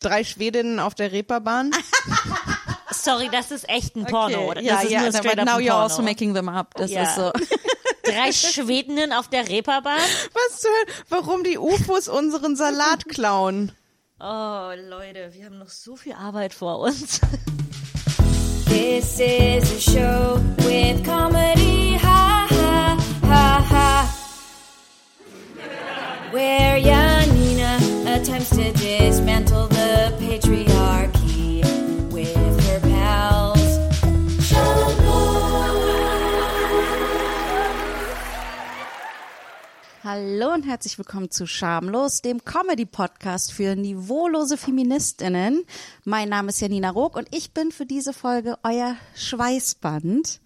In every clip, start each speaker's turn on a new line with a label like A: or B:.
A: drei Schwedinnen auf der Reeperbahn.
B: Sorry, das ist echt ein Porno.
C: Okay,
B: Das
C: ja,
B: ist
C: ja,
B: nur
C: but
B: straight up
C: now you're
B: Porno.
C: also making them up. Das
B: Ja.
C: ist so.
B: Drei Schwedinnen auf der Reeperbahn?
A: Was zur Hölle? Warum die UFOs unseren Salat klauen?
B: Oh, Leute, wir haben noch so viel Arbeit vor uns.
D: This is a show with comedy, ha ha ha ha. Where Janina attempts to dismantle
C: Hallo und herzlich willkommen zu Schamlos, dem Comedy-Podcast für niveaulose Feministinnen. Mein Name ist Janina Rook und ich bin für diese Folge euer Schweißband.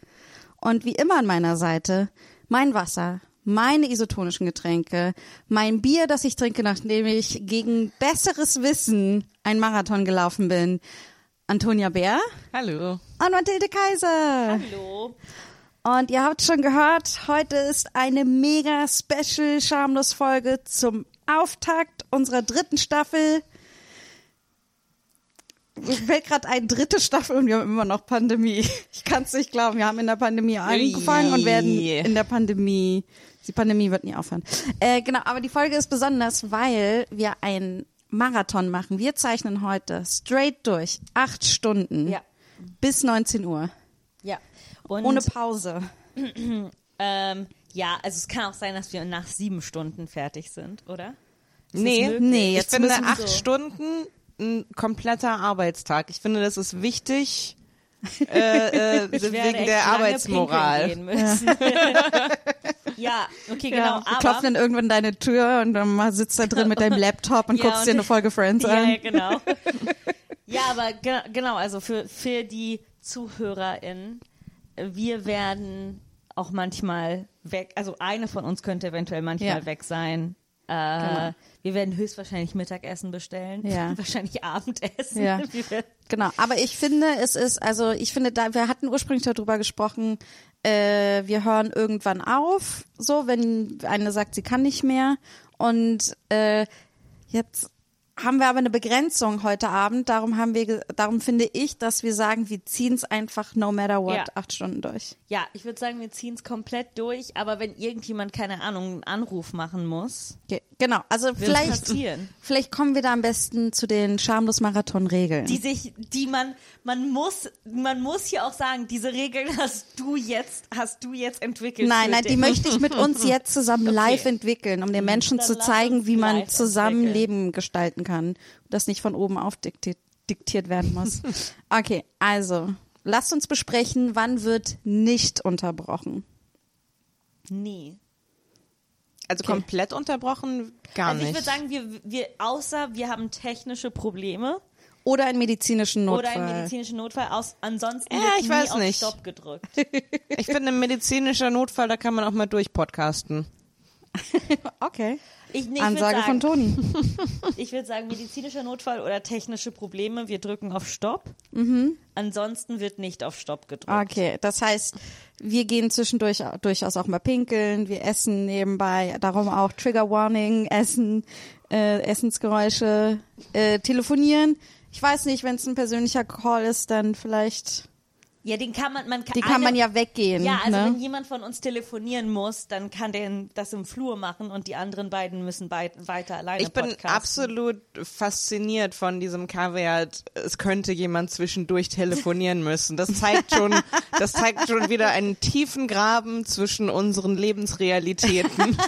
C: Und wie immer an meiner Seite mein Wasser, meine isotonischen Getränke, mein Bier, das ich trinke, nachdem ich gegen besseres Wissen einen Marathon gelaufen bin. Antonia Bär
A: Hallo.
C: und Mathilde Kaiser.
B: Hallo.
C: Und ihr habt schon gehört, heute ist eine mega special schamlos Folge zum Auftakt unserer dritten Staffel. Mir fällt gerade ein dritte Staffel und wir haben immer noch Pandemie. Ich kann es nicht glauben. Wir haben in der Pandemie angefangen und werden in der Pandemie. Die Pandemie wird nie aufhören. Äh, genau, aber die Folge ist besonders, weil wir einen Marathon machen. Wir zeichnen heute straight durch acht Stunden
B: Ja.
C: bis 19 Uhr.
B: Und,
C: ohne Pause.
B: ähm, ja, also es kann auch sein, dass wir nach sieben Stunden fertig sind, oder? Ist
A: Nee?
C: Nee,
A: ich
C: jetzt
A: finde
C: müssen wir
A: acht
B: so.
A: Stunden ein kompletter Arbeitstag. Ich finde, das ist wichtig äh, äh,
B: Ich
A: wegen der Arbeitsmoral.
B: ja, okay, genau.
C: Ja, du
B: aber,
C: klopfst dann irgendwann deine Tür und dann sitzt da drin mit deinem Laptop und
B: Ja,
C: guckst
B: und-
C: dir eine Folge Friends
B: ja,
C: an.
B: ja, genau. ja, aber ge genau, also für, für die ZuhörerInnen, wir werden auch manchmal weg, also eine von uns könnte eventuell manchmal
C: Ja.
B: weg sein. Äh,
C: Genau.
B: Wir werden höchstwahrscheinlich Mittagessen bestellen,
C: Ja.
B: wahrscheinlich Abendessen.
C: Ja. Genau, aber ich finde, es ist, also ich finde, da wir hatten ursprünglich darüber gesprochen, äh, wir hören irgendwann auf, so wenn eine sagt, sie kann nicht mehr. Und äh, jetzt haben wir aber eine Begrenzung heute Abend. Darum haben wir, darum finde ich, dass wir sagen, wir ziehen es einfach no matter what
B: Ja.
C: acht Stunden durch.
B: Ja, ich würde sagen, wir ziehen es komplett durch, aber wenn irgendjemand, keine Ahnung, einen Anruf machen muss,
C: Okay, genau, also vielleicht,
B: passieren.
C: vielleicht kommen wir da am besten zu den schamlos Marathon-Regeln.
B: die sich, die man, man muss, man muss hier auch sagen, diese Regeln hast du jetzt, hast du jetzt entwickelt.
C: Nein, nein, die möchte ich mit uns jetzt zusammen
B: Okay.
C: live entwickeln, um den Menschen
B: Dann
C: zu zeigen, wie man zusammen kann. Das nicht von oben auf diktiert, diktiert werden muss. Okay, also, lasst uns besprechen, wann wird nicht unterbrochen.
B: Nie.
A: Also komplett unterbrochen gar
B: Also ich
A: nicht.
B: würde sagen, wir, wir, außer wir haben technische Probleme
C: Oder einen medizinischen Notfall.
B: oder einen medizinischen Notfall, aus, ansonsten
A: Ja,
B: wird
A: ich
B: nie
A: weiß
B: auf
A: nicht.
B: Stopp gedrückt.
A: ich finde, ein medizinischer Notfall, da kann man auch mal durchpodcasten.
C: okay.
B: Ich, nee, ich
C: Ansage
B: würd
C: von
B: sagen,
C: Toni.
B: Ich würde sagen, medizinischer Notfall oder technische Probleme, wir drücken auf Stopp. Ansonsten wird nicht auf Stopp gedrückt.
C: Okay, das heißt, wir gehen zwischendurch durchaus auch mal pinkeln, wir essen nebenbei, darum auch Trigger Warning, Essen, äh, Essensgeräusche, äh, telefonieren. Ich weiß nicht, wenn es ein persönlicher Call ist, dann vielleicht,
B: Ja, den kann man, man kann,
C: die kann
B: eine-
C: man ja weggehen.
B: Ja, also
C: ne?
B: wenn jemand von uns telefonieren muss, dann kann der das im Flur machen und die anderen beiden müssen bei, weiter alleine
A: Ich bin
B: podcasten.
A: absolut fasziniert von diesem Kaviar. Es könnte jemand zwischendurch telefonieren müssen. Das zeigt schon, das zeigt schon wieder einen tiefen Graben zwischen unseren Lebensrealitäten.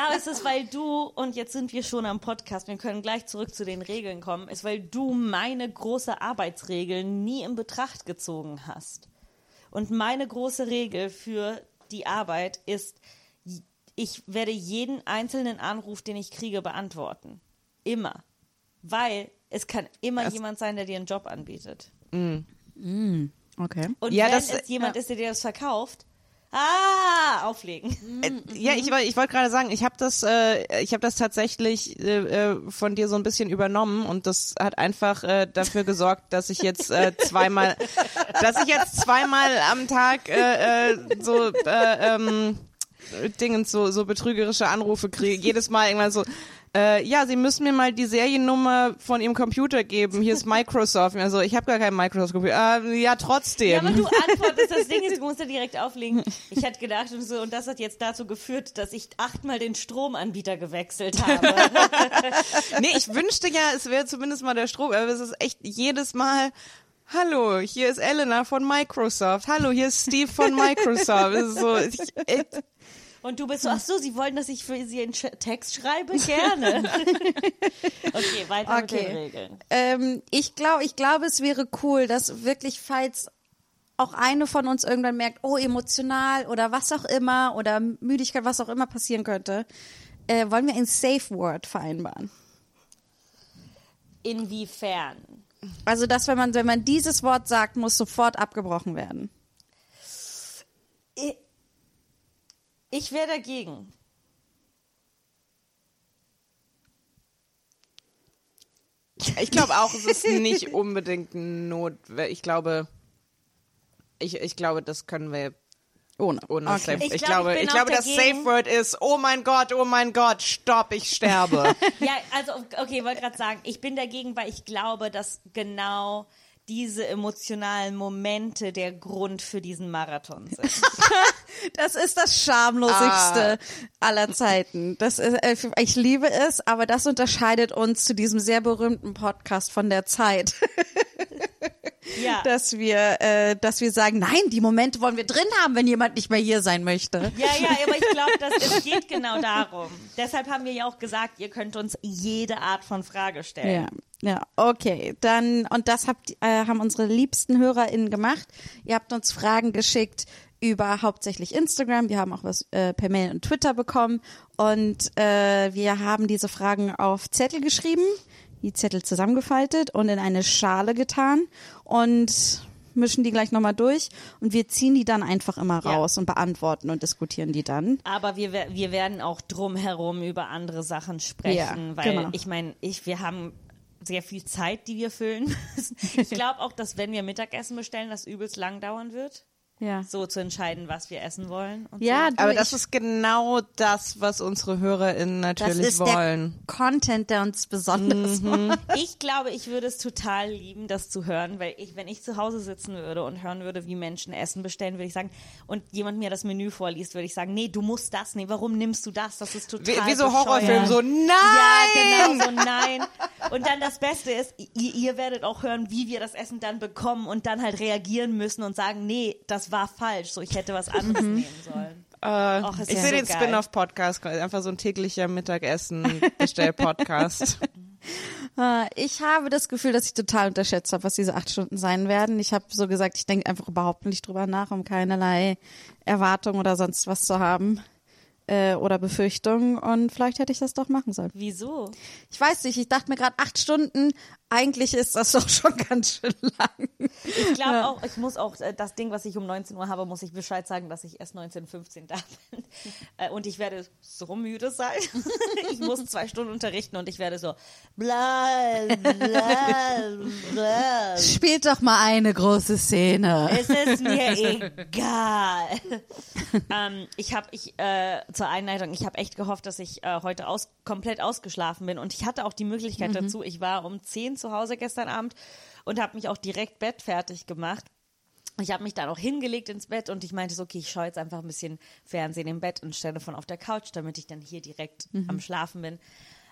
B: Ja, es ist, weil du, und jetzt sind wir schon am Podcast, wir können gleich zurück zu den Regeln kommen, ist, weil du meine große Arbeitsregel nie in Betracht gezogen hast. Und meine große Regel für die Arbeit ist, ich werde jeden einzelnen Anruf, den ich kriege, beantworten. Immer. Weil es kann immer jemand sein, der dir einen Job anbietet.
C: Okay.
B: Und
A: Ja,
B: wenn
A: das-
B: es jemand ist, der dir das verkauft, ah, auflegen.
A: Äh, Ja, ich, woll- ich wollte gerade sagen, ich habe das, äh, ich habe das tatsächlich äh, äh, von dir so ein bisschen übernommen und das hat einfach äh, dafür gesorgt, dass ich jetzt äh, zweimal, dass ich jetzt zweimal am Tag äh, äh, so äh, ähm, Dingens so so betrügerische Anrufe kriege. Jedes Mal irgendwann so, äh, ja, Sie müssen mir mal die Seriennummer von Ihrem Computer geben. Hier ist Microsoft. Also ich habe gar keinen Microsoft-Computer. Äh, ja, trotzdem.
B: Ja, aber du antwortest, das Ding ist, du musst ja direkt auflegen. Ich hatte gedacht und so, und das hat jetzt dazu geführt, dass ich achtmal den Stromanbieter gewechselt habe.
A: nee, ich wünschte ja, es wäre zumindest mal der Strom, aber es ist echt jedes Mal. Hallo, hier ist Elena von Microsoft. Hallo, hier ist Steve von Microsoft. Ist so, ich, ich,
B: Und du bist so, ach so, sie wollen, dass ich für sie einen Text schreibe? Gerne. okay, weiter mit den
C: Okay.
B: Regeln.
C: Ähm, ich glaube, ich glaube, es wäre cool, dass wirklich, falls auch eine von uns irgendwann merkt, oh, emotional oder was auch immer oder Müdigkeit, was auch immer passieren könnte, äh, wollen wir ein Safe Word vereinbaren.
B: Inwiefern?
C: Also, dass wenn man, wenn man dieses Wort sagt, muss sofort abgebrochen werden.
B: Ich, ich wäre dagegen.
A: ich glaube auch, es ist nicht unbedingt notwendig. Ich glaube, ich, ich glaube, das können wir
C: Ohne.
A: ohne
C: Okay.
A: Safe.
B: Ich
A: Ich,
B: glaub,
A: glaube,
B: ich
A: ich glaube, das. Safe Word ist, oh mein Gott, oh mein Gott, stopp, ich sterbe.
B: Ja, also, okay, wollte gerade sagen, ich bin dagegen, weil ich glaube, dass genau diese emotionalen Momente der Grund für diesen Marathon sind.
C: Das ist das schamlosigste aller Zeiten. Das ist, äh, ich liebe es, aber das unterscheidet uns zu diesem sehr berühmten Podcast von der Zeit,
B: Ja.
C: dass wir, äh, dass wir sagen, nein, die Momente wollen wir drin haben, wenn jemand nicht mehr hier sein möchte.
B: Ja, ja, aber ich glaube, es geht genau darum. Deshalb haben wir ja auch gesagt, ihr könnt uns jede Art von Frage stellen.
C: Ja, ja, okay. Dann, und das habt, äh, haben unsere liebsten HörerInnen gemacht. Ihr habt uns Fragen geschickt über hauptsächlich Instagram. Wir haben auch was äh, per Mail und Twitter bekommen. Und äh, wir haben diese Fragen auf Zettel geschrieben, die Zettel zusammengefaltet und in eine Schale getan und mischen die gleich nochmal durch. Und wir ziehen die dann einfach immer
B: Ja.
C: raus und beantworten und diskutieren die dann.
B: Aber wir, wir werden auch drumherum über andere Sachen sprechen,
C: Ja,
B: weil
C: genau.
B: ich meine, ich, wir haben sehr viel Zeit, die wir füllen müssen. Ich glaube auch, dass wenn wir Mittagessen bestellen, das übelst lang dauern wird,
C: Ja.
B: so zu entscheiden, was wir essen wollen. Und
C: Ja,
B: so.
C: du,
A: Aber das ist genau das, was unsere HörerInnen
C: das
A: natürlich
C: ist
A: wollen.
C: der Content, der uns besonders macht.
B: Ich glaube, ich würde es total lieben, das zu hören, weil ich, wenn ich zu Hause sitzen würde und hören würde, wie Menschen Essen bestellen, würde ich sagen, und jemand mir das Menü vorliest, würde ich sagen, nee, du musst das nehmen. Warum nimmst du das? Das ist total
A: Wie, wie so
B: bescheuert.
A: Horrorfilm, so nein!
B: Ja, genau, so nein. Und dann das Beste ist, ihr, ihr werdet auch hören, wie wir das Essen dann bekommen und dann halt reagieren müssen und sagen, nee, das war falsch, so ich hätte was anderes nehmen sollen.
A: Äh,
B: Och,
A: ich
B: ja
A: sehe
B: so
A: den. Spin-off-Podcast, einfach so ein täglicher Mittagessen-Bestell-Podcast.
C: Äh, Ich habe das Gefühl, dass ich total unterschätzt habe, was diese acht Stunden sein werden. Ich habe so gesagt, ich denke einfach überhaupt nicht drüber nach, um keinerlei Erwartung oder sonst was zu haben äh, oder Befürchtungen. Und vielleicht hätte ich das doch machen sollen.
B: Wieso?
C: Ich weiß nicht, ich dachte mir gerade acht Stunden, eigentlich ist das doch schon ganz schön lang.
B: Ich glaube auch, ich muss auch äh, das Ding, was ich um 19 Uhr habe, muss ich Bescheid sagen, dass ich erst 19.15 da bin. Äh, Und ich werde so müde sein. Ich muss zwei Stunden unterrichten und ich werde so bla bla bla.
C: Spielt doch mal eine große Szene.
B: Es ist mir egal. ähm, ich habe ich äh, zur Einleitung, ich habe echt gehofft, dass ich äh, heute aus, komplett ausgeschlafen bin und ich hatte auch die Möglichkeit dazu. Ich war um 10 zu Hause gestern Abend und habe mich auch direkt bettfertig gemacht. Ich habe mich dann auch hingelegt ins Bett und ich meinte so, okay, ich schaue jetzt einfach ein bisschen Fernsehen im Bett und stelle von auf der Couch, damit ich dann hier direkt am Schlafen bin.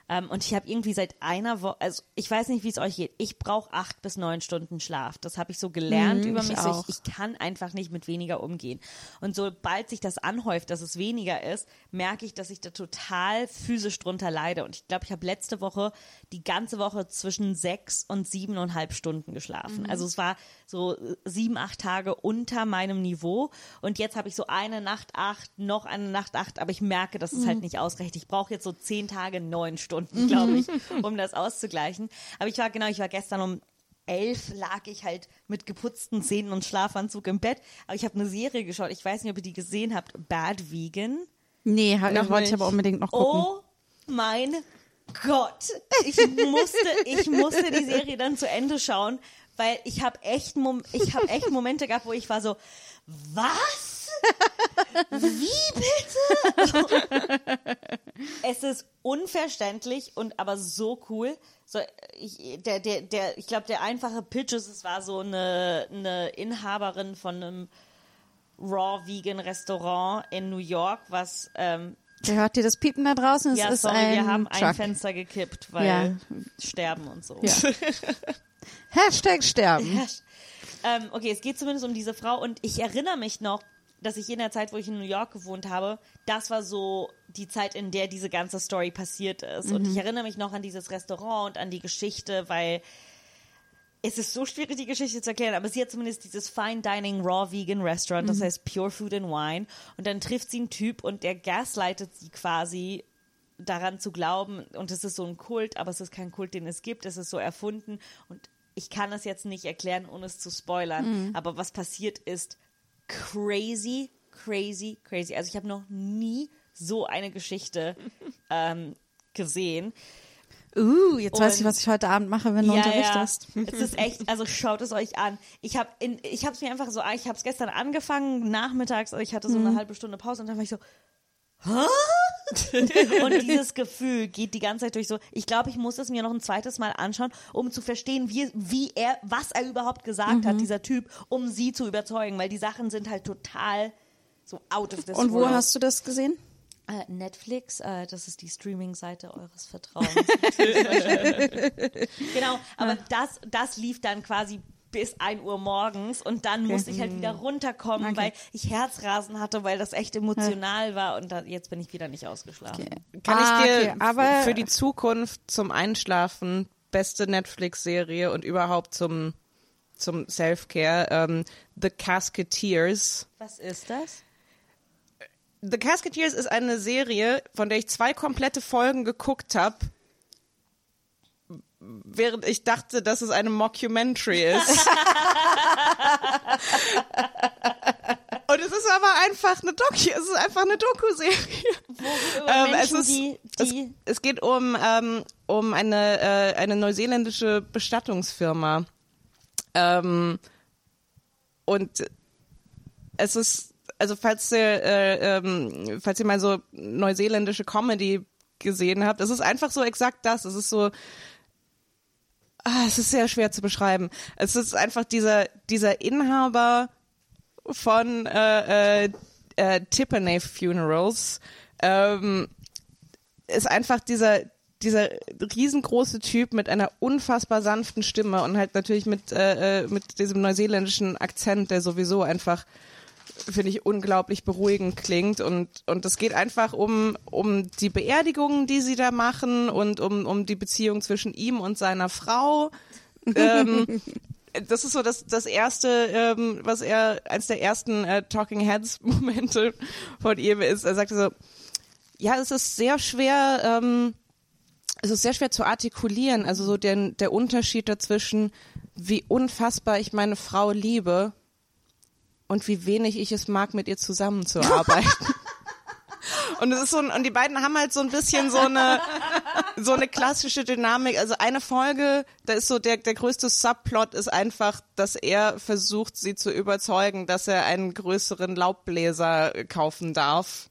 B: Ähm, und ich habe irgendwie seit einer Woche, also ich weiß nicht, wie es euch geht. Ich brauche acht bis neun Stunden Schlaf. Das habe ich so gelernt über
C: ich
B: mich. So,
C: auch.
B: ich, ich kann einfach nicht mit weniger umgehen. Und sobald sich das anhäuft, dass es weniger ist, merke ich, dass ich da total physisch drunter leide. Und ich glaube, ich habe letzte Woche die ganze Woche zwischen sechs und siebeneinhalb Stunden geschlafen. Also es war so äh, sieben, acht Tage unter meinem Niveau. Und jetzt habe ich so eine Nacht acht, noch eine Nacht acht, aber ich merke, dass es halt nicht ausreicht. Ich brauche jetzt so zehn Tage, neun Stunden, glaube ich, um das auszugleichen. Aber ich war genau, ich war gestern um elf lag ich halt mit geputzten Zähnen und Schlafanzug im Bett. Aber ich habe eine Serie geschaut. Ich weiß nicht, ob ihr die gesehen habt. Bad Vegan.
C: Nee, ha-
A: Noch
C: wollte ich aber unbedingt noch gucken.
B: Oh mein Gott. Ich musste, ich musste die Serie dann zu Ende schauen, weil ich habe echt, Mom ich habe echt Momente gehabt, wo ich war so, was? Wie bitte? es ist unverständlich und aber so cool. So, ich, der, der, der, ich glaube, der einfache Pitch ist, es war so eine, eine Inhaberin von einem Raw Vegan Restaurant in New York, was ähm,
C: Hört ihr das Piepen da draußen? Es
B: ja,
C: ist
B: sorry,
C: ein
B: wir haben
C: Truck.
B: ein Fenster gekippt, weil
C: Ja.
B: Sterben und so.
C: Ja. Hashtag sterben.
B: Ähm, okay, es geht zumindest um diese Frau und ich erinnere mich noch, dass ich in der Zeit, wo ich in New York gewohnt habe, das war so die Zeit, in der diese ganze Story passiert ist. Und ich erinnere mich noch an dieses Restaurant und an die Geschichte, weil es ist so schwierig, die Geschichte zu erklären, aber sie hat zumindest dieses Fine Dining Raw Vegan Restaurant, das heißt Pure Food and Wine. Und dann trifft sie einen Typ und der gaslightet sie quasi daran zu glauben, und es ist so ein Kult, aber es ist kein Kult, den es gibt, es ist so erfunden. Und ich kann es jetzt nicht erklären, ohne es zu spoilern. Aber was passiert ist crazy, crazy, crazy. Also ich habe noch nie so eine Geschichte ähm, gesehen.
C: Uh, jetzt weiß ich,
B: Und-
C: was ich heute Abend mache, wenn du unterrichtest.
B: Es ist echt, also schaut es euch an. Ich habe ich habe es mir einfach so, ich habe es gestern angefangen, nachmittags, ich hatte so
C: Mhm.
B: eine halbe Stunde Pause und dann war ich so, Hä? und dieses Gefühl geht die ganze Zeit durch so. Ich glaube, ich muss es mir noch ein zweites Mal anschauen, um zu verstehen, wie, wie er, was er überhaupt gesagt
C: Mhm.
B: hat, dieser Typ, um sie zu überzeugen, weil die Sachen sind halt total so out of this
C: Und wo
B: world.
C: hast du das gesehen?
B: Äh, Netflix, äh, das ist die Streaming-Seite eures Vertrauens. genau, aber das, das lief dann quasi bis 1 Uhr morgens und dann musste ich halt wieder runterkommen, weil ich Herzrasen hatte, weil das echt emotional war und da, jetzt bin ich wieder nicht ausgeschlafen.
A: Kann
C: Ah,
A: ich dir
C: okay, aber-
A: für die Zukunft zum Einschlafen beste Netflix-Serie und überhaupt zum, zum Self-Care ähm, The Casketeers.
B: Was ist das?
A: The Casketeers ist eine Serie, von der ich zwei komplette Folgen geguckt habe, während ich dachte, dass es eine Mockumentary ist. Und es ist aber einfach eine Doku, es ist einfach eine Doku-Serie. Ähm, es, ist,
B: die,
A: es,
B: die
A: es geht um, ähm, um eine, äh, eine neuseeländische Bestattungsfirma. Ähm, und es ist, also falls ihr, äh, ähm, falls ihr mal so neuseeländische Comedy gesehen habt, es ist einfach so exakt das. Es ist so, ah, es ist sehr schwer zu beschreiben. Es ist einfach dieser, dieser Inhaber von äh, äh, äh, Tiffany Funerals ähm, ist einfach dieser dieser riesengroße Typ mit einer unfassbar sanften Stimme und halt natürlich mit äh, äh, mit diesem neuseeländischen Akzent, der sowieso einfach finde ich unglaublich beruhigend klingt und und es geht einfach um um die Beerdigungen, die sie da machen und um um die Beziehung zwischen ihm und seiner Frau. ähm, das ist so das, das erste, ähm, was er, eins der ersten äh, Talking Heads Momente von ihm ist. Er sagte so, ja, es ist sehr schwer, ähm, es ist sehr schwer zu artikulieren, also so der, der Unterschied dazwischen, wie unfassbar ich meine Frau liebe und wie wenig ich es mag, mit ihr zusammenzuarbeiten. Und es ist so, ein- und die beiden haben halt so ein bisschen so eine, so eine klassische Dynamik. Also eine Folge, da ist so der, der größte Subplot ist einfach, dass er versucht, sie zu überzeugen, dass er einen größeren Laubbläser kaufen darf.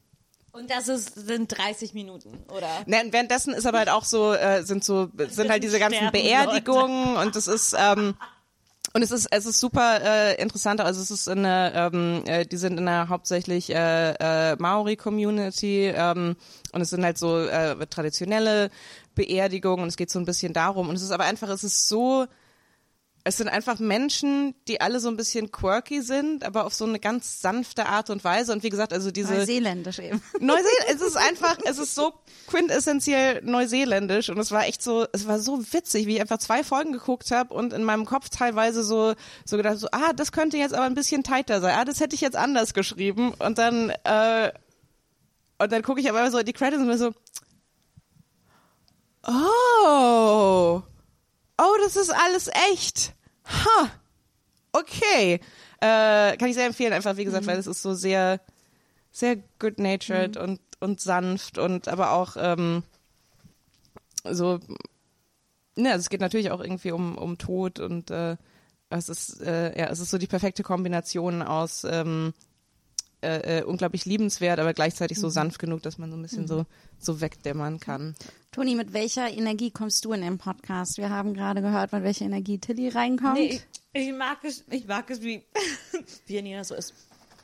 B: und das ist, sind 30 Minuten, oder?
A: Ne, und währenddessen ist aber halt auch so, äh, sind so, sind halt diese ganzen Beerdigungen und es ist, ähm, und es ist, es ist super äh, interessant. Also es ist eine, ähm, äh, die sind in einer hauptsächlich äh, äh, Maori-Community ähm, und es sind halt so äh, traditionelle Beerdigungen und es geht so ein bisschen darum. Und es ist aber einfach, es ist so, es sind einfach Menschen, die alle so ein bisschen quirky sind, aber auf so eine ganz sanfte Art und Weise. Und wie gesagt, also diese
C: Neuseeländisch eben.
A: Neuseeland, es ist einfach, es ist so quintessentiell neuseeländisch und es war echt so, es war so witzig, wie ich einfach zwei Folgen geguckt habe und in meinem Kopf teilweise so, so gedacht, so, ah, das könnte jetzt aber ein bisschen tighter sein, ah, das hätte ich jetzt anders geschrieben und dann, äh, und dann gucke ich aber so in die Credits und mir so, oh, oh, das ist alles echt, ha, okay, äh, kann ich sehr empfehlen, einfach wie gesagt, weil es ist so sehr, sehr good-natured und, und sanft und aber auch ähm, so, ne, also es geht natürlich auch irgendwie um, um Tod und äh, es ist, äh, ja, es ist so die perfekte Kombination aus ähm, äh, äh, unglaublich liebenswert, aber gleichzeitig so sanft genug, dass man so ein bisschen so, so wegdämmern kann.
C: Toni, mit welcher Energie kommst du in den Podcast? Wir haben gerade gehört, mit welcher Energie Tilly reinkommt.
B: Nee, ich, ich mag es, ich mag es, wie, Janina so ist.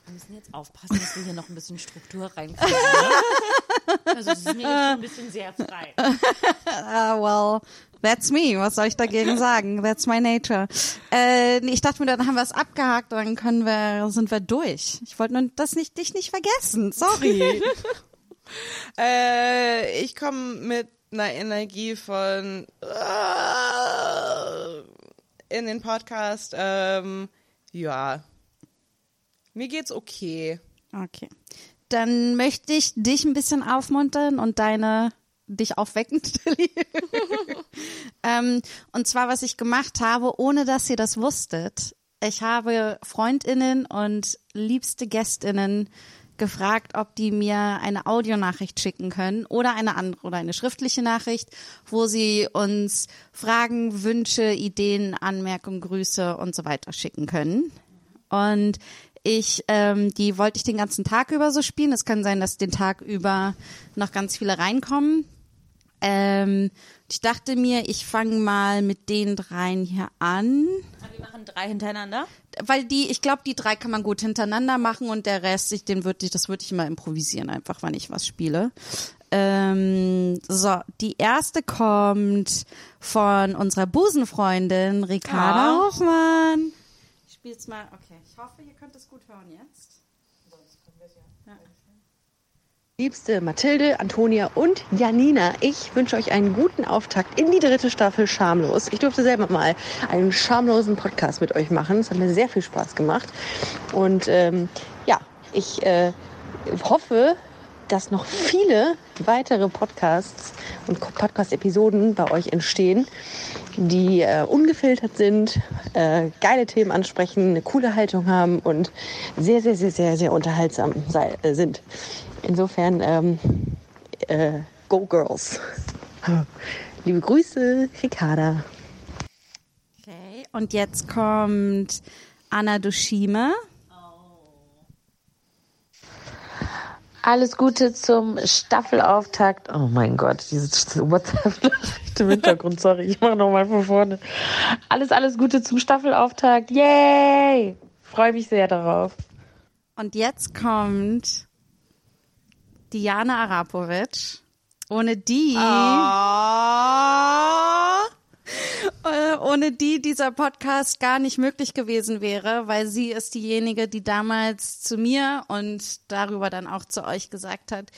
B: Wir müssen jetzt aufpassen, dass wir hier noch ein bisschen Struktur reinkriegen. Ne? Also es ist mir jetzt schon ein bisschen sehr frei.
C: Ah, well, that's me. Was soll ich dagegen sagen? That's my nature. Äh, ich dachte mir, dann haben wir es abgehakt, dann können wir, sind wir durch. Ich wollte nur das nicht, dich nicht vergessen. Sorry.
A: Äh, ich komme mit einer Energie von äh, in den Podcast. Ähm, ja, mir geht's okay.
C: Okay. Dann möchte ich dich ein bisschen aufmuntern und deine dich aufwecken, Tilly. ähm, und zwar, was ich gemacht habe, ohne dass ihr das wusstet. Ich habe Freundinnen und liebste Gästinnen gefragt, ob die mir eine Audionachricht schicken können oder eine andere oder eine schriftliche Nachricht, wo sie uns Fragen, Wünsche, Ideen, Anmerkungen, Grüße und so weiter schicken können. Und ich, ähm, die wollte ich den ganzen Tag über so spielen. Es kann sein, dass den Tag über noch ganz viele reinkommen. Ähm, ich dachte mir, ich fange mal mit den dreien hier an,
B: Wir machen drei hintereinander.
C: weil die, ich glaube, die drei kann man gut hintereinander machen und der Rest, ich, den würde ich, das würde ich immer improvisieren, einfach, wenn ich was spiele. Ähm, so, die erste kommt von unserer Busenfreundin Ricarda
A: Ja.
C: Hofmann. Ich spiel's mal, okay. Ich hoffe, ihr könnt es gut hören jetzt.
E: Liebste Mathilde, Antonia und Janina, ich wünsche euch einen guten Auftakt in die dritte Staffel Schamlos. Ich durfte selber mal einen schamlosen Podcast mit euch machen. Es hat mir sehr viel Spaß gemacht. Und ähm, ja, ich äh, hoffe, dass noch viele weitere Podcasts und Podcast-Episoden bei euch entstehen, die äh, ungefiltert sind, äh, geile Themen ansprechen, eine coole Haltung haben und sehr, sehr, sehr, sehr, sehr unterhaltsam sei, äh, sind. Insofern, ähm, äh, Go Girls. Liebe Grüße, Ricarda.
C: Okay, und jetzt kommt Anna Dushime.
F: Alles Gute zum Staffelauftakt. Oh mein Gott, dieses WhatsApp im Hintergrund, sorry, ich mache nochmal von vorne. Alles, alles Gute zum Staffelauftakt. Yay! Freue mich sehr darauf.
C: Und jetzt kommt Diana Arapovic. Ohne die, äh, ohne die dieser Podcast gar nicht möglich gewesen wäre, weil sie ist diejenige, die damals zu mir und darüber dann auch zu euch gesagt hat,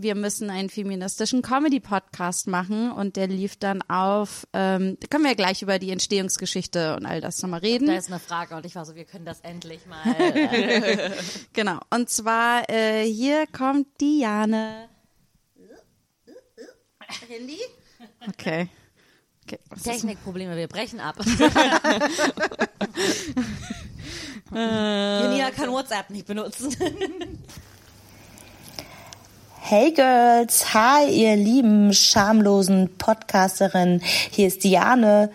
C: wir müssen einen feministischen Comedy-Podcast machen und der lief dann auf, ähm, da können wir ja gleich über die Entstehungsgeschichte und all das nochmal reden.
B: Da ist eine Frage und ich war so, wir können das endlich mal. Äh,
C: Genau. Und zwar äh, hier kommt Diane. Handy? Okay. Okay.
B: Technikprobleme, wir brechen ab. Janina kann WhatsApp nicht benutzen.
G: Hey Girls, hi ihr lieben schamlosen Podcasterinnen, hier ist Diane.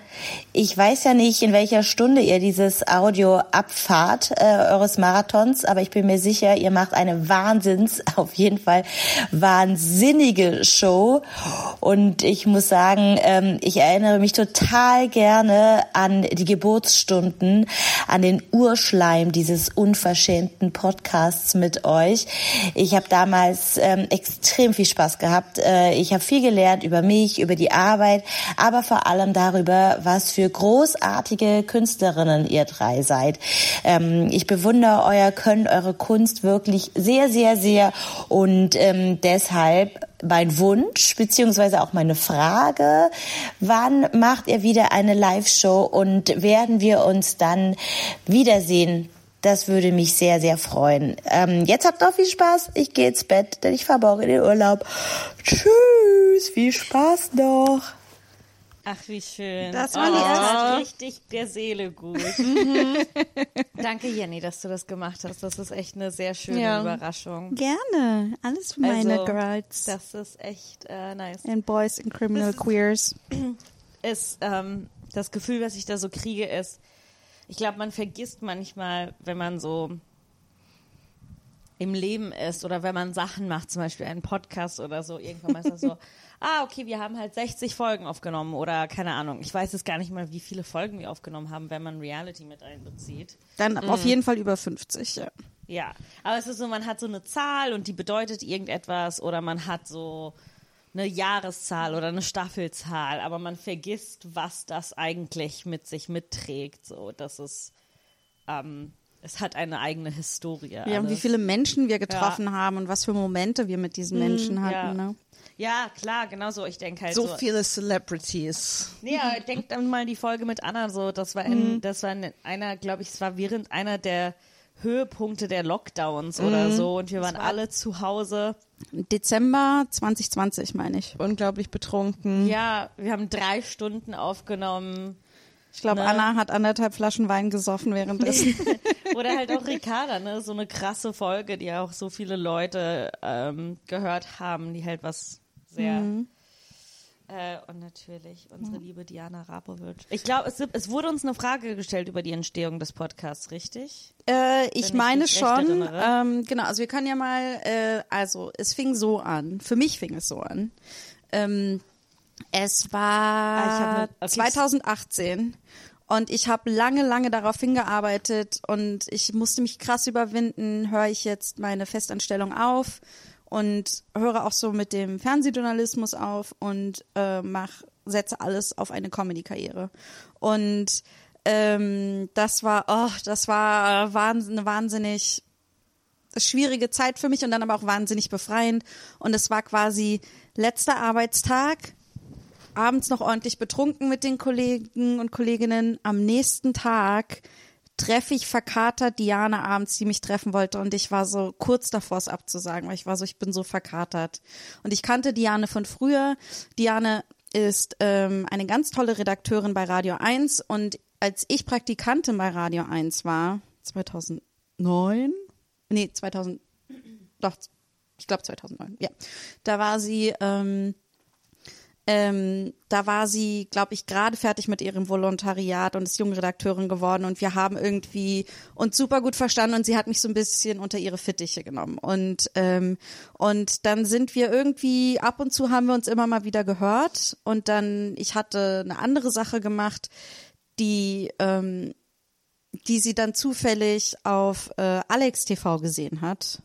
G: Ich weiß ja nicht, in welcher Stunde ihr dieses Audio abfahrt, äh, eures Marathons, aber ich bin mir sicher, ihr macht eine Wahnsinns, auf jeden Fall wahnsinnige Show. Und ich muss sagen, ähm, ich erinnere mich total gerne an die Geburtsstunden, an den Urschleim dieses unverschämten Podcasts mit euch. Ich habe damals ähm, extrem viel Spaß gehabt. Äh, ich habe viel gelernt über mich, über die Arbeit, aber vor allem darüber, was für großartige Künstlerinnen ihr drei seid. Ähm, ich bewundere euer Können, eure Kunst wirklich sehr, sehr, sehr und ähm, deshalb mein Wunsch beziehungsweise auch meine Frage, wann macht ihr wieder eine Live-Show und werden wir uns dann wiedersehen? Das würde mich sehr, sehr freuen. Ähm, jetzt habt noch viel Spaß. Ich gehe ins Bett, denn ich morgen in den Urlaub. Tschüss, viel Spaß noch.
B: Ach, wie schön.
C: Das war die
B: oh,
C: erste.
B: richtig der Seele gut. Danke, Jenny, dass du das gemacht hast. Das ist echt eine sehr schöne
A: Ja.
B: Überraschung.
C: Gerne. Alles für meine
B: Also,
C: Girls
B: Das ist echt äh, nice.
C: and Boys and Criminal
B: Das
C: Queers.
B: ist ähm, das Gefühl, was ich da so kriege, ist, ich glaube, man vergisst manchmal, wenn man so im Leben ist oder wenn man Sachen macht, zum Beispiel einen Podcast oder so, irgendwann ist das so, ah, okay, wir haben halt 60 Folgen aufgenommen oder keine Ahnung. Ich weiß jetzt gar nicht mal, wie viele Folgen wir aufgenommen haben, wenn man Reality mit einbezieht.
C: Dann
B: Mhm.
C: auf jeden Fall über 50, ja.
B: Ja, aber es ist so, man hat so eine Zahl und die bedeutet irgendetwas oder man hat so eine Jahreszahl oder eine Staffelzahl, aber man vergisst, was das eigentlich mit sich mitträgt. So, dass es, ähm, es hat eine eigene Historie.
C: Ja, und wie
B: alles.
C: viele Menschen wir getroffen haben und was für Momente wir mit diesen Menschen hatten.
B: ja.
C: Ne?
B: Ja, klar, genau so. Ich denke halt
A: So
B: so.
A: viele Celebrities.
B: Nee, aber denkt dann mal die Folge mit Anna so. Das war,
C: Mhm.
B: in, das war in einer, glaube ich, es war während einer der Höhepunkte der Lockdowns
C: Mhm.
B: oder so und wir waren alle zu Hause.
C: Dezember 2020, meine ich.
A: Unglaublich betrunken.
B: Ja, wir haben drei Stunden aufgenommen.
C: Ich glaube,
B: Ne?
C: Anna hat anderthalb Flaschen Wein gesoffen währenddessen.
B: Oder halt auch Ricarda, ne? So eine krasse Folge, die auch so viele Leute ähm, gehört haben, die halt was sehr.
C: Mhm.
B: Äh, und natürlich unsere liebe Diana Rapovic. Ich glaube, es, es wurde uns eine Frage gestellt über die Entstehung des Podcasts, richtig?
C: Äh, ich
B: ich
C: meine
B: recht
C: schon. Ähm, genau, also wir können ja mal, äh, also es fing so an. Für mich fing es so an. Ähm, es
B: Ah,
C: war
B: ich hab ne- okay.
C: 2018 und ich habe lange, lange darauf hingearbeitet und ich musste mich krass überwinden. Höre ich jetzt meine Festanstellung auf und höre auch so mit dem Fernsehjournalismus auf und äh, mach, setze alles auf eine Comedy-Karriere. Und ähm, das war, oh, das war wahnsinn, eine wahnsinnig schwierige Zeit für mich und dann aber auch wahnsinnig befreiend. Und es war quasi letzter Arbeitstag, abends noch ordentlich betrunken mit den Kollegen und Kolleginnen. Am nächsten Tag treffe ich verkatert Diane abends, die mich treffen wollte und ich war so kurz davor, es abzusagen, weil ich war so, ich bin so verkatert. Und ich kannte Diane von früher. Diane ist ähm, eine ganz tolle Redakteurin bei Radio 1 und als ich Praktikantin bei Radio 1 war, 2009, nee, 2000, doch, ich glaube 2009, ja, da war sie, ähm, ähm, da war sie, glaube ich, gerade fertig mit ihrem Volontariat und ist Jungredakteurin geworden und wir haben irgendwie uns super gut verstanden und sie hat mich so ein bisschen unter ihre Fittiche genommen und ähm, und dann sind wir irgendwie ab und zu haben wir uns immer mal wieder gehört und dann ich hatte eine andere Sache gemacht, die ähm, die sie dann zufällig auf äh, Alex TV gesehen hat.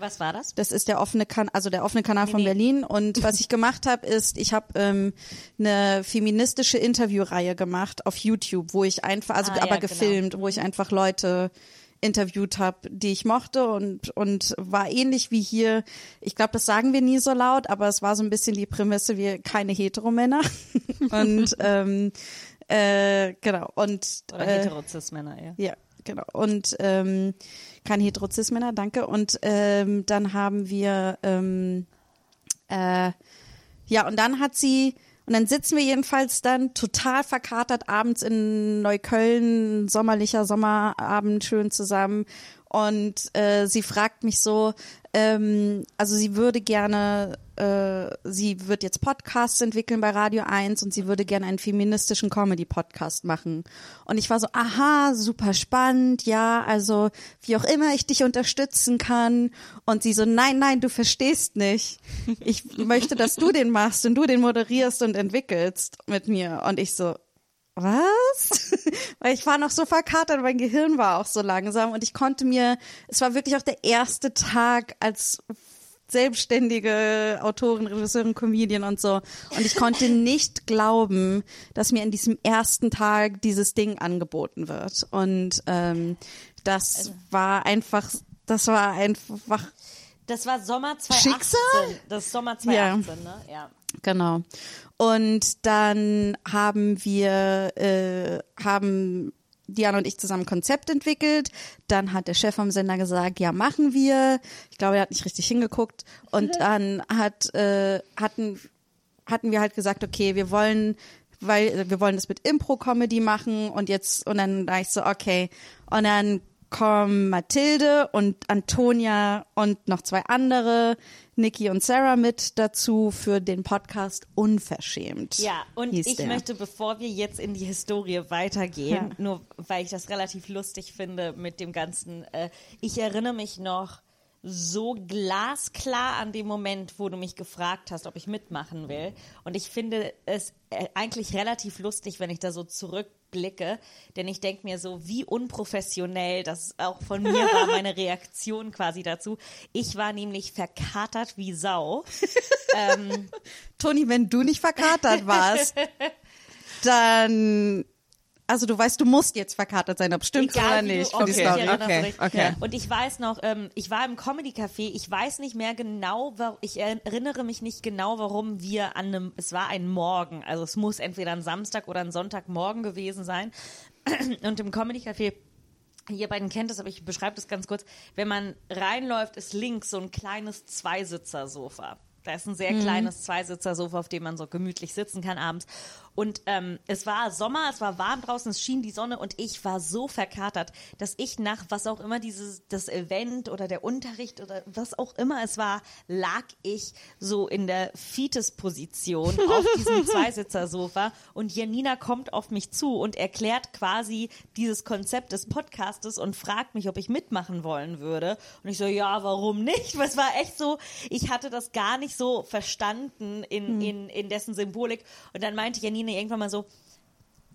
B: Was war das?
C: Das ist der offene Kan also der offene Kanal von
B: nee.
C: Berlin. Und was ich gemacht habe, ist, ich habe ähm, eine feministische Interviewreihe gemacht auf YouTube, wo ich einfach, also
B: Ah, ja,
C: aber
B: genau.
C: gefilmt, wo ich einfach Leute interviewt habe, die ich mochte und und war ähnlich wie hier. Ich glaube, das sagen wir nie so laut, aber es war so ein bisschen die Prämisse, wir keine Heteromänner und ähm, äh, genau und
B: Oder
C: äh,
B: Heterozis-Männer, ja.
C: ja, genau. Und ähm, keine Heterozis-Männer, danke. Und ähm, dann haben wir, ähm, äh, ja, und dann hat sie, und dann sitzen wir jedenfalls dann total verkatert abends in Neukölln, sommerlicher Sommerabend, schön zusammen. Und äh, sie fragt mich so, ähm, also sie würde gerne, äh, sie wird jetzt Podcasts entwickeln bei Radio 1 und sie würde gerne einen feministischen Comedy-Podcast machen. Und ich war so, aha, super spannend, ja, also wie auch immer ich dich unterstützen kann. Und sie so, nein, nein, du verstehst nicht. Ich möchte, dass du den machst und du den moderierst und entwickelst mit mir. Und ich so, was? Weil ich war noch so verkatert, mein Gehirn war auch so langsam und ich konnte mir, es war wirklich auch der erste Tag als selbstständige Autorin, Regisseurin, Comedian und so. Und ich konnte nicht glauben, dass mir in diesem ersten Tag dieses Ding angeboten wird. Und ähm, das war einfach, das war einfach
B: Das war Sommer 2018.
C: Schicksal?
B: Das ist Sommer 2018, ne? Ja.
C: Genau. Und dann haben wir, äh, haben Diana und ich zusammen ein Konzept entwickelt. Dann hat der Chef vom Sender gesagt, ja, machen wir. Ich glaube, er hat nicht richtig hingeguckt. Und dann hat, äh, hatten, hatten wir halt gesagt, okay, wir wollen, weil wir wollen das mit Impro-Comedy machen und jetzt, und dann war ich so, okay. Und dann kommen Mathilde und Antonia und noch zwei andere, Nikki und Sarah mit dazu für den Podcast Unverschämt.
B: Ja, und ich
C: der.
B: möchte, bevor wir jetzt in die Historie weitergehen,
C: Ja.
B: nur weil ich das relativ lustig finde mit dem Ganzen, äh, ich erinnere mich noch, so glasklar an dem Moment, wo du mich gefragt hast, ob ich mitmachen will. Und ich finde es äh, eigentlich relativ lustig, wenn ich da so zurückblicke, denn ich denke mir so, wie unprofessionell das auch von mir war, meine Reaktion quasi dazu. Ich war nämlich verkatert wie Sau.
C: Toni, wenn du nicht verkatert warst, dann, also du weißt, du musst jetzt verkatert sein, ob stimmt's
B: Egal,
C: oder nicht.
B: Du,
C: für die Story.
A: Okay, okay.
B: Und ich weiß noch, ähm, ich war im Comedy Café, ich weiß nicht mehr genau, ich erinnere mich nicht genau, warum wir an einem, es war ein Morgen, also es muss entweder ein Samstag oder ein Sonntagmorgen gewesen sein. Und im Comedy Café Ihr beiden kennt das, aber ich beschreibe das ganz kurz. Wenn man reinläuft, ist links so ein kleines Zweisitzer-Sofa. Da ist ein sehr kleines Zweisitzer-Sofa, auf dem man so gemütlich sitzen kann abends. Und ähm, es war Sommer, es war warm draußen, es schien die Sonne und ich war so verkatert, dass ich nach was auch immer dieses das Event oder der Unterricht oder was auch immer es war, lag ich so in der Fetus-Position auf diesem Zweisitzer-Sofa und Janina kommt auf mich zu und erklärt quasi dieses Konzept des Podcastes und fragt mich, ob ich mitmachen wollen würde. Und ich so, ja, warum nicht? Weil es war echt so, ich hatte das gar nicht so verstanden in, in, in dessen Symbolik. Und dann meinte Janina irgendwann mal so,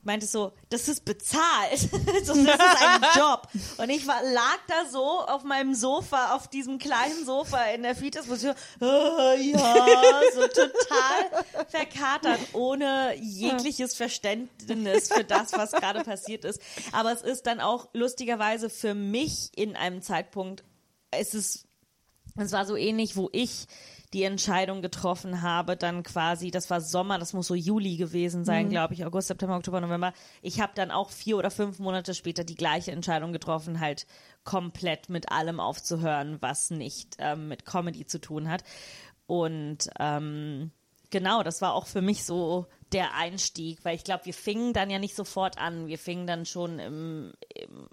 B: meinte so, das ist bezahlt. so, das ist ein Job. Und ich war, lag da so auf meinem Sofa, auf diesem kleinen Sofa in der Fetus-Position, äh, ja, so total verkatert, ohne jegliches Verständnis für das, was gerade passiert ist. Aber es ist dann auch lustigerweise für mich in einem Zeitpunkt, es ist, es war so ähnlich, wo ich die Entscheidung getroffen habe, dann quasi, das war Sommer, das muss so Juli gewesen sein, glaube ich, August, September, Oktober, November. Ich habe dann auch vier oder fünf Monate später die gleiche Entscheidung getroffen, halt komplett mit allem aufzuhören, was nicht ähm, mit Comedy zu tun hat. Und ähm, genau, das war auch für mich so der Einstieg, weil ich glaube, wir fingen dann ja nicht sofort an, wir fingen dann schon im,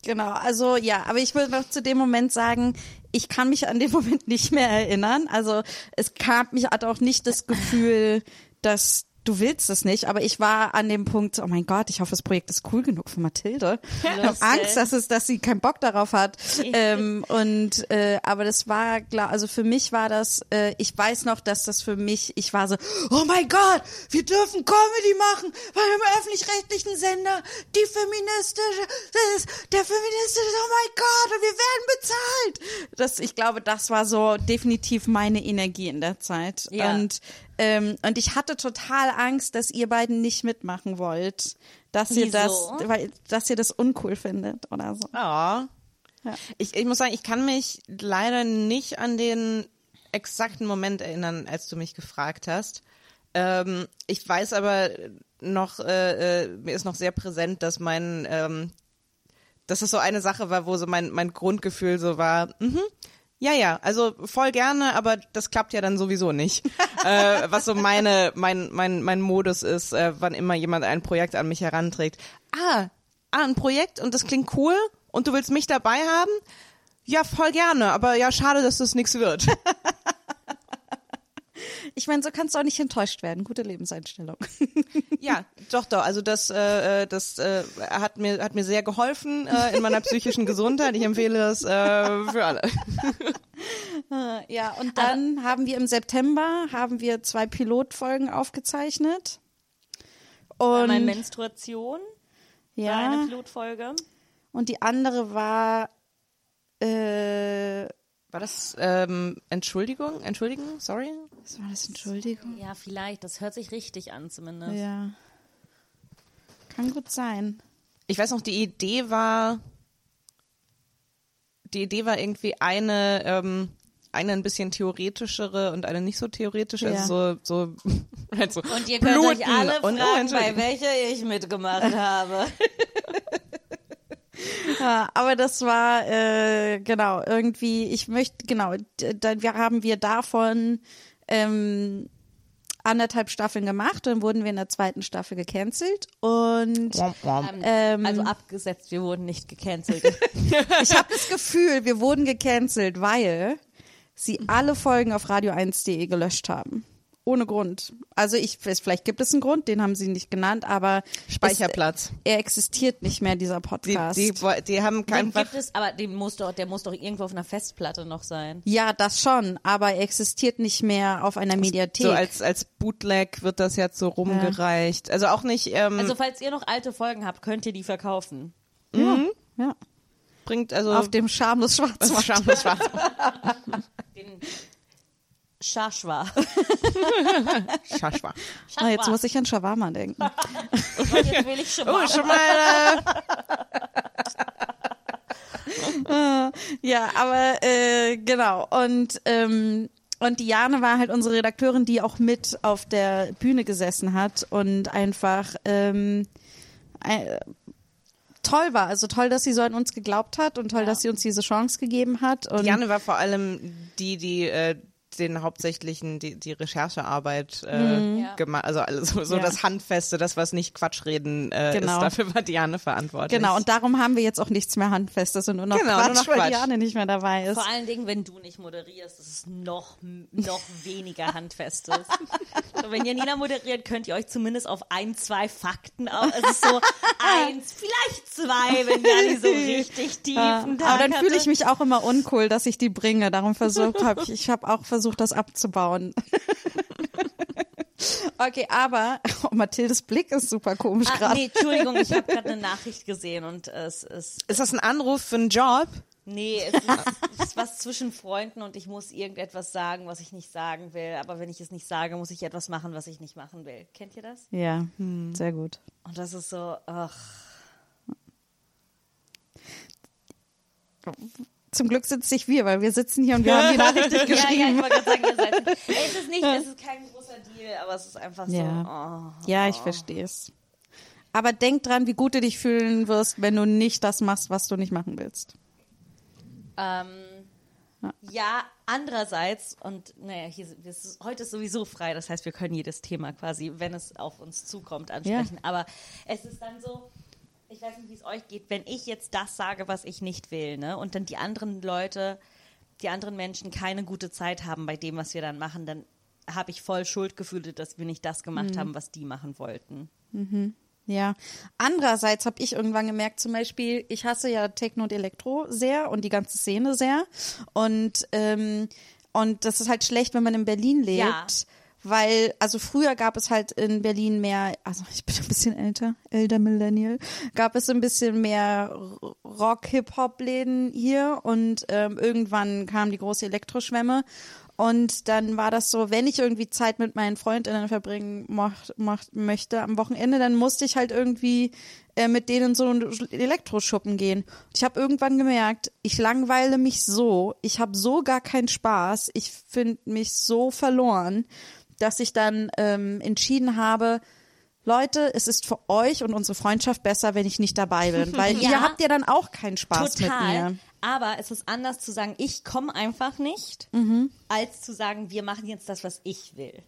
C: Genau, also ja, aber ich will noch zu dem Moment sagen, ich kann mich an den Moment nicht mehr erinnern. Also es gab mich hatte auch nicht das Gefühl, dass du willst es nicht, aber ich war an dem Punkt, oh mein Gott, ich hoffe, das Projekt ist cool genug für Mathilde. Ich habe. Angst, dass es, dass sie keinen Bock darauf hat. ähm, und äh, aber das war klar, also für mich war das, äh, ich weiß noch, dass das für mich, ich war so, oh mein Gott, wir dürfen Comedy machen, weil im öffentlich-rechtlichen Sender die feministische, das ist der feministische, oh mein Gott, und wir werden bezahlt. Das, ich glaube, das war so definitiv meine Energie in der Zeit.
B: Ja.
C: Und ähm, und ich hatte total Angst, dass ihr beiden nicht mitmachen wollt, dass ihr das, weil, dass ihr das uncool findet oder so.
A: Ja. Ich, ich muss sagen, ich kann mich leider nicht an den exakten Moment erinnern, als du mich gefragt hast. Ähm, ich weiß aber noch, äh, äh, mir ist noch sehr präsent, dass mein, ähm, dass es so eine Sache war, wo so mein, mein Grundgefühl so war, mhm, ja, ja, also voll gerne, aber das klappt ja dann sowieso nicht. äh, was so meine, mein, mein, mein Modus ist, äh, wann immer jemand ein Projekt an mich heranträgt. Ah, ah, ein Projekt und das klingt cool und du willst mich dabei haben? Ja, voll gerne, aber ja, schade, dass das nichts wird.
C: Ich meine, so kannst du auch nicht enttäuscht werden. Gute Lebenseinstellung.
A: Ja, doch, doch. Also das, äh, äh, das äh, hat mir hat mir sehr geholfen äh, in meiner psychischen Gesundheit. Ich empfehle das äh, für alle.
C: Ja, und dann haben wir im September haben wir zwei Pilotfolgen aufgezeichnet. Und
B: meine Menstruation, war eine
C: ja,
B: Pilotfolge.
C: und die andere war äh,
A: War das ähm, Entschuldigung? Entschuldigung? Sorry?
C: was war das? Entschuldigung.
B: Ja, vielleicht. Das hört sich richtig an zumindest.
C: Ja. Kann gut sein.
A: Ich weiß noch, die Idee war, die Idee war irgendwie eine, ähm, eine ein bisschen theoretischere und eine nicht so theoretische,
C: Ja.
A: also so, so, halt so
B: Und ihr könnt euch
A: Bluten
B: alle
A: und, oh,
B: fragen, bei welcher ich mitgemacht habe.
C: Ja, aber das war äh, genau irgendwie. Ich möchte genau. Dann wir haben wir davon ähm, anderthalb Staffeln gemacht, dann wurden wir in der zweiten Staffel gecancelt und
A: womp.
C: ähm,
B: Also abgesetzt, wir wurden nicht gecancelt.
C: ich habe das Gefühl, wir wurden gecancelt, weil sie alle Folgen auf radio1.de gelöscht haben. Ohne Grund. Also ich, vielleicht gibt es einen Grund, den haben sie nicht genannt, aber
A: Speicherplatz.
C: Es, er existiert nicht mehr, dieser
A: Die,
C: Podcast.
A: die, die haben
B: Den
A: kein
B: gibt es, aber den muss doch, der muss doch irgendwo auf einer Festplatte noch sein.
C: ja, das schon, aber er existiert nicht mehr auf einer Mediathek.
A: so als, als Bootleg wird das jetzt so rumgereicht. Also auch nicht, ähm,
B: Also falls ihr noch alte Folgen habt, könnt ihr die verkaufen.
C: ja,
A: bringt also
C: auf dem schamlos Schwarzmarkt.
A: Schamlos schwarz.
B: Den Schaschwa.
A: Schaschwa.
C: Ah, jetzt muss ich an Shawarma denken.
B: Und jetzt will ich schon mal.
A: Oh, schon mal, äh,
C: Ja, aber äh, genau. Und ähm, und Diane war halt unsere Redakteurin, die auch mit auf der Bühne gesessen hat und einfach ähm, äh, toll war. Also toll, dass sie so an uns geglaubt hat und toll, dass sie uns diese Chance gegeben hat. Und
A: Janne war vor allem die, die äh, den hauptsächlichen, die, die Recherchearbeit äh,
B: Ja.
A: gemacht, also alles so,
C: Mhm. Ja.
A: das Handfeste, das was nicht Quatschreden äh,
C: Genau.
A: ist, dafür war Diane verantwortlich.
C: Genau, und darum haben wir jetzt auch nichts mehr Handfestes und nur noch
A: Genau,
C: Quatsch,
A: nur noch
C: weil
A: Quatsch.
C: Diane nicht mehr dabei ist.
B: Vor allen Dingen, wenn du nicht moderierst, ist noch, noch weniger handfestes. so, wenn Janina moderiert, könnt ihr euch zumindest auf ein, zwei Fakten auf, es ist so eins, vielleicht zwei, wenn Jani so richtig tiefen
C: Ja,
B: Tag
C: aber dann fühle ich mich auch immer uncool, dass ich die bringe. Darum versucht habe ich, ich habe auch versucht, das abzubauen. okay, aber oh, Mathildes Blick ist super komisch
B: Ah,
C: gerade.
B: nee, Entschuldigung, ich habe gerade eine Nachricht gesehen und es ist
A: Ist das ein Anruf für einen Job?
B: Nee, es ist, es ist was zwischen Freunden und ich muss irgendetwas sagen, was ich nicht sagen will. Aber wenn ich es nicht sage, muss ich etwas machen, was ich nicht machen will. Kennt ihr das?
C: Ja, sehr gut.
B: Und das ist so, ach.
C: Zum Glück sitze ich wir, weil wir sitzen hier und wir haben die Nachricht nicht
B: Ja, ja, ich
C: geschrieben.
B: wollte gerade sagen, ihr seid. Ey, es ist nicht, es ist kein großer Deal, aber es ist einfach so.
C: Ja.
B: Oh.
C: Ja, ich verstehe es. Aber denk dran, wie gut du dich fühlen wirst, wenn du nicht das machst, was du nicht machen willst.
B: Ähm, ja, andererseits, und naja, hier, ist, heute ist sowieso frei, das heißt, wir können jedes Thema quasi, wenn es auf uns zukommt, ansprechen. Aber es ist dann so, ich weiß nicht, wie es euch geht, wenn ich jetzt das sage, was ich nicht will, ne, und dann die anderen Leute, die anderen Menschen keine gute Zeit haben bei dem, was wir dann machen, dann habe ich voll Schuldgefühle, dass wir nicht das gemacht haben, was die machen wollten.
C: Ja. Andererseits habe ich irgendwann gemerkt, zum Beispiel, ich hasse ja Techno und Elektro sehr und die ganze Szene sehr. Und, ähm, und das ist halt schlecht, wenn man in Berlin lebt.
B: Ja.
C: Weil, also früher gab es halt in Berlin mehr, also ich bin ein bisschen älter, älter Millennial, gab es ein bisschen mehr Rock-Hip-Hop-Läden hier und ähm, irgendwann kam die große Elektroschwemme und dann war das so, wenn ich irgendwie Zeit mit meinen Freundinnen verbringen mocht, mocht, möchte am Wochenende, dann musste ich halt irgendwie äh, mit denen so einen Elektroschuppen gehen. Und ich habe irgendwann gemerkt, ich langweile mich so, ich habe so gar keinen Spaß, ich finde mich so verloren, dass ich dann ähm, entschieden habe, Leute, es ist für euch und unsere Freundschaft besser, wenn ich nicht dabei bin, weil
B: Ja.
C: ihr habt ja dann auch keinen Spaß mit
B: Total.
C: mir.
B: Aber es ist anders zu sagen, ich komme einfach nicht,
C: Mhm.
B: als zu sagen, wir machen jetzt das, was ich will.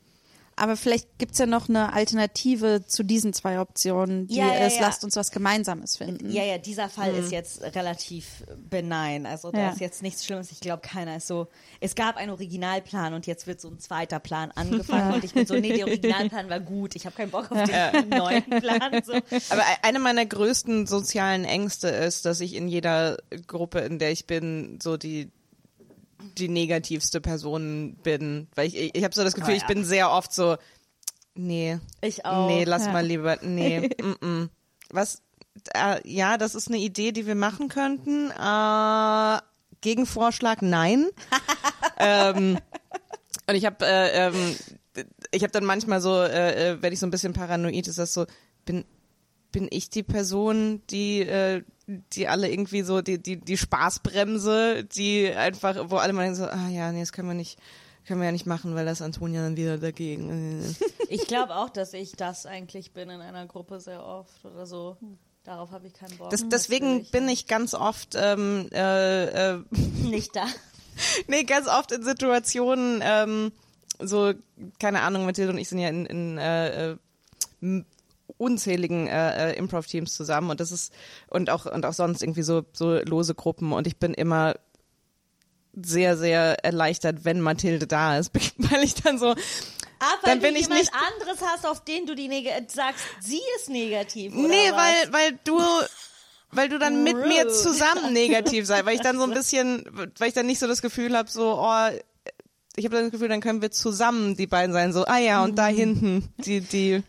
C: Aber vielleicht gibt's ja noch eine Alternative zu diesen zwei Optionen, die
B: Ja, ja,
C: es
B: ja.
C: lasst uns was Gemeinsames finden.
B: Ja, ja, dieser Fall ist jetzt relativ benign. Also da
C: Ja.
B: ist jetzt nichts Schlimmes. Ich glaube, keiner ist so. Es gab einen Originalplan und jetzt wird so ein zweiter Plan angefangen und ich bin so, nee, der Originalplan war gut. Ich habe keinen Bock auf den neuen Plan. So.
A: Aber e- eine meiner größten sozialen Ängste ist, dass ich in jeder Gruppe, in der ich bin, so die die negativste Person bin, weil ich ich, ich habe so das Gefühl,
B: Oh ja.
A: ich bin sehr oft so nee,
B: Ich auch.
A: nee, lass
C: Ja.
A: mal lieber, nee, mm, mm. was äh, ja, das ist eine Idee, die wir machen könnten. Äh, Gegenvorschlag, nein. ähm, und ich habe äh, ähm, ich habe dann manchmal so, äh, äh, wenn ich so ein bisschen paranoid ist, das so, bin bin ich die Person, die äh, die alle irgendwie so die die die Spaßbremse, die einfach, wo alle mal denken so, ah ja, nee, das können wir nicht können wir ja nicht machen, weil das Antonia dann wieder dagegen. äh.
B: Ich glaube auch, dass ich das eigentlich bin in einer Gruppe sehr oft oder so. Darauf habe ich keinen Bock.
A: Das, deswegen
B: will
A: bin ich ganz oft ähm, äh, äh,
B: nicht da.
A: nee, ganz oft in Situationen, ähm, so, keine Ahnung, Mathilde und ich sind ja in, in äh, äh, unzähligen äh, äh, Improv-Teams zusammen und das ist und auch und auch sonst irgendwie so so lose Gruppen und ich bin immer sehr sehr erleichtert, wenn Mathilde da ist, weil ich dann so
B: weil
A: dann bin
B: du
A: ich
B: jemand
A: nicht.
B: anderes hast, auf den du die neg sagst, sie ist negativ. Oder
A: Nee,
B: was?
A: weil, weil du, weil du dann mit mir zusammen negativ sei, weil ich dann so ein bisschen, weil ich dann nicht so das Gefühl habe, so, oh, ich habe das Gefühl, dann können wir zusammen die beiden sein, so, ah ja, und da hinten, die, die,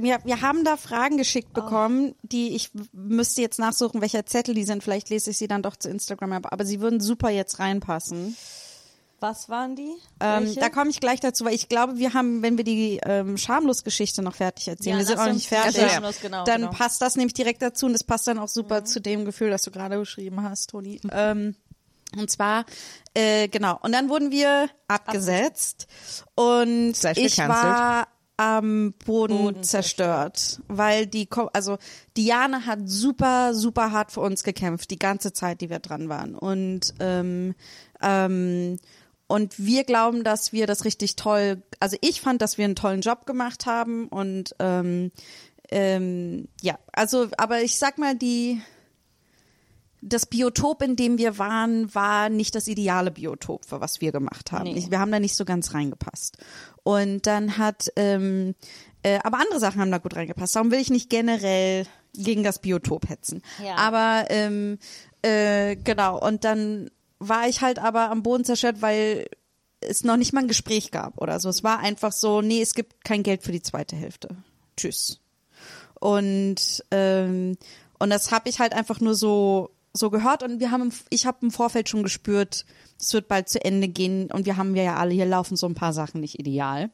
C: Wir, wir haben da Fragen geschickt bekommen, die ich müsste jetzt nachsuchen, welcher Zettel die sind. Vielleicht lese ich sie dann doch zu Instagram ab. Aber sie würden super jetzt reinpassen.
B: Was waren die?
C: Ähm, da komme ich gleich dazu, weil ich glaube, wir haben, wenn wir die ähm, Schamlos-Geschichte noch fertig erzählen,
B: Ja,
C: wir sind
B: uns
C: nicht fertig,
A: Ja,
B: Schamlos, genau,
C: dann
B: genau.
C: passt das nämlich direkt dazu und das passt dann auch super zu dem Gefühl, das du gerade beschrieben hast, Toni. Ähm, und zwar, äh, genau, und dann wurden wir abgesetzt und
A: Slash
C: ich war am Boden,
B: Boden
C: zerstört, weil die, also Diane hat super, super hart für uns gekämpft, die ganze Zeit, die wir dran waren. Und ähm, ähm, und wir glauben, dass wir das richtig toll, also ich fand, dass wir einen tollen Job gemacht haben und ähm, ähm, ja, also, aber ich sag mal, die das Biotop, in dem wir waren, war nicht das ideale Biotop, für was wir gemacht haben.
B: Nee.
C: Wir haben da nicht so ganz reingepasst. Und dann hat, ähm, äh, aber andere Sachen haben da gut reingepasst. Darum will ich nicht generell gegen das Biotop hetzen.
B: Ja.
C: Aber ähm, äh, genau. Und dann war ich halt aber am Boden zerstört, weil es noch nicht mal ein Gespräch gab oder so. Es war einfach so, nee, es gibt kein Geld für die zweite Hälfte. Tschüss. Und ähm, und das habe ich halt einfach nur so so gehört und wir haben im, ich habe im Vorfeld schon gespürt, es wird bald zu Ende gehen und wir haben wir ja alle hier laufen so ein paar Sachen nicht ideal.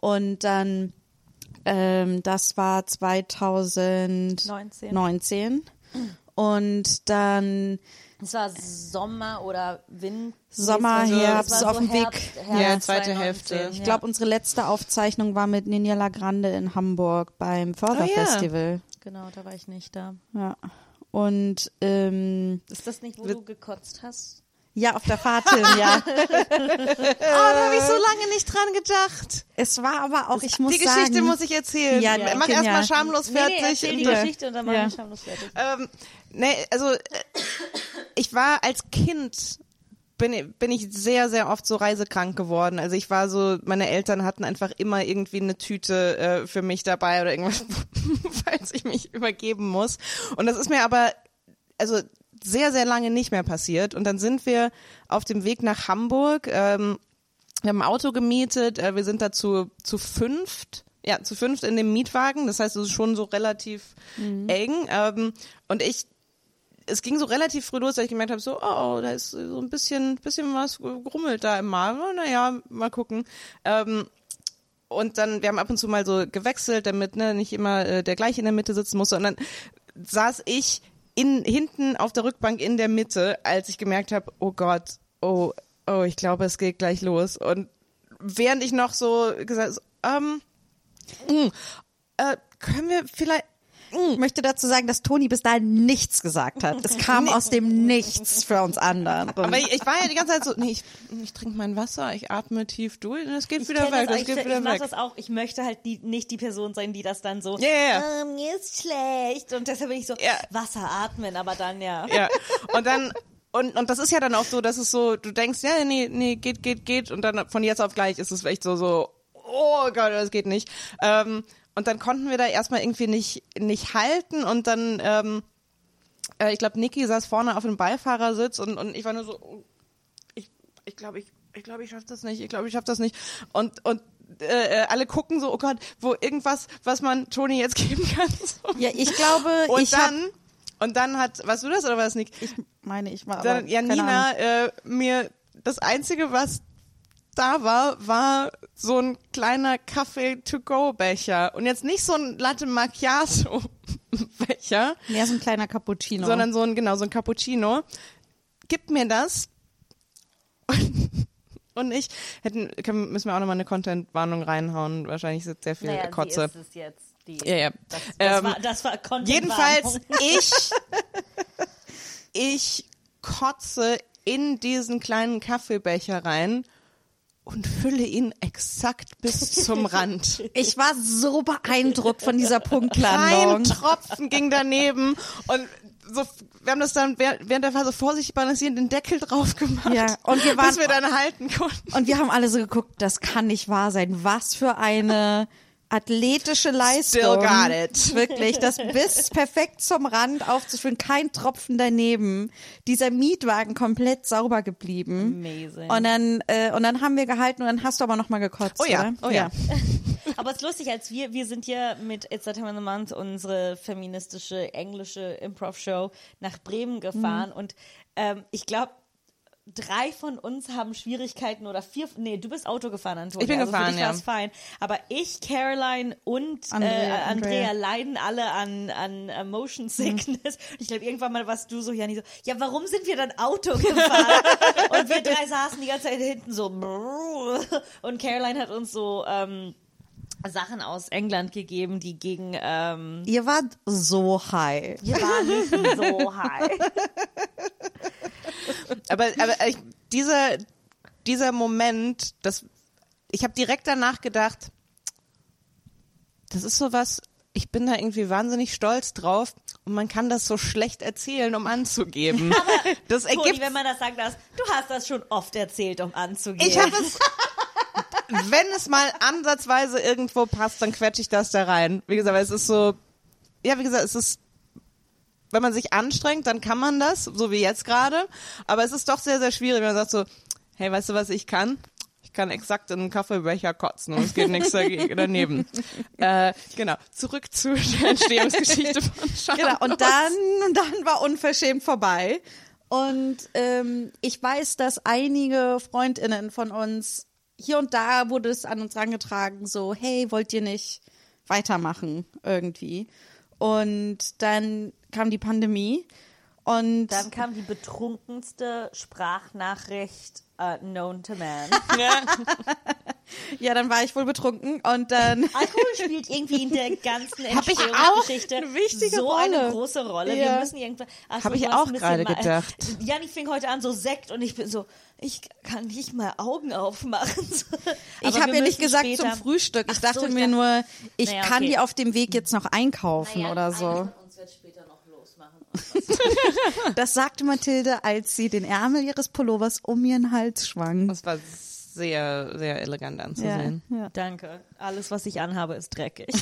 C: Und dann ähm, das war 2019
B: 19.
C: und dann
B: Es war Sommer oder Wind.
C: Sommer,
B: Also,
C: Herbst,
B: es war
C: auf dem Weg.
B: Herbst
A: Ja, zweite
B: 2019,
A: Hälfte.
C: ich glaube unsere letzte Aufzeichnung war mit Ninja Lagrande in Hamburg beim
A: Oh ja.
C: Förderfestival.
B: Genau, da war ich nicht da.
C: ja. Und ähm,
B: Ist das nicht, wo du gekotzt hast?
C: ja, auf der Fahrt hin, ja.
A: oh, da habe ich so lange nicht dran gedacht.
C: Es war aber auch, ich muss
A: Die Geschichte
C: sagen,
A: muss ich erzählen.
C: Ja,
A: Mach
C: genial.
A: erstmal schamlos
B: Nee,
A: fertig.
B: nee, erzähl die
A: dann-
B: Geschichte und dann machen
C: Ja.
B: wir schamlos fertig.
A: Ähm, nee, also äh, ich war als Kind bin, bin ich sehr, sehr oft so reisekrank geworden. Also ich war so, meine Eltern hatten einfach immer irgendwie eine Tüte äh, für mich dabei oder irgendwas, falls ich mich übergeben muss. Und das ist mir aber, also sehr, sehr lange nicht mehr passiert. Und dann sind wir auf dem Weg nach Hamburg. Ähm, wir haben ein Auto gemietet, äh, wir sind dazu zu fünft, ja, zu fünft in dem Mietwagen, das heißt, es ist schon so relativ eng. Ähm, und ich, es ging so relativ früh los, dass ich gemerkt habe, so, oh, da ist so ein bisschen, bisschen was grummelt da im Magen. Naja, mal gucken. Ähm, und dann, wir haben ab und zu mal so gewechselt, damit ne, nicht immer äh, der gleiche in der Mitte sitzen musste. Und dann saß ich in, hinten auf der Rückbank in der Mitte, als ich gemerkt habe, oh Gott, oh, oh, ich glaube, es geht gleich los. Und während ich noch so gesagt, ähm, mh, äh, können wir vielleicht,
C: ich möchte dazu sagen, dass Toni bis dahin nichts gesagt hat. Es kam aus dem Nichts für uns anderen.
A: Aber ich, ich war ja die ganze Zeit so, nee, ich, ich trinke mein Wasser, ich atme tief durch und es geht
B: Ich
A: wieder weg,
B: das,
A: das
B: ich,
A: geht
B: ich
A: wieder
B: mach
A: weg.
B: das auch. Ich möchte halt die, nicht die Person sein, die das dann so,
A: Ja, ja, ja.
B: "Ah, mir ist schlecht. Und deshalb bin ich so,
A: Ja.
B: Wasser atmen, aber dann ja.
A: Ja. Und dann, und, und das ist ja dann auch so, dass es so, du denkst, ja, nee, nee, geht, geht, geht. Und dann von jetzt auf gleich ist es echt so, so, oh Gott, das geht nicht. Ähm, und dann konnten wir da erstmal irgendwie nicht, nicht halten und dann, ähm, äh, ich glaube, Niki saß vorne auf dem Beifahrersitz und, und ich war nur so, oh, ich, ich glaube, ich, ich glaube, ich schaff das nicht, ich glaube, ich schaff das nicht. Und, und äh, äh, alle gucken so, oh Gott, wo irgendwas, was man Toni jetzt geben kann. So.
C: ja, ich glaube,
A: Und
C: ich
A: dann, und dann hat, warst du das oder war das Nick?
C: ich meine, ich war aber,
A: dann
C: keine Ahnung.
A: Janina äh, mir das einzige, was da war, war so ein kleiner Kaffee-to-go-Becher und jetzt nicht so ein Latte Macchiato-Becher,
C: Mehr so ein kleiner Cappuccino.
A: sondern so ein genau so ein Cappuccino. Gib mir das und, und ich hätten können, müssen wir auch nochmal eine Content-Warnung reinhauen. Wahrscheinlich ist jetzt sehr viel
B: Naja,
A: Kotze.
B: sie ist es jetzt. Die,
A: Ja, ja.
B: Das, das,
A: Ähm,
B: war, das war Content
A: Jedenfalls, ich, ich kotze in diesen kleinen Kaffeebecher rein und fülle ihn exakt bis zum Rand.
C: ich war so beeindruckt von dieser
A: Kein
C: Punktlandung.
A: Tropfen ging daneben und so, wir haben das dann während während der Phase vorsichtig balancierend den Deckel drauf gemacht.
C: Ja, und wir waren-
A: bis wir dann halten konnten.
C: Und wir haben alle so geguckt, das kann nicht wahr sein. Was für eine athletische Leistung.
A: Still got it.
C: Wirklich, das bis perfekt zum Rand aufzuführen, kein Tropfen daneben. Dieser Mietwagen komplett sauber geblieben.
B: Amazing.
C: Und dann, äh, und dann haben wir gehalten und dann hast du aber noch mal gekotzt,
A: Oh ja,
C: oder?
A: oh ja.
B: Aber es ist lustig, als wir, wir sind ja mit It's That Time of the Month, unsere feministische englische Improv-Show, nach Bremen gefahren
C: Mhm.
B: und ähm, ich glaube, drei von uns haben Schwierigkeiten oder vier, nee, du bist Auto gefahren, Antonia.
A: Ich bin
B: also
A: gefahren,
B: für dich
A: ja.
B: fein. Aber ich, Caroline und
C: Andrea,
B: äh, Andrea,
C: Andrea.
B: leiden alle an, an äh, Motion Sickness. Ich glaube, irgendwann mal warst du so, Jani, so, ja, warum sind wir dann Auto gefahren? und wir drei saßen die ganze Zeit hinten so, und Caroline hat uns so, ähm, Sachen aus England gegeben, die gegen ähm,
C: Ihr wart so high.
B: wir waren nicht so high.
A: Aber, aber ich, dieser, dieser Moment, das, ich habe direkt danach gedacht, das ist sowas, ich bin da irgendwie wahnsinnig stolz drauf und man kann das so schlecht erzählen, um anzugeben. das
B: Toni,
A: ergibt,
B: wenn man das sagt, das, du hast das schon oft erzählt, um anzugehen.
A: ich habe es, wenn es mal ansatzweise irgendwo passt, dann quetsche ich das da rein. Wie gesagt, weil es ist so, ja, wie gesagt, es ist wenn man sich anstrengt, dann kann man das, so wie jetzt gerade. Aber es ist doch sehr, sehr schwierig, wenn man sagt so, hey, weißt du, was ich kann? Ich kann exakt in einen Kaffeebecher kotzen und es geht nichts dagegen, daneben. Äh, genau. Zurück zu der Entstehungsgeschichte von Schamlos.
C: Genau, und dann, und dann war unverschämt vorbei. Und ähm, ich weiß, dass einige Freundinnen von uns, hier und da wurde es an uns rangetragen, so, hey, wollt ihr nicht weitermachen irgendwie? Und dann kam die Pandemie und
B: Dann kam die betrunkenste Sprachnachricht uh, known to man.
C: ja, dann war ich wohl betrunken und dann
B: Alkohol spielt irgendwie in der ganzen Entstehungsgeschichte
C: eine wichtige
B: so
C: Rolle.
B: eine große Rolle. Wir
C: Ja.
B: müssen irgendwann. Ach so,
A: Hab ich auch gerade gedacht.
B: Janni fing heute an so Sekt und ich bin so, ich kann nicht mal Augen aufmachen.
C: ich habe
B: wir
C: ja nicht gesagt
B: später-
C: zum Frühstück. Ich
B: Ach
C: dachte
B: so, ich
C: mir
B: dachte-
C: nur, ich
B: Naja,
C: kann
B: okay.
C: die auf dem Weg jetzt noch einkaufen oder so.
B: uns wird später noch losmachen.
C: Das sagte Mathilde, als sie den Ärmel ihres Pullovers um ihren Hals schwang.
A: Das war sehr, sehr elegant anzusehen.
C: ja.
B: Danke. Alles, was ich anhabe, ist dreckig.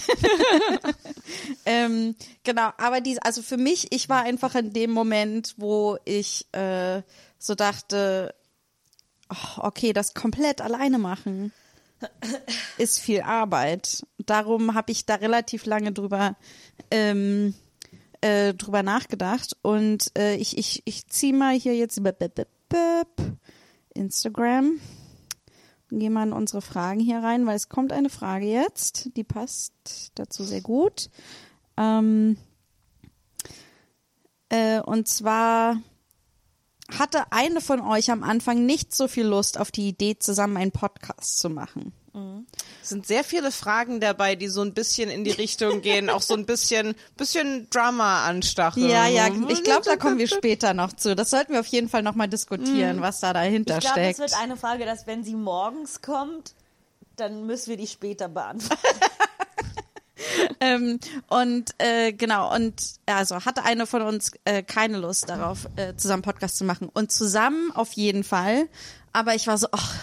C: Ähm, genau, aber die, also für mich, ich war einfach in dem Moment, wo ich äh, so dachte, oh, okay, das komplett alleine machen ist viel Arbeit. Darum habe ich da relativ lange drüber ähm, äh, drüber nachgedacht und äh, ich ich ich ziehe mal hier jetzt Instagram und gehe mal in unsere Fragen hier rein, weil es kommt eine Frage jetzt, die passt dazu sehr gut. Ähm, äh, und zwar hatte eine von euch am Anfang nicht so viel Lust auf die Idee, zusammen einen Podcast zu machen.
A: Es sind sehr viele Fragen dabei, die so ein bisschen in die Richtung gehen, auch so ein bisschen, bisschen Drama anstacheln.
C: Ja, ja, ich glaube, da kommen wir später noch zu. Das sollten wir auf jeden Fall nochmal diskutieren, was da dahinter
B: Ich glaube, es
C: steckt.
B: wird eine Frage, dass wenn sie morgens kommt, dann müssen wir die später beantworten.
C: Ähm, und äh, genau, und also hatte eine von uns äh, keine Lust darauf, äh, zusammen Podcast zu machen. Und zusammen auf jeden Fall. Aber ich war so, ach,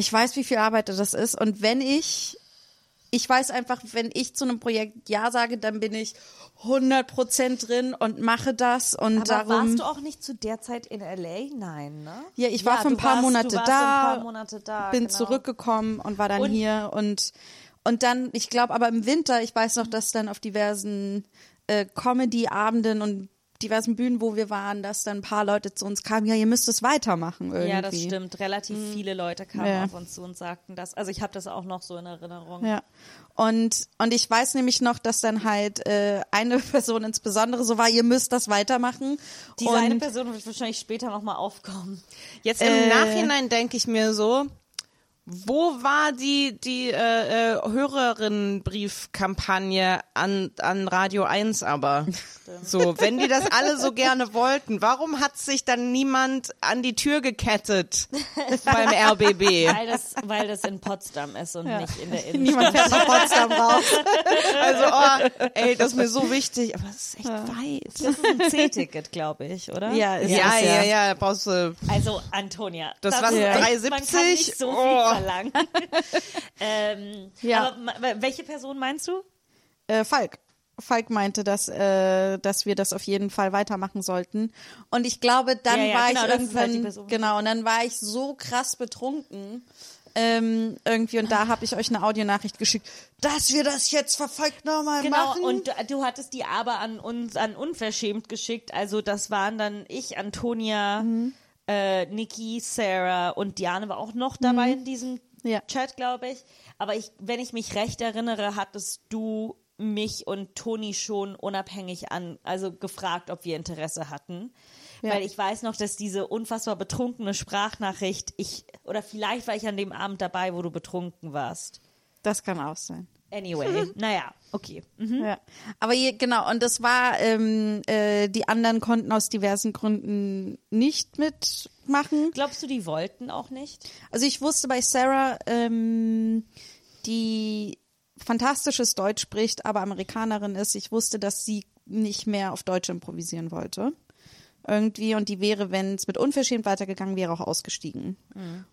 C: ich weiß, wie viel Arbeit das ist. Und wenn ich, ich weiß einfach, wenn ich zu einem Projekt Ja sage, dann bin ich 100% drin und mache das. Und
B: Aber
C: darum.
B: warst du auch nicht zu der Zeit in L.A.? Nein, ne?
C: Ja, ich war für ein paar
B: warst,
C: Monate da,
B: Ein paar Monate da
C: bin
B: genau.
C: zurückgekommen und war dann
B: Und-
C: hier und und dann, ich glaube, aber im Winter, ich weiß noch, dass dann auf diversen äh, Comedy-Abenden und diversen Bühnen, wo wir waren, dass dann ein paar Leute zu uns kamen, ja, ihr müsst es weitermachen irgendwie.
B: Ja, das stimmt. Relativ viele Leute kamen
C: Ja.
B: auf uns zu und sagten das. Also ich habe das auch noch so in Erinnerung.
C: Ja. Und, und ich weiß nämlich noch, dass dann halt äh, eine Person insbesondere so war, ihr müsst das weitermachen.
B: Diese
C: und,
B: eine Person wird wahrscheinlich später nochmal aufkommen.
A: Jetzt im
C: Äh.
A: Nachhinein denke ich mir so, Wo war die, die äh, äh, Hörerinnenbriefkampagne an, an Radio 1 aber? So, wenn die das alle so gerne wollten, warum hat sich dann niemand an die Tür gekettet beim RBB?
B: Weil das, weil das in Potsdam ist und nicht in der Innenstadt.
C: Niemand fährt nach Potsdam raus.
A: Also, oh, ey, das ist mir so wichtig, aber es ist echt weiß.
B: Das ist ein C-Ticket, glaube ich, oder?
C: Ja, ist
A: Ja,
C: es,
A: ja, ja, brauchst du.
B: Also Antonia,
A: Das war
B: ist echt-
A: 3,70?
B: Man kann nicht so viel
A: Oh.
B: verlangen. ähm,
C: Ja.
B: Aber welche Person meinst du?
C: äh, Falk. Falk meinte, dass, äh, dass wir das auf jeden Fall weitermachen sollten. Und ich glaube, dann
B: Ja, ja,
C: war
B: genau,
C: ich
B: halt
C: irgendwann,
B: Person.
C: genau, und dann war ich so krass betrunken. Ähm, irgendwie und da habe ich euch eine Audionachricht geschickt, dass wir das jetzt verfolgt nochmal
B: Genau,
C: machen.
B: und du, du hattest die aber an uns, an unverschämt geschickt. Also das waren dann ich, Antonia,
C: Mhm.
B: Äh, Niki, Sarah und Diane war auch noch dabei in diesem
C: Mhm. Ja.
B: Chat, glaube ich. Aber ich, wenn ich mich recht erinnere, hattest du mich und Toni schon unabhängig an, also gefragt, ob wir Interesse hatten.
C: Ja.
B: Weil ich weiß noch, dass diese unfassbar betrunkene Sprachnachricht, ich, oder vielleicht war ich an dem Abend dabei, wo du betrunken warst.
C: das kann auch sein.
B: Anyway, naja, okay. Mhm.
C: Ja. Aber je, genau, und das war, ähm, äh, die anderen konnten aus diversen Gründen nicht mitmachen.
B: Glaubst du, die wollten auch nicht?
C: Also ich wusste bei Sarah, ähm, die fantastisches Deutsch spricht, aber Amerikanerin ist, ich wusste, dass sie nicht mehr auf Deutsch improvisieren wollte. Irgendwie und die wäre, wenn es mit unverschämt weitergegangen wäre, auch ausgestiegen.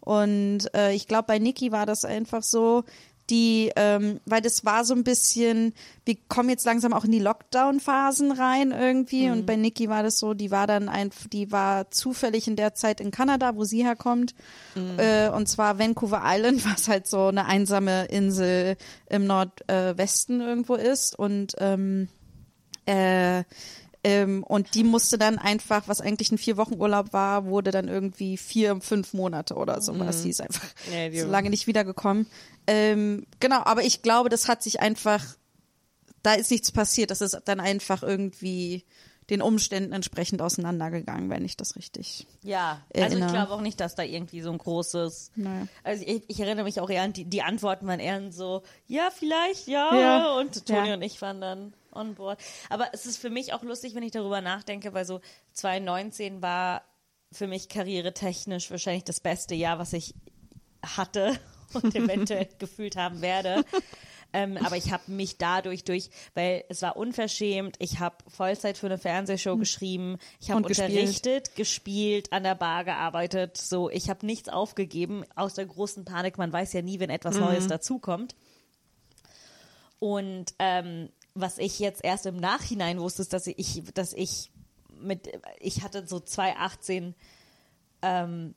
C: Und äh, ich glaube, bei Niki war das einfach so, die, ähm, weil das war so ein bisschen, wir kommen jetzt langsam auch in die Lockdown-Phasen rein irgendwie. Und bei Niki war das so, die war dann einfach, die war zufällig in der Zeit in Kanada, wo sie herkommt. Äh, und zwar Vancouver Island, was halt so eine einsame Insel im Nordwesten irgendwo ist. Und ähm, äh, ähm, und die musste dann einfach, was eigentlich ein vier Wochen Urlaub war, wurde dann irgendwie vier, fünf Monate oder sowas. Sie ist einfach
A: Ja, die-
C: so lange nicht wiedergekommen. Ähm, genau, aber ich glaube, das hat sich einfach, da ist nichts passiert. Das ist dann einfach irgendwie den Umständen entsprechend auseinandergegangen, wenn ich das richtig.
B: Ja, also ich
C: Erinnere.
B: glaube auch nicht, dass da irgendwie so ein großes.
C: Naja.
B: Also ich, ich erinnere mich auch eher an die, die Antworten waren eher so, ja, vielleicht, ja.
C: Ja.
B: Und Toni
C: Ja.
B: und ich waren dann on board. Aber es ist für mich auch lustig, wenn ich darüber nachdenke, weil so 2019 war für mich karrieretechnisch wahrscheinlich das beste Jahr, was ich hatte und eventuell gefühlt haben werde. Ähm, aber ich habe mich dadurch durch, weil es war unverschämt, ich habe Vollzeit für eine Fernsehshow geschrieben, ich habe
C: Und gespielt.
B: unterrichtet, gespielt, an der Bar gearbeitet, so ich habe nichts aufgegeben aus der großen Panik, man weiß ja nie, wenn etwas Neues dazukommt. Und ähm, was ich jetzt erst im Nachhinein wusste, ist, dass ich, dass ich mit, ich hatte so 2018, ähm,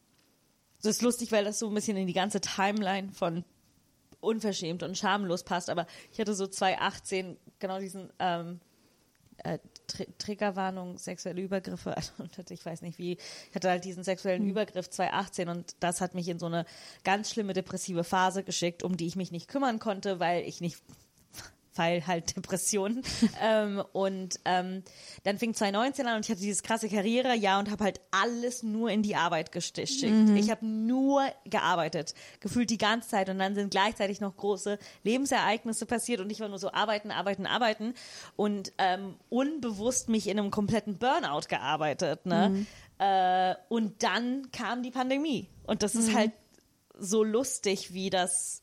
B: das ist lustig, weil das so ein bisschen in die ganze Timeline von unverschämt und schamlos passt, aber ich hatte so 2018 genau diesen ähm, äh, Tr Triggerwarnung, sexuelle Übergriffe, also, ich weiß nicht wie, ich hatte halt diesen sexuellen Übergriff 2018 und das hat mich in so eine ganz schlimme depressive Phase geschickt, um die ich mich nicht kümmern konnte, weil ich nicht weil halt Depressionen. ähm, und ähm, dann fing 2019 an und ich hatte dieses krasse Karriere, ja, und habe halt alles nur in die Arbeit gesteckt. Ich habe nur gearbeitet, gefühlt die ganze Zeit. Und dann sind gleichzeitig noch große Lebensereignisse passiert und ich war nur so arbeiten, arbeiten, arbeiten und ähm, unbewusst mich in einem kompletten Burnout gearbeitet. Ne? Äh, und dann kam die Pandemie. Und das ist halt so lustig, wie das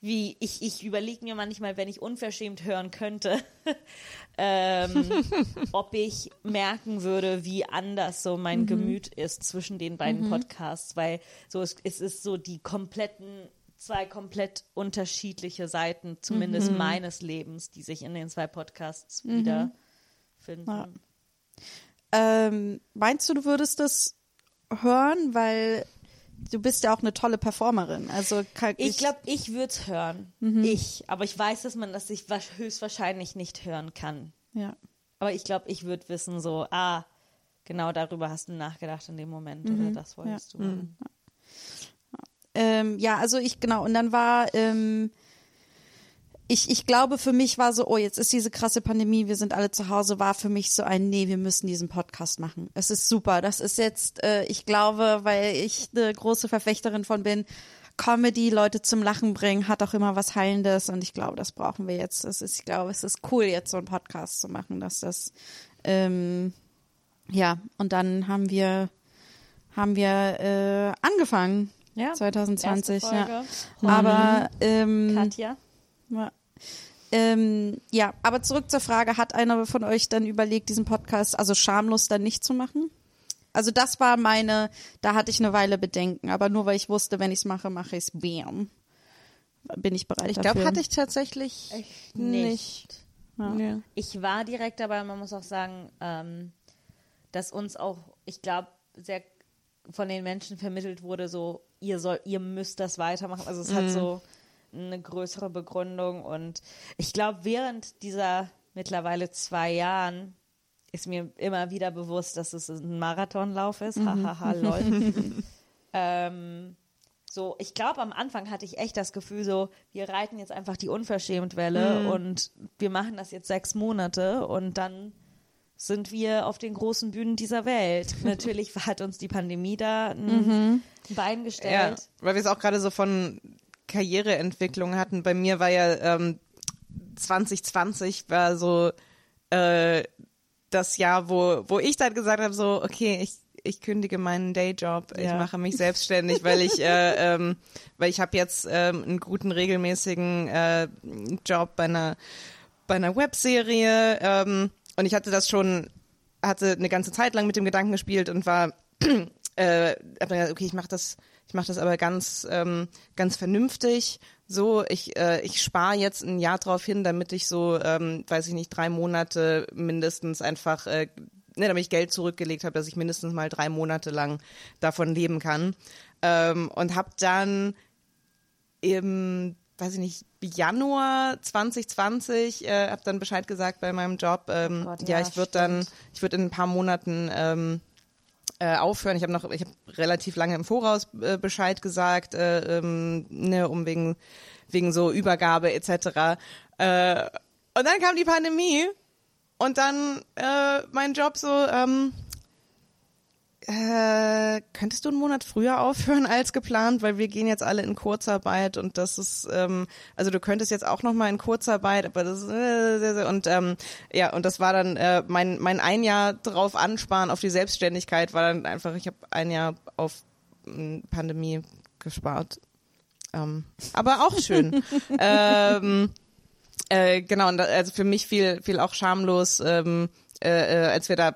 B: wie ich, ich überlege mir manchmal, wenn ich unverschämt hören könnte, ähm, ob ich merken würde, wie anders so mein Gemüt ist zwischen den beiden Podcasts, weil so es, es ist so die kompletten zwei komplett unterschiedliche Seiten, zumindest meines Lebens, die sich in den zwei Podcasts wiederfinden.
C: Ja. Ähm, meinst du, du würdest das hören, weil du bist ja auch eine tolle Performerin. Also kann
B: Ich glaube, ich würde es hören. Ich. Aber ich weiß, dass man das sich wa- höchstwahrscheinlich nicht hören kann.
C: ja.
B: Aber ich glaube, ich würde wissen, so, ah, genau darüber hast du nachgedacht in dem Moment oder das wolltest du. machen.
C: Ähm, ja, also ich, genau, und dann war, ähm, ich, ich glaube, für mich war so, oh, jetzt ist diese krasse Pandemie, wir sind alle zu Hause, war für mich so ein, nee, wir müssen diesen Podcast machen. Es ist super. Das ist jetzt, äh, ich glaube, weil ich eine große Verfechterin von bin, Comedy Leute zum Lachen bringen, hat auch immer was Heilendes und ich glaube, das brauchen wir jetzt. Das ist, ich glaube, es ist cool, jetzt so einen Podcast zu machen, dass das ähm, ja, und dann haben wir haben wir äh, angefangen.
B: Ja,
C: 2020,
B: erste Folge.
C: ja. Aber ähm,
B: Katja.
C: Ja. Ähm, ja, aber zurück zur Frage, hat einer von euch dann überlegt, diesen Podcast, also schamlos dann nicht zu machen? Also das war meine, da hatte ich eine Weile Bedenken, aber nur weil ich wusste, wenn ich es mache, mache ich es bam. Bin ich bereit
A: Ich glaube, hatte ich tatsächlich nicht.
C: Ja.
A: Ja.
B: Ich war direkt dabei, man muss auch sagen, ähm, dass uns auch, ich glaube, sehr von den Menschen vermittelt wurde, so, ihr soll, ihr müsst das weitermachen. Also es hat so eine größere Begründung und ich glaube, während dieser mittlerweile zwei Jahren ist mir immer wieder bewusst, dass es ein Marathonlauf ist. Hahaha, lol. ähm, so, ich glaube, am Anfang hatte ich echt das Gefühl, so, wir reiten jetzt einfach die Unverschämtwelle und wir machen das jetzt sechs Monate und dann sind wir auf den großen Bühnen dieser Welt. Natürlich hat uns die Pandemie da ein Bein
A: Ja,
B: gestellt.
A: weil wir es auch gerade so von Karriereentwicklung hatten. Bei mir war ja ähm, 2020 war so äh, das Jahr, wo, wo ich dann gesagt habe, so, okay, ich, ich kündige meinen Dayjob, ich
B: Ja.
A: mache mich selbstständig, weil ich, äh, ähm, weil ich habe jetzt ähm, einen guten regelmäßigen äh, Job bei einer bei einer Webserie ähm, und ich hatte das schon, hatte eine ganze Zeit lang mit dem Gedanken gespielt und war, äh, hab dann gesagt, okay, ich mache das, ich mache das aber ganz, ähm, ganz vernünftig. So, ich, äh, ich spare jetzt ein Jahr drauf hin, damit ich so, ähm, weiß ich nicht, drei Monate mindestens einfach, äh, ne, damit ich Geld zurückgelegt habe, dass ich mindestens mal drei Monate lang davon leben kann. Ähm, und habe dann im, weiß ich nicht, Januar 2020, äh, habe dann Bescheid gesagt bei meinem Job. Ähm,
B: Oh Gott,
A: ja,
B: ja,
A: ich würde dann, ich würde in ein paar Monaten ähm, äh, aufhören. Ich habe noch, ich habe relativ lange im Voraus äh, Bescheid gesagt, äh, ähm, ne, um wegen wegen so Übergabe etc. Äh, und dann kam die Pandemie und dann äh, mein Job so. Ähm, äh, könntest du einen Monat früher aufhören als geplant, weil wir gehen jetzt alle in Kurzarbeit und das ist, ähm, also du könntest jetzt auch noch mal in Kurzarbeit, aber das ist, äh, und ähm, ja und das war dann äh, mein mein ein Jahr drauf ansparen auf die Selbstständigkeit war dann einfach, ich habe ein Jahr auf ähm, Pandemie gespart, ähm, aber auch schön. ähm, äh, genau, und da, also für mich fiel, fiel auch schamlos, ähm, äh, äh, als wir da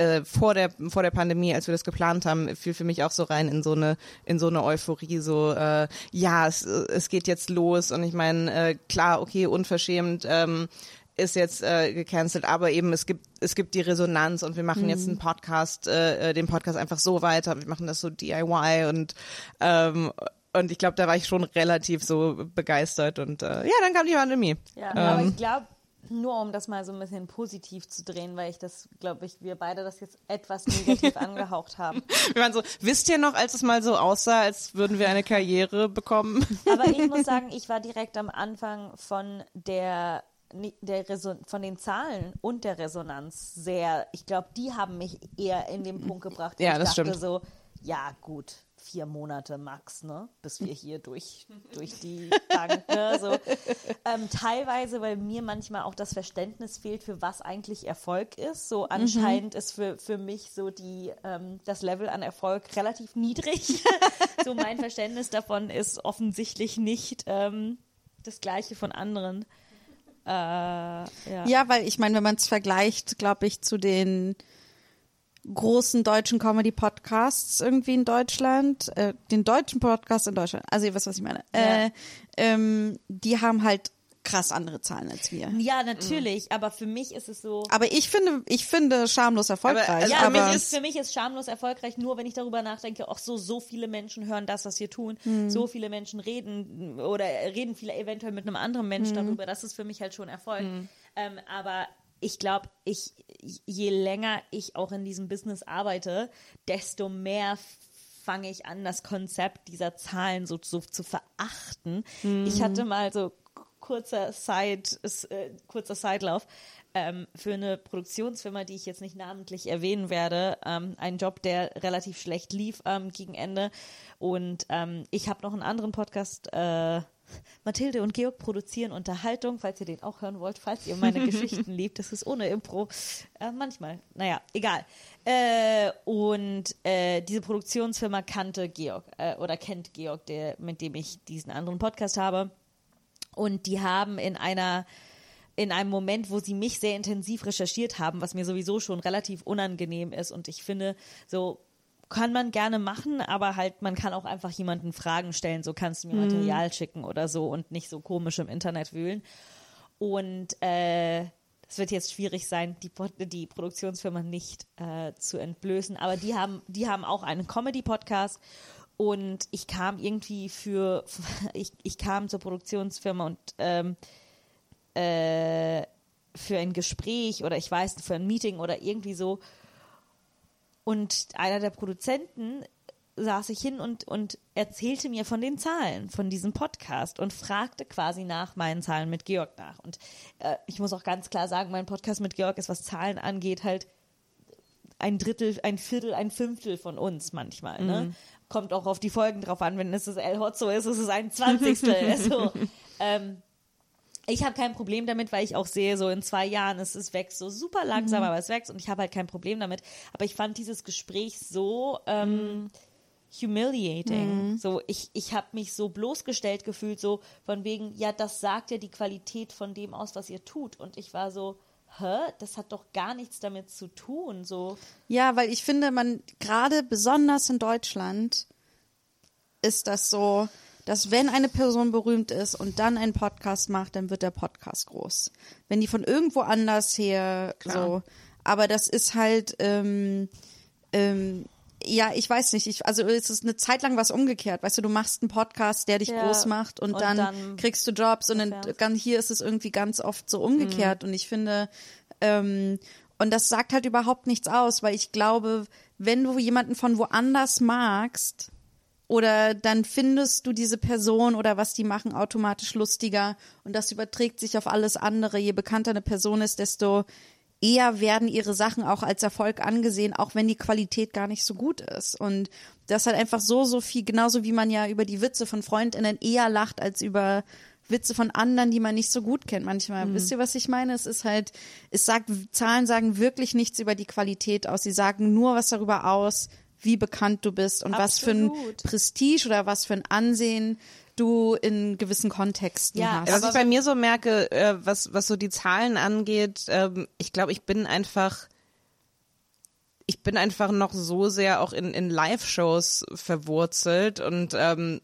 A: äh, vor der vor der Pandemie, als wir das geplant haben, fiel für mich auch so rein in so eine in so eine Euphorie, so äh, ja, es, es geht jetzt los und ich meine äh, klar, okay, unverschämt. Ähm, ist jetzt äh, gecancelt, aber eben es gibt es gibt die Resonanz und wir machen jetzt einen Podcast, äh, äh, den Podcast einfach so weiter, wir machen das so DIY und ähm, und ich glaube, da war ich schon relativ so begeistert und äh, ja, dann kam die Pandemie.
B: Ja, aber
A: Ähm.
B: ich glaube, nur um das mal so ein bisschen positiv zu drehen, weil ich das, glaube ich, wir beide das jetzt etwas negativ angehaucht haben.
A: Wir waren so, wisst ihr noch, als es mal so aussah, als würden wir eine Karriere bekommen?
B: Aber ich muss sagen, ich war direkt am Anfang von der, der Reson von den Zahlen und der Resonanz sehr, ich glaube, die haben mich eher in den Punkt gebracht,
A: Ja,
B: ich
A: das
B: dachte
A: stimmt.
B: so, ja gut, vier Monate max, ne, bis wir hier durch, durch die Bank, ne, so. Ähm, teilweise, weil mir manchmal auch das Verständnis fehlt, für was eigentlich Erfolg ist. So anscheinend ist für, für mich so die, ähm, das Level an Erfolg relativ niedrig. so mein Verständnis davon ist offensichtlich nicht ähm, das gleiche von anderen. Äh, ja.
C: Ja, weil ich meine, wenn man es vergleicht, glaube ich, zu den großen deutschen Comedy-Podcasts irgendwie in Deutschland, äh, den deutschen Podcasts in Deutschland, also ihr wisst, was ich meine,
B: Ja.
C: äh, ähm, die haben halt krass andere Zahlen als wir.
B: Ja, natürlich, aber für mich ist es so.
C: Aber ich finde, ich finde schamlos erfolgreich.
A: also
B: Ja,
A: für
C: aber
A: mich
B: für,
A: ist-
B: für mich ist schamlos erfolgreich nur, wenn ich darüber nachdenke, auch so, so viele Menschen hören das, was wir tun. So viele Menschen reden oder reden viele eventuell mit einem anderen Menschen darüber. Das ist für mich halt schon Erfolg. Ähm, aber ich glaube, ich, je länger ich auch in diesem Business arbeite, desto mehr fange ich an, das Konzept dieser Zahlen so, so zu verachten. Ich hatte mal so kurzer Side, äh, kurzer Sidelauf. Ähm, für eine Produktionsfirma, die ich jetzt nicht namentlich erwähnen werde, ähm, ein Job, der relativ schlecht lief ähm, gegen Ende. Und ähm, ich habe noch einen anderen Podcast, äh, Mathilde und Georg produzieren Unterhaltung, falls ihr den auch hören wollt, falls ihr meine Geschichten liebt. Das ist ohne Impro. Äh, manchmal. Naja, egal. Äh, und äh, diese Produktionsfirma kannte Georg äh, oder kennt Georg, der, mit dem ich diesen anderen Podcast habe. Und die haben in einer in einem Moment, wo sie mich sehr intensiv recherchiert haben, was mir sowieso schon relativ unangenehm ist. Und ich finde, so kann man gerne machen, aber halt, man kann auch einfach jemanden Fragen stellen, so kannst du mir Material schicken oder so und nicht so komisch im Internet wühlen. Und äh, es wird jetzt schwierig sein, die, die Produktionsfirma nicht äh, zu entblößen, aber die haben, die haben auch einen Comedy-Podcast und ich kam irgendwie für, ich, ich kam zur Produktionsfirma und ähm, äh, für ein Gespräch oder ich weiß, für ein Meeting oder irgendwie so. Und einer der Produzenten saß ich hin und, und erzählte mir von den Zahlen von diesem Podcast und fragte quasi nach meinen Zahlen mit Georg nach. Und äh, ich muss auch ganz klar sagen, mein Podcast mit Georg ist, was Zahlen angeht, halt ein Drittel, ein Viertel, ein Fünftel von uns manchmal. Ne? Kommt auch auf die Folgen drauf an. Wenn es das El Hotzo ist, ist es ein Zwanzigstel. also, ähm, ich habe kein Problem damit, weil ich auch sehe, so in zwei Jahren es, es wächst so super langsam, aber es wächst und ich habe halt kein Problem damit. Aber ich fand dieses Gespräch so ähm, humiliating. So, ich, ich habe mich so bloßgestellt gefühlt, so von wegen, ja, das sagt ja die Qualität von dem aus, was ihr tut. Und ich war so, hä, das hat doch gar nichts damit zu tun. So,
C: Ja, weil ich finde, man gerade besonders in Deutschland ist das so, dass wenn eine Person berühmt ist und dann einen Podcast macht, dann wird der Podcast groß. Wenn die von irgendwo anders her so, aber das ist halt ähm, ähm, ja, ich weiß nicht. Ich, also es ist eine Zeit lang was umgekehrt. Weißt du, du machst einen Podcast, der dich
B: Ja.
C: groß macht und,
B: Und
C: dann,
B: dann
C: kriegst du Jobs und dann, hier ist es irgendwie ganz oft so umgekehrt. Und ich finde, ähm, und das sagt halt überhaupt nichts aus, weil ich glaube, wenn du jemanden von woanders magst, oder dann findest du diese Person oder was die machen automatisch lustiger und das überträgt sich auf alles andere. Je bekannter eine Person ist, desto eher werden ihre Sachen auch als Erfolg angesehen, auch wenn die Qualität gar nicht so gut ist. Und das hat einfach so, so viel, genauso wie man ja über die Witze von Freundinnen eher lacht als über Witze von anderen, die man nicht so gut kennt manchmal. Wisst ihr, was ich meine? Es ist halt, es sagt, Zahlen sagen wirklich nichts über die Qualität aus. Sie sagen nur was darüber aus, wie bekannt du bist und was für ein
B: Absolut.
C: Prestige oder was für ein Ansehen du in gewissen Kontexten
B: Ja,
C: hast.
A: Was ich bei mir so merke, äh, was, was so die Zahlen angeht, ähm, ich glaube, ich bin einfach, ich bin einfach noch so sehr auch in, in Live-Shows verwurzelt und ähm,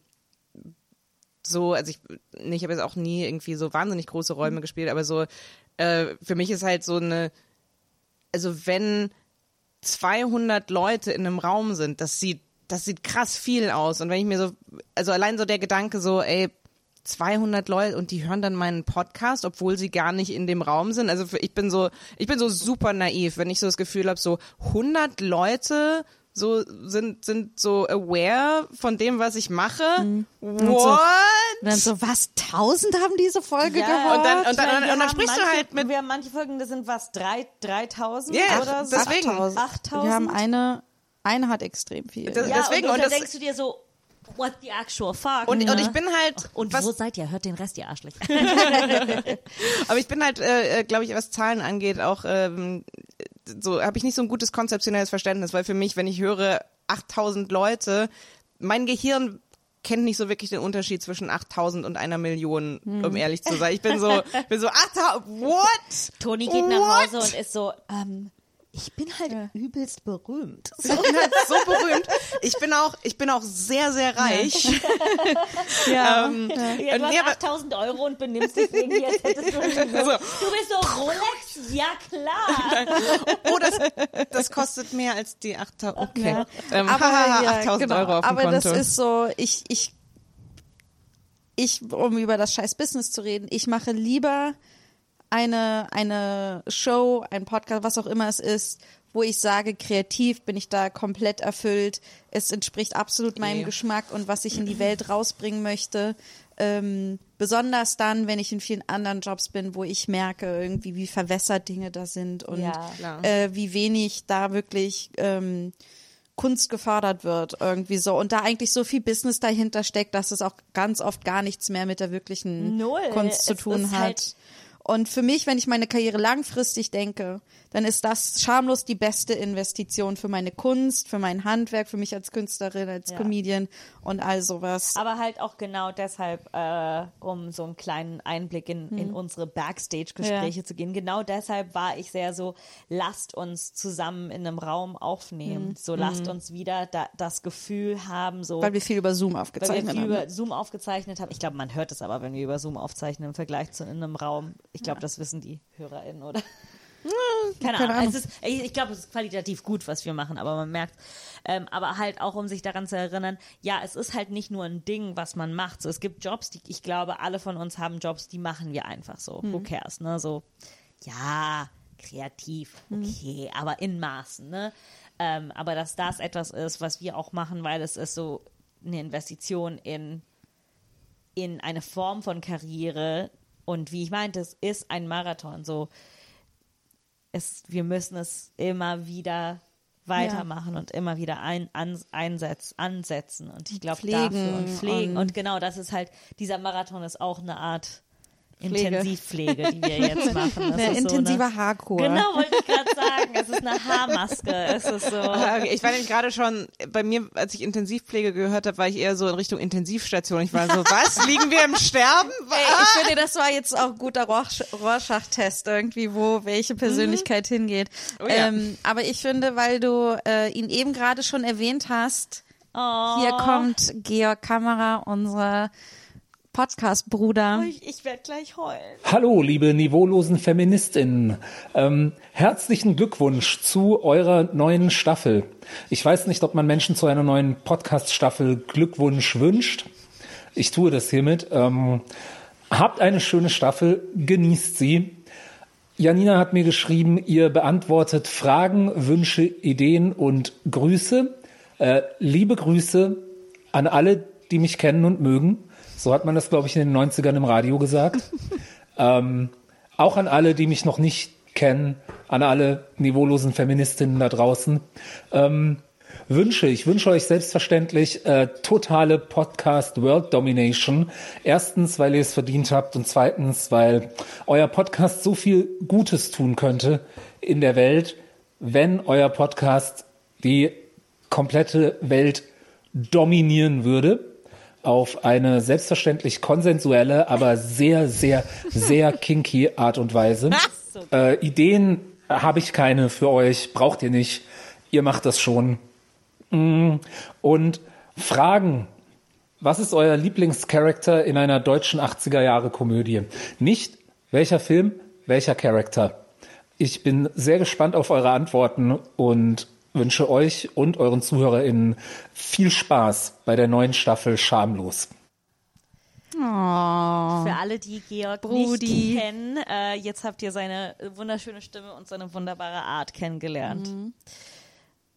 A: so, also ich, nee, ich habe jetzt auch nie irgendwie so wahnsinnig große Räume gespielt, aber so, äh, für mich ist halt so eine, also wenn 200 Leute in einem Raum sind, das sieht, das sieht krass viel aus. Und wenn ich mir so, also allein so der Gedanke so, ey, 200 Leute und die hören dann meinen Podcast, obwohl sie gar nicht in dem Raum sind. Also ich bin so, ich bin so super naiv, wenn ich so das Gefühl habe, so 100 Leute so sind sind so aware von dem, was ich mache. What?
C: Und dann so, was, tausend haben diese Folge
B: Ja,
C: gehört?
A: und dann- und dann- und dann sprichst du
B: manche,
A: halt mit-
B: Wir haben manche Folgen, das sind was, drei, 3000
A: Ja,
B: oder so?
A: deswegen.
B: 8000?
C: Wir haben eine, eine hat extrem viel.
A: Das-
B: ja,
A: deswegen,
B: und,
A: und
B: und da
A: das-
B: denkst du dir so, what the actual fuck?
A: Und, und ich bin halt,
B: Und
A: was,
B: wo seid ihr? Hört den Rest, ihr Arschlöcher.
A: Aber ich bin halt, äh, glaube ich, was Zahlen angeht, auch ähm, so habe ich nicht so ein gutes konzeptionelles Verständnis, weil für mich, wenn ich höre 8000 Leute, mein Gehirn kennt nicht so wirklich den Unterschied zwischen 8000 und einer Million, um ehrlich zu sein. Ich bin so, ich bin so 8000, what?
B: Toni geht nach
A: What?
B: Hause und ist so, ähm, ich bin halt übelst berühmt.
A: Ich bin halt so berühmt. Ich bin auch, ich bin auch sehr, sehr reich.
C: ja.
A: Ähm,
B: Ja, du hast
A: nee, aber-
B: 8000 Euro und benimmst dich irgendwie, als hättest du so,
A: Also-
B: Du bist so Rolex? Ja, klar.
A: Oh, das, das kostet mehr als die 8000. Okay. Ähm,
C: aber
A: haha,
C: ja,
A: 8000
C: genau.
A: Euro auf dem
C: aber
A: Konto.
C: das ist so, ich, ich, ich, um über das scheiß Business zu reden, ich mache lieber eine, eine Show, ein Podcast, was auch immer es ist, wo ich sage, kreativ bin ich da komplett erfüllt. Es entspricht absolut meinem
A: Nee.
C: Geschmack und was ich in die Welt rausbringen möchte. Ähm, Besonders dann, wenn ich in vielen anderen Jobs bin, wo ich merke irgendwie, wie verwässert Dinge da sind und
B: Ja.
C: Äh, wie wenig da wirklich ähm, Kunst gefördert wird irgendwie so und da eigentlich so viel Business dahinter steckt, dass es auch ganz oft gar nichts mehr mit der wirklichen
B: Null.
C: Kunst zu
B: Es
C: tun hat.
B: halt-
C: und für mich, wenn ich meine Karriere langfristig denke, dann ist das schamlos die beste Investition für meine Kunst, für mein Handwerk, für mich als Künstlerin, als
B: Ja.
C: Comedian und all sowas.
B: Aber halt auch genau deshalb, äh, um so einen kleinen Einblick in,
C: Hm.
B: in unsere Backstage-Gespräche zu gehen. Genau deshalb war ich sehr so, lasst uns zusammen in einem Raum aufnehmen. So lasst uns wieder da, das Gefühl haben, so
C: Hm. weil wir viel über Zoom
B: weil
C: aufgezeichnet
B: wir viel
C: haben.
B: über Zoom aufgezeichnet haben. Ich glaube, man hört es aber, wenn wir über Zoom aufzeichnen im Vergleich zu in einem Raum. Ich glaube, das wissen die HörerInnen, oder? Keine,
C: keine
B: Ahnung.
C: Ahnung.
B: Es ist, ich ich glaube, es ist qualitativ gut, was wir machen, aber man merkt, ähm, aber halt auch, um sich daran zu erinnern, ja, es ist halt nicht nur ein Ding, was man macht. So, es gibt Jobs, die, ich glaube, alle von uns haben Jobs, die machen wir einfach so.
C: Hm.
B: Who cares, ne? So, ja, kreativ,
C: Hm.
B: okay, aber in Maßen, ne? Ähm, aber dass das etwas ist, was wir auch machen, weil es ist so eine Investition in, in eine Form von Karriere. Und wie ich meinte, es ist ein Marathon. So, es, wir müssen es immer wieder weitermachen und immer wieder ein, an, einsetz, ansetzen. Und ich glaube, dafür und pflegen.
C: und-
B: Und, genau, das ist halt, dieser Marathon ist auch eine Art
C: Pflege.
B: Intensivpflege, die wir jetzt machen. Das
C: Eine
B: ist so
C: intensive Haarkur.
B: Genau, wollte ich gerade sagen. Es ist eine Haarmaske. Es ist so.
A: Ah, okay. Ich war nämlich gerade schon, bei mir, als ich Intensivpflege gehört habe, war ich eher so in Richtung Intensivstation. Ich war so, was? Liegen wir im Sterben?
C: Ey, ich finde, das war jetzt auch ein guter Rorschach-Test irgendwie, wo welche Persönlichkeit hingeht.
A: Oh ja.
C: ähm, aber ich finde, weil du äh, ihn eben gerade schon erwähnt hast,
B: Oh,
C: hier kommt Georg Kammerer, unser Podcast-Bruder.
B: ich, ich werde gleich heulen.
H: Hallo, liebe niveaulosen Feministinnen. Ähm, herzlichen Glückwunsch zu eurer neuen Staffel. Ich weiß nicht, ob man Menschen zu einer neuen Podcast-Staffel Glückwunsch wünscht. Ich tue das hiermit. Ähm, habt eine schöne Staffel, genießt sie. Janina hat mir geschrieben, ihr beantwortet Fragen, Wünsche, Ideen und Grüße. Äh, liebe Grüße an alle, die mich kennen und mögen. So hat man das, glaube ich, in den 90ern im Radio gesagt. ähm, auch an alle, die mich noch nicht kennen, an alle niveaulosen Feministinnen da draußen. Ähm, Wünsche. Ich wünsche euch selbstverständlich äh, totale Podcast World Domination. Erstens, weil ihr es verdient habt und zweitens, weil euer Podcast so viel Gutes tun könnte in der Welt, wenn euer Podcast die komplette Welt dominieren würde auf eine selbstverständlich konsensuelle, aber sehr, sehr, sehr kinky Art und Weise. Äh, Ideen habe ich keine für euch, braucht ihr nicht. Ihr macht das schon. Mm, Und Fragen. Was ist euer Lieblingscharakter in einer deutschen 80er Jahre Komödie? Nicht welcher Film, welcher Charakter. Ich bin sehr gespannt auf eure Antworten und wünsche euch und euren ZuhörerInnen viel Spaß bei der neuen Staffel Schamlos.
C: Oh.
B: Für alle, die Georg
C: Brudi.
B: nicht kennen, äh, jetzt habt ihr seine wunderschöne Stimme und seine wunderbare Art kennengelernt.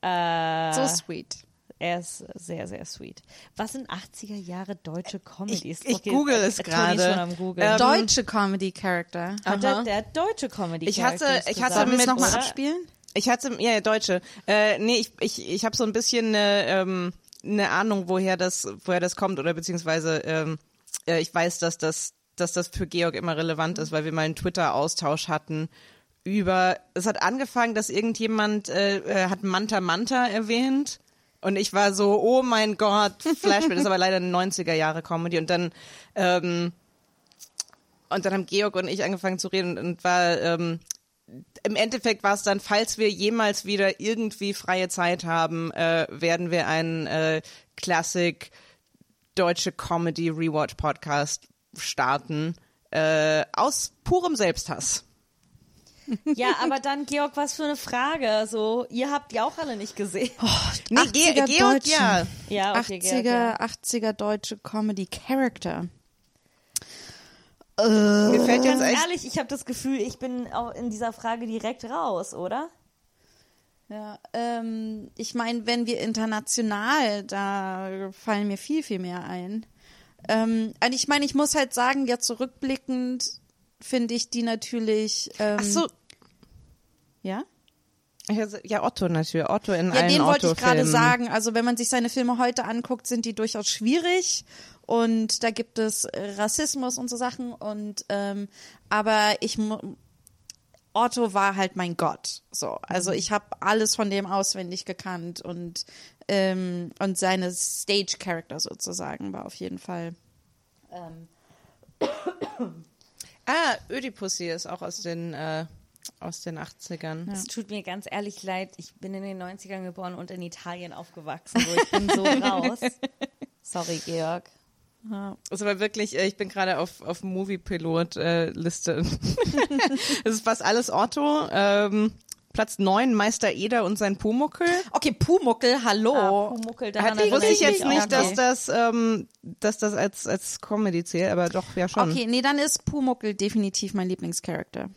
B: Äh,
C: So sweet.
B: er ist sehr, sehr sweet. Was sind 80er Jahre deutsche Comedies?
A: ich google es
B: Toni ist
A: gerade.
B: schon am Google.
A: Ähm,
C: Deutsche Comedy-Character.
B: Ah, der, der deutsche Comedy
A: Ich hatte-
B: Character
A: ich hatte
C: Sollen wir es
A: mit-
C: nochmal
B: oder?
C: abspielen?
A: Ich hatte, ja, ja Deutsche. Äh, nee, ich, ich, ich habe so ein bisschen eine, ähm, eine Ahnung, woher das, woher das kommt oder beziehungsweise ähm, äh, ich weiß, dass das, dass das für Georg immer relevant ist, weil wir mal einen Twitter-Austausch hatten über. Es hat angefangen, dass irgendjemand äh, äh, hat Manta Manta erwähnt. Und ich war so, oh mein Gott, Flashback, ist aber leider eine 90er Jahre Comedy. Und dann, ähm, und dann haben Georg und ich angefangen zu reden und war, ähm, im Endeffekt war es dann, falls wir jemals wieder irgendwie freie Zeit haben, äh, werden wir einen äh, Classic deutsche Comedy Rewatch Podcast starten. Äh, aus purem Selbsthass.
B: Ja, aber dann, Georg, was für eine Frage. So, ihr habt die auch alle nicht gesehen.
A: Nee, Ge
C: 80er
A: Georg,
C: Deutschen.
A: ja.
B: Ja, okay,
C: 80er,
B: Georg, ja.
C: 80er deutsche Comedy-Character.
A: Mir fällt jetzt
B: Ganz
A: echt
B: ehrlich, ich habe das Gefühl, ich bin auch in dieser Frage direkt raus, oder?
C: Ja, ähm, ich meine, wenn wir international, da fallen mir viel, viel mehr ein. Ähm, und ich meine, ich muss halt sagen, ja zurückblickend finde ich die natürlich. Ähm,
A: Ach so,
C: ja.
A: ja Otto natürlich, Otto in
C: Ja,
A: allen
C: den wollte ich gerade sagen. Also wenn man sich seine Filme heute anguckt, sind die durchaus schwierig und da gibt es Rassismus und so Sachen und ähm, aber ich Otto war halt mein Gott. So, also ich habe alles von dem auswendig gekannt und ähm, und seine Stage Character sozusagen war auf jeden Fall. Ähm,
A: Ah, Ödipussy ist auch aus den, äh, aus den 80ern.
B: Es tut mir ganz ehrlich leid, ich bin in den 90ern geboren und in Italien aufgewachsen. So, ich bin so raus. Sorry, Georg.
A: Das war wirklich, äh, ich bin gerade auf, auf Movie-Pilot-Liste. Es ist fast alles Otto. Ähm, Platz 9, Meister Eder und sein Pumuckel.
C: okay, Pumuckel, hallo.
B: Ah, Pumuckel, daran
A: Wusste ich jetzt nicht,
B: auch.
A: dass das, ähm, dass das als, als Comedy zählt, aber doch, ja schon.
C: Okay, nee, dann ist Pumuckel definitiv mein Lieblingscharakter.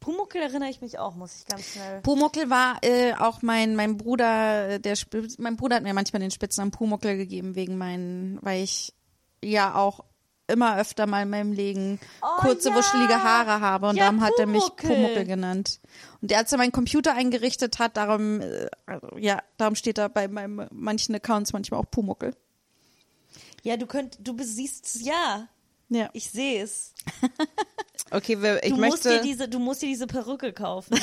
B: Pumuckel erinnere ich mich auch, muss ich ganz schnell.
C: Pumuckel war äh, auch mein mein Bruder, äh, der mein Bruder hat mir manchmal den Spitznamen Pumuckel gegeben wegen meinen, weil ich ja auch immer öfter mal in meinem Leben kurze
B: Oh ja.
C: wuschelige Haare habe und
B: Ja,
C: darum hat er mich. Pumuckel genannt. Und als er meinen Computer eingerichtet hat, darum äh, also, ja, darum steht da bei meinem, manchen Accounts manchmal auch Pumuckel.
B: Ja, du könnt, du siehst ja.
C: Ja.
B: Ich sehe es.
A: Okay, wir, ich
B: Du musst
A: möchte.
B: dir diese, du musst dir diese Perücke kaufen.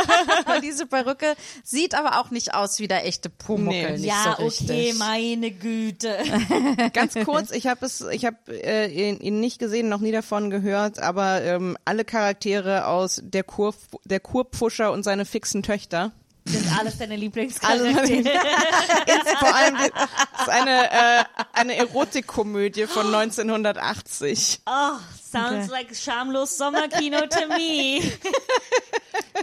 C: Diese Perücke sieht aber auch nicht aus wie der echte Pumuckel.
A: Nee.
C: Nicht
B: ja,
C: so richtig.
B: okay, meine Güte.
A: Ganz kurz, ich habe es, ich habe äh, ihn, ihn nicht gesehen, noch nie davon gehört, aber ähm, alle Charaktere aus der Kur, der Kurpfuscher und seine fixen Töchter.
B: Sind alles deine Lieblingscharaktere.
A: Ist vor allem ist eine äh, eine Erotikkomödie von 1980.
B: Oh, sounds like schamlos Sommerkino to me.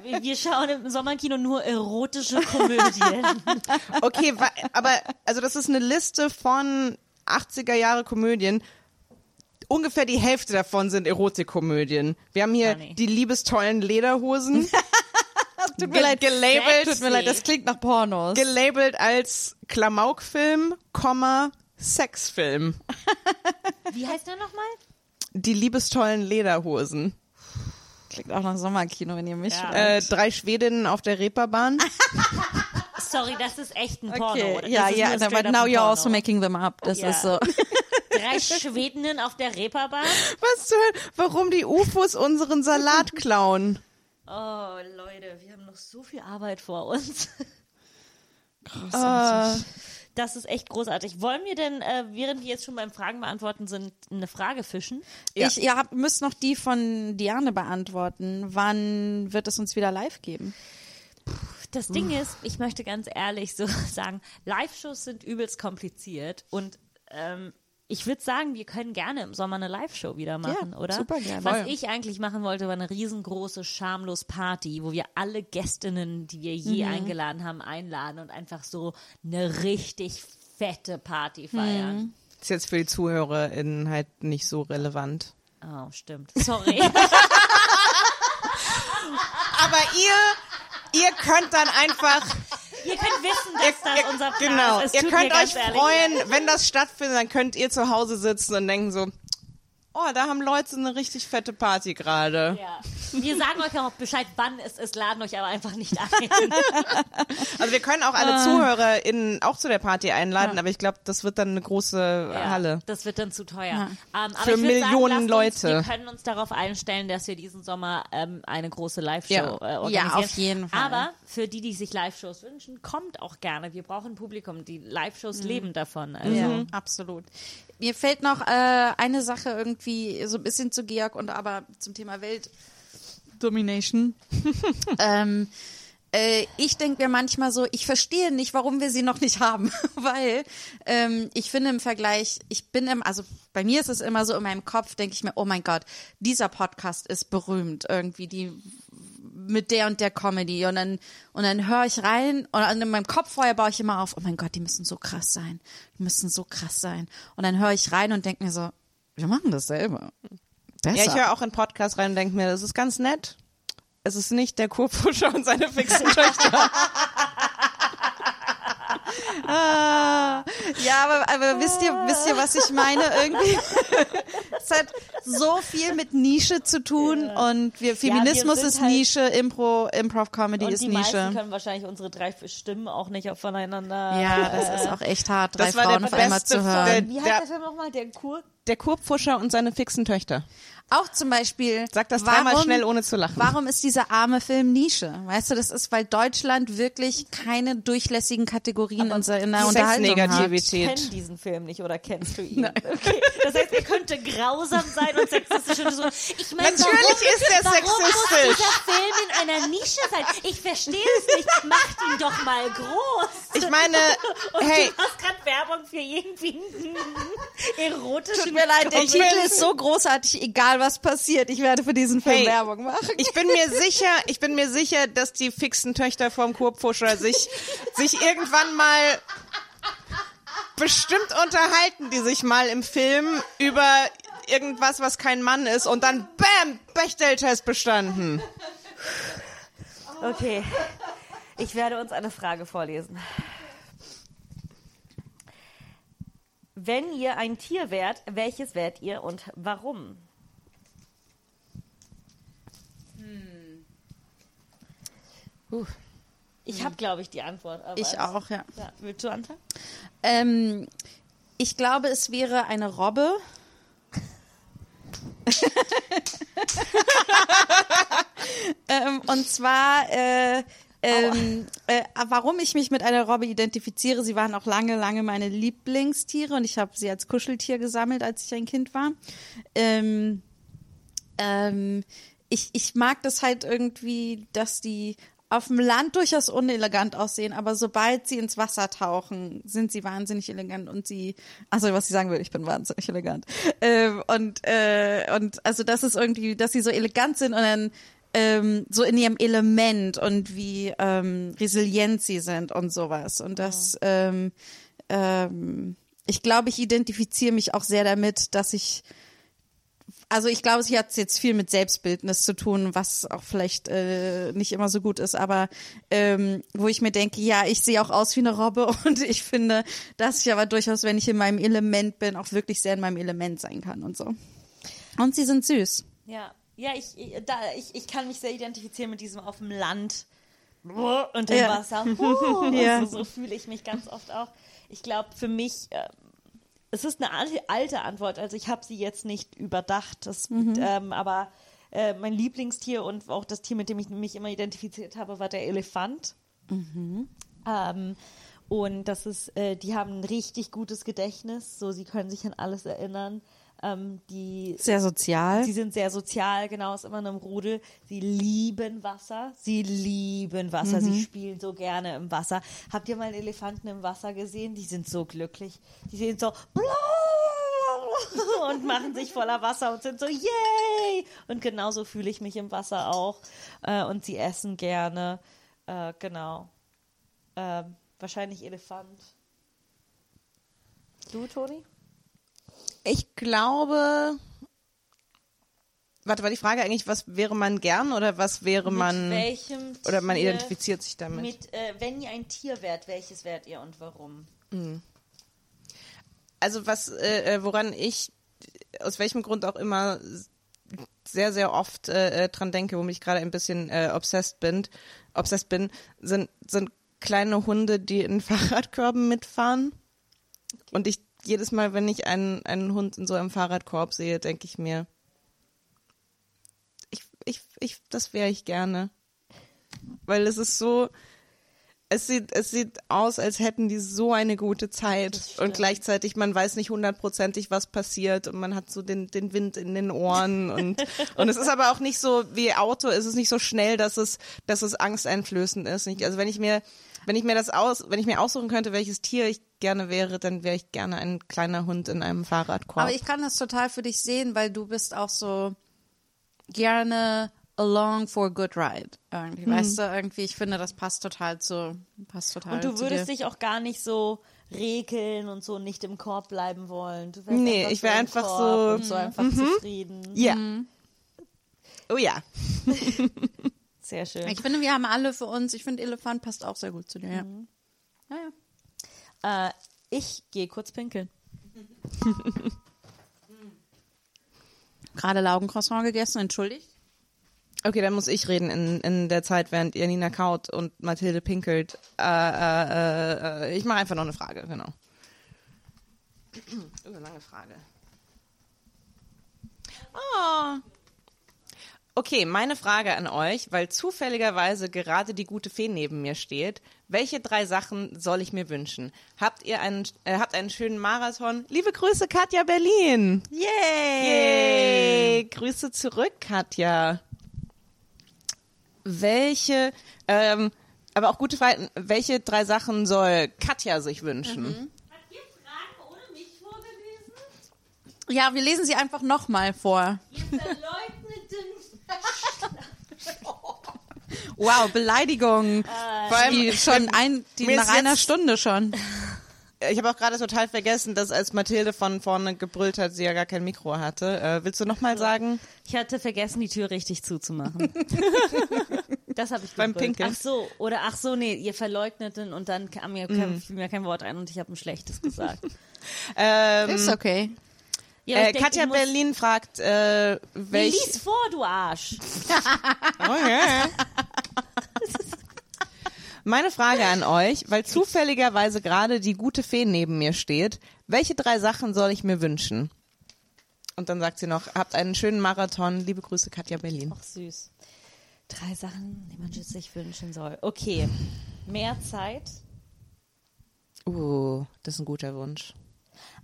B: Wir- schauen im Sommerkino nur erotische Komödien.
A: Okay, aber also das ist eine Liste von 80er Jahre Komödien. Ungefähr die Hälfte davon sind Erotikkomödien. Wir haben hier
B: Funny.
A: die liebestollen Lederhosen.
C: Tut mir leid,
A: gelabelt,
C: Tut mir leid, das klingt nach Pornos.
A: gelabelt als Klamaukfilm, Komma, Sexfilm.
B: Wie heißt der nochmal?
A: Die liebestollen Lederhosen.
C: Klingt auch nach Sommerkino, wenn ihr mich
B: Ja.
C: fragt.
A: Äh, drei Schwedinnen auf der Reeperbahn.
B: Sorry, das ist echt ein Porno.
C: Okay,
B: oder?
C: ja,
B: Das ist
C: ja,
B: nur
C: but now you're also making them up. Das
B: Ja.
C: ist so.
B: Drei Schwedinnen auf der Reeperbahn?
A: Was zur Hölle? Warum die UFOs unseren Salat klauen?
B: Oh, Leute, wir haben noch so viel Arbeit vor uns.
A: Äh,
B: Das ist echt großartig. Wollen wir denn, äh, während wir jetzt schon beim Fragen beantworten sind, eine Frage fischen?
A: Ja.
C: Ich, ihr habt, müsst noch die von Diane beantworten. Wann wird es uns wieder live geben?
B: Das Ding ist, ich möchte ganz ehrlich so sagen, Live-Shows sind übelst kompliziert und ähm, ich würde sagen, wir können gerne im Sommer eine Live-Show wieder machen,
C: Ja,
B: oder?
C: super gerne.
B: Was ich eigentlich machen wollte, war eine riesengroße schamlos Party, wo wir alle Gästinnen, die wir je
C: Mhm.
B: eingeladen haben, einladen und einfach so eine richtig fette Party feiern.
C: Mhm.
A: ist jetzt für die ZuhörerInnen halt nicht so relevant.
B: Oh, stimmt. Sorry.
A: Aber ihr, ihr könnt dann einfach,
B: Ihr könnt wissen, dass das
A: ihr,
B: unser Plan
A: genau,
B: ist. Es
A: ihr könnt euch freuen, wenn das stattfindet, dann könnt ihr zu Hause sitzen und denken so, oh, da haben Leute eine richtig fette Party gerade.
B: Ja. Wir sagen euch auch Bescheid, wann es ist, laden euch aber einfach nicht ein.
A: Also wir können auch alle ZuhörerInnen auch zu der Party einladen, aber ich glaube, das wird dann eine große
B: Ja,
A: Halle.
B: Das wird dann zu teuer. Ähm, aber
A: Für Millionen
B: sagen, lasst Uns,
A: Leute.
B: wir können uns darauf einstellen, dass wir diesen Sommer ähm, eine große Live-Show
A: Ja.
B: äh, organisieren.
C: Ja, auf jeden Fall.
B: Aber für die, die sich Live-Shows wünschen, kommt auch gerne. Wir brauchen Publikum. Die Live-Shows
C: Mhm.
B: leben davon. Also.
C: Ja, absolut. Mir fällt noch äh, eine Sache irgendwie so ein bisschen zu Georg und aber zum Thema Weltdomination. ähm, äh, ich denke mir manchmal so, ich verstehe nicht, warum wir sie noch nicht haben, weil ähm, ich finde im Vergleich, ich bin im, also bei mir ist es immer so in meinem Kopf, denke ich mir, oh mein Gott, dieser Podcast ist berühmt irgendwie, die mit der und der Comedy und dann und dann höre ich rein und in meinem Kopf vorher baue ich immer auf, oh mein Gott, die müssen so krass sein, die müssen so krass sein und dann höre ich rein und denke mir so, wir machen das selber. Besser.
A: Ja, ich höre auch in Podcasts rein und denke mir, das ist ganz nett. Es ist nicht der Kurpuscher und seine fixen Töchter.
C: Ah, Ja, aber, aber wisst ihr, wisst ihr, was ich meine? Irgendwie, es hat so viel mit Nische zu tun und wir, Feminismus
B: sind
C: ist
B: halt-
C: Nische, Impro, Improv Comedy
B: Und
C: ist
B: die meisten
C: Nische.
B: können wahrscheinlich unsere drei Stimmen auch nicht auf voneinander.
C: Ja, das
B: äh,
C: ist auch echt hart, drei Frauen auf einmal zu hören.
B: Wie heißt
A: Der-
B: der Film nochmal? Der Kur?
A: Der Kurpfuscher und seine fixen Töchter.
C: Auch zum Beispiel.
A: Sag das dreimal
C: warum-
A: schnell, ohne zu lachen.
C: Warum ist dieser arme Film Nische? Weißt du, das ist, weil Deutschland wirklich keine durchlässigen Kategorien in, se- in der Unterhaltung hat.
A: Sexnegativität.
B: Ich kenne diesen Film nicht oder kennst du ihn? Okay. Das heißt, er könnte grausam sein und sexistisch und so. Ich meine,
A: Natürlich
B: warum,
A: ist er
B: warum muss
A: sexistisch.
B: dieser Film in einer Nische sein? Ich verstehe es nicht. Macht ihn doch mal groß.
A: Ich meine,
B: Und
A: hey,
B: du machst gerade Werbung für irgendwie einen erotischen
C: Tut mir leid, der. Titel ist so großartig, egal was passiert. Ich werde für diesen Film
A: Hey,
C: Werbung machen.
A: ich bin mir sicher, ich bin mir sicher, dass die fixen Töchter vom Kurpfuscher sich, sich irgendwann mal bestimmt unterhalten, die sich mal im Film über irgendwas, was kein Mann ist und dann bam, Bechteltest bestanden.
B: Okay. Ich werde uns eine Frage vorlesen. Wenn ihr ein Tier wärt, welches wärt ihr und warum? Ich habe, glaube ich, die Antwort.
C: Ich auch, ja.
B: Ja, willst du anfangen?
C: Ähm, ich glaube, es wäre eine Robbe. ähm, und zwar, äh, ähm, äh, warum ich mich mit einer Robbe identifiziere, sie waren auch lange, lange meine Lieblingstiere und ich habe sie als Kuscheltier gesammelt, als ich ein Kind war. Ähm, ähm, ich, ich mag das halt irgendwie, dass die auf dem Land durchaus unelegant aussehen, aber sobald sie ins Wasser tauchen, sind sie wahnsinnig elegant und sie, also was ich sagen will, ich bin wahnsinnig elegant. Ähm, und, äh, und also das ist irgendwie, dass sie so elegant sind und dann ähm, so in ihrem Element und wie ähm, resilient sie sind und sowas. Und das, ähm, ähm, ich glaube, ich identifiziere mich auch sehr damit, dass ich also ich glaube, sie hat jetzt viel mit Selbstbildnis zu tun, was auch vielleicht äh, nicht immer so gut ist, aber ähm, wo ich mir denke, ja, ich sehe auch aus wie eine Robbe und ich finde, dass ich aber durchaus, wenn ich in meinem Element bin, auch wirklich sehr in meinem Element sein kann und so. Und sie sind süß.
B: Ja, ja, ich, ich- da, ich, ich kann mich sehr identifizieren mit diesem auf dem Land und im
C: Ja.
B: Wasser. Uh,
C: Ja.
B: so, so fühle ich mich ganz oft auch. Ich glaube, für mich, äh, es ist eine alte, alte Antwort, also ich habe sie jetzt nicht überdacht, das, ähm, aber äh, mein Lieblingstier und auch das Tier, mit dem ich mich immer identifiziert habe, war der Elefant. Ähm, und das ist, äh, die haben ein richtig gutes Gedächtnis, so sie können sich an alles erinnern. Ähm, die
C: Sehr sozial.
B: Sie sind sehr sozial, genau, ist immer in einem Rudel. Sie lieben Wasser. Sie lieben Wasser.
C: Mhm.
B: Sie spielen so gerne im Wasser. Habt ihr mal Elefanten im Wasser gesehen? Die sind so glücklich. Die sind so und machen sich voller Wasser und sind so yay! Und genauso fühle ich mich im Wasser auch. Äh, und sie essen gerne. Äh, genau. Ähm, wahrscheinlich Elefant. Du, Toni?
A: Ich glaube. Warte, war die Frage eigentlich, was wäre man gern oder was wäre man.
B: Mit welchem
A: Oder man
B: Tier-
A: identifiziert sich damit.
B: Mit, äh, wenn ihr ein Tier wärt, welches wärt ihr und warum?
A: also was, äh, äh, woran ich aus welchem Grund auch immer sehr, sehr oft äh, äh, dran denke, womit ich gerade ein bisschen äh, obsessed bin, obsessed bin, sind, sind kleine Hunde, die in Fahrradkörben mitfahren. Und ich jedes Mal, wenn ich einen, einen Hund in so einem Fahrradkorb sehe, denke ich mir, ich, ich, ich, das wäre ich gerne. Weil es ist so, es sieht, es sieht aus, als hätten die so eine gute Zeit. Und gleichzeitig man weiß nicht hundertprozentig, was passiert. Und man hat so den, den Wind in den Ohren. Und, und es ist aber auch nicht so wie Auto, es ist nicht so schnell, dass es, dass es angsteinflößend ist. Also wenn ich mir, wenn ich mir das aus, wenn ich mir aussuchen könnte, welches Tier ich gerne wäre, dann wäre ich gerne ein kleiner Hund in einem Fahrradkorb.
C: Aber ich kann das total für dich sehen, weil du bist auch so gerne along for a good ride. Irgendwie, weißt du, irgendwie, ich finde, das passt total zu, passt total
B: Und du
C: zu
B: würdest
C: dir.
B: dich auch gar nicht so regeln und so nicht im Korb bleiben wollen. Du wärst
A: Nee, ich wär
B: im
A: einfach
B: Korb
A: so-
B: und so einfach zufrieden.
A: ja. Oh ja.
B: Sehr schön.
C: Ich finde, wir haben alle für uns, ich finde, Elefant passt auch sehr gut zu dir. Ja. Ja, ja.
B: Äh, Ich gehe kurz pinkeln.
C: Gerade Laugencroissant gegessen, entschuldigt.
A: Okay, dann muss ich reden in, in der Zeit, während Janina kaut und Mathilde pinkelt. Äh, äh, äh, ich mache einfach noch eine Frage, genau. Oh, eine lange Frage. Oh. Okay, meine Frage an euch, weil zufälligerweise gerade die gute Fee neben mir steht. Welche drei Sachen soll ich mir wünschen? Habt ihr einen, äh, habt einen schönen Marathon? Liebe Grüße, Katja Berlin.
C: Yay!
A: Yay! Grüße zurück, Katja. Welche, ähm, aber auch gute Frage, welche drei Sachen soll Katja sich wünschen?
B: Habt ihr Fragen ohne mich vorgelesen?
C: Ja, wir lesen sie einfach nochmal vor.
B: Ihr verleugneten.
C: Wow, Beleidigung.
A: Vor allem
C: die schon ein, die nach einer
A: jetzt-
C: Stunde schon.
A: Ich habe auch gerade total vergessen, dass als Mathilde von vorne gebrüllt hat, sie ja gar kein Mikro hatte. Äh, willst du nochmal sagen?
B: Ich hatte vergessen, die Tür richtig zuzumachen. Das habe ich
A: Beim
B: gebrüllt.
A: Pinkeln.
B: Ach so, oder ach so, nee, ihr verleugneten und dann kam mir, kam, fiel mir kein Wort ein und ich habe ein schlechtes gesagt.
A: Ähm,
C: Ist okay.
B: Ja,
A: äh, Katja
B: muss-
A: Berlin fragt, äh, welch...
B: lies vor, du Arsch.
A: Okay. Meine Frage an euch, weil zufälligerweise gerade die gute Fee neben mir steht, welche drei Sachen soll ich mir wünschen? Und dann sagt sie noch, habt einen schönen Marathon. Liebe Grüße, Katja Berlin.
B: Ach, süß. Drei Sachen, die man sich wünschen soll. Okay. Mehr Zeit,
A: Uh, das ist ein guter Wunsch.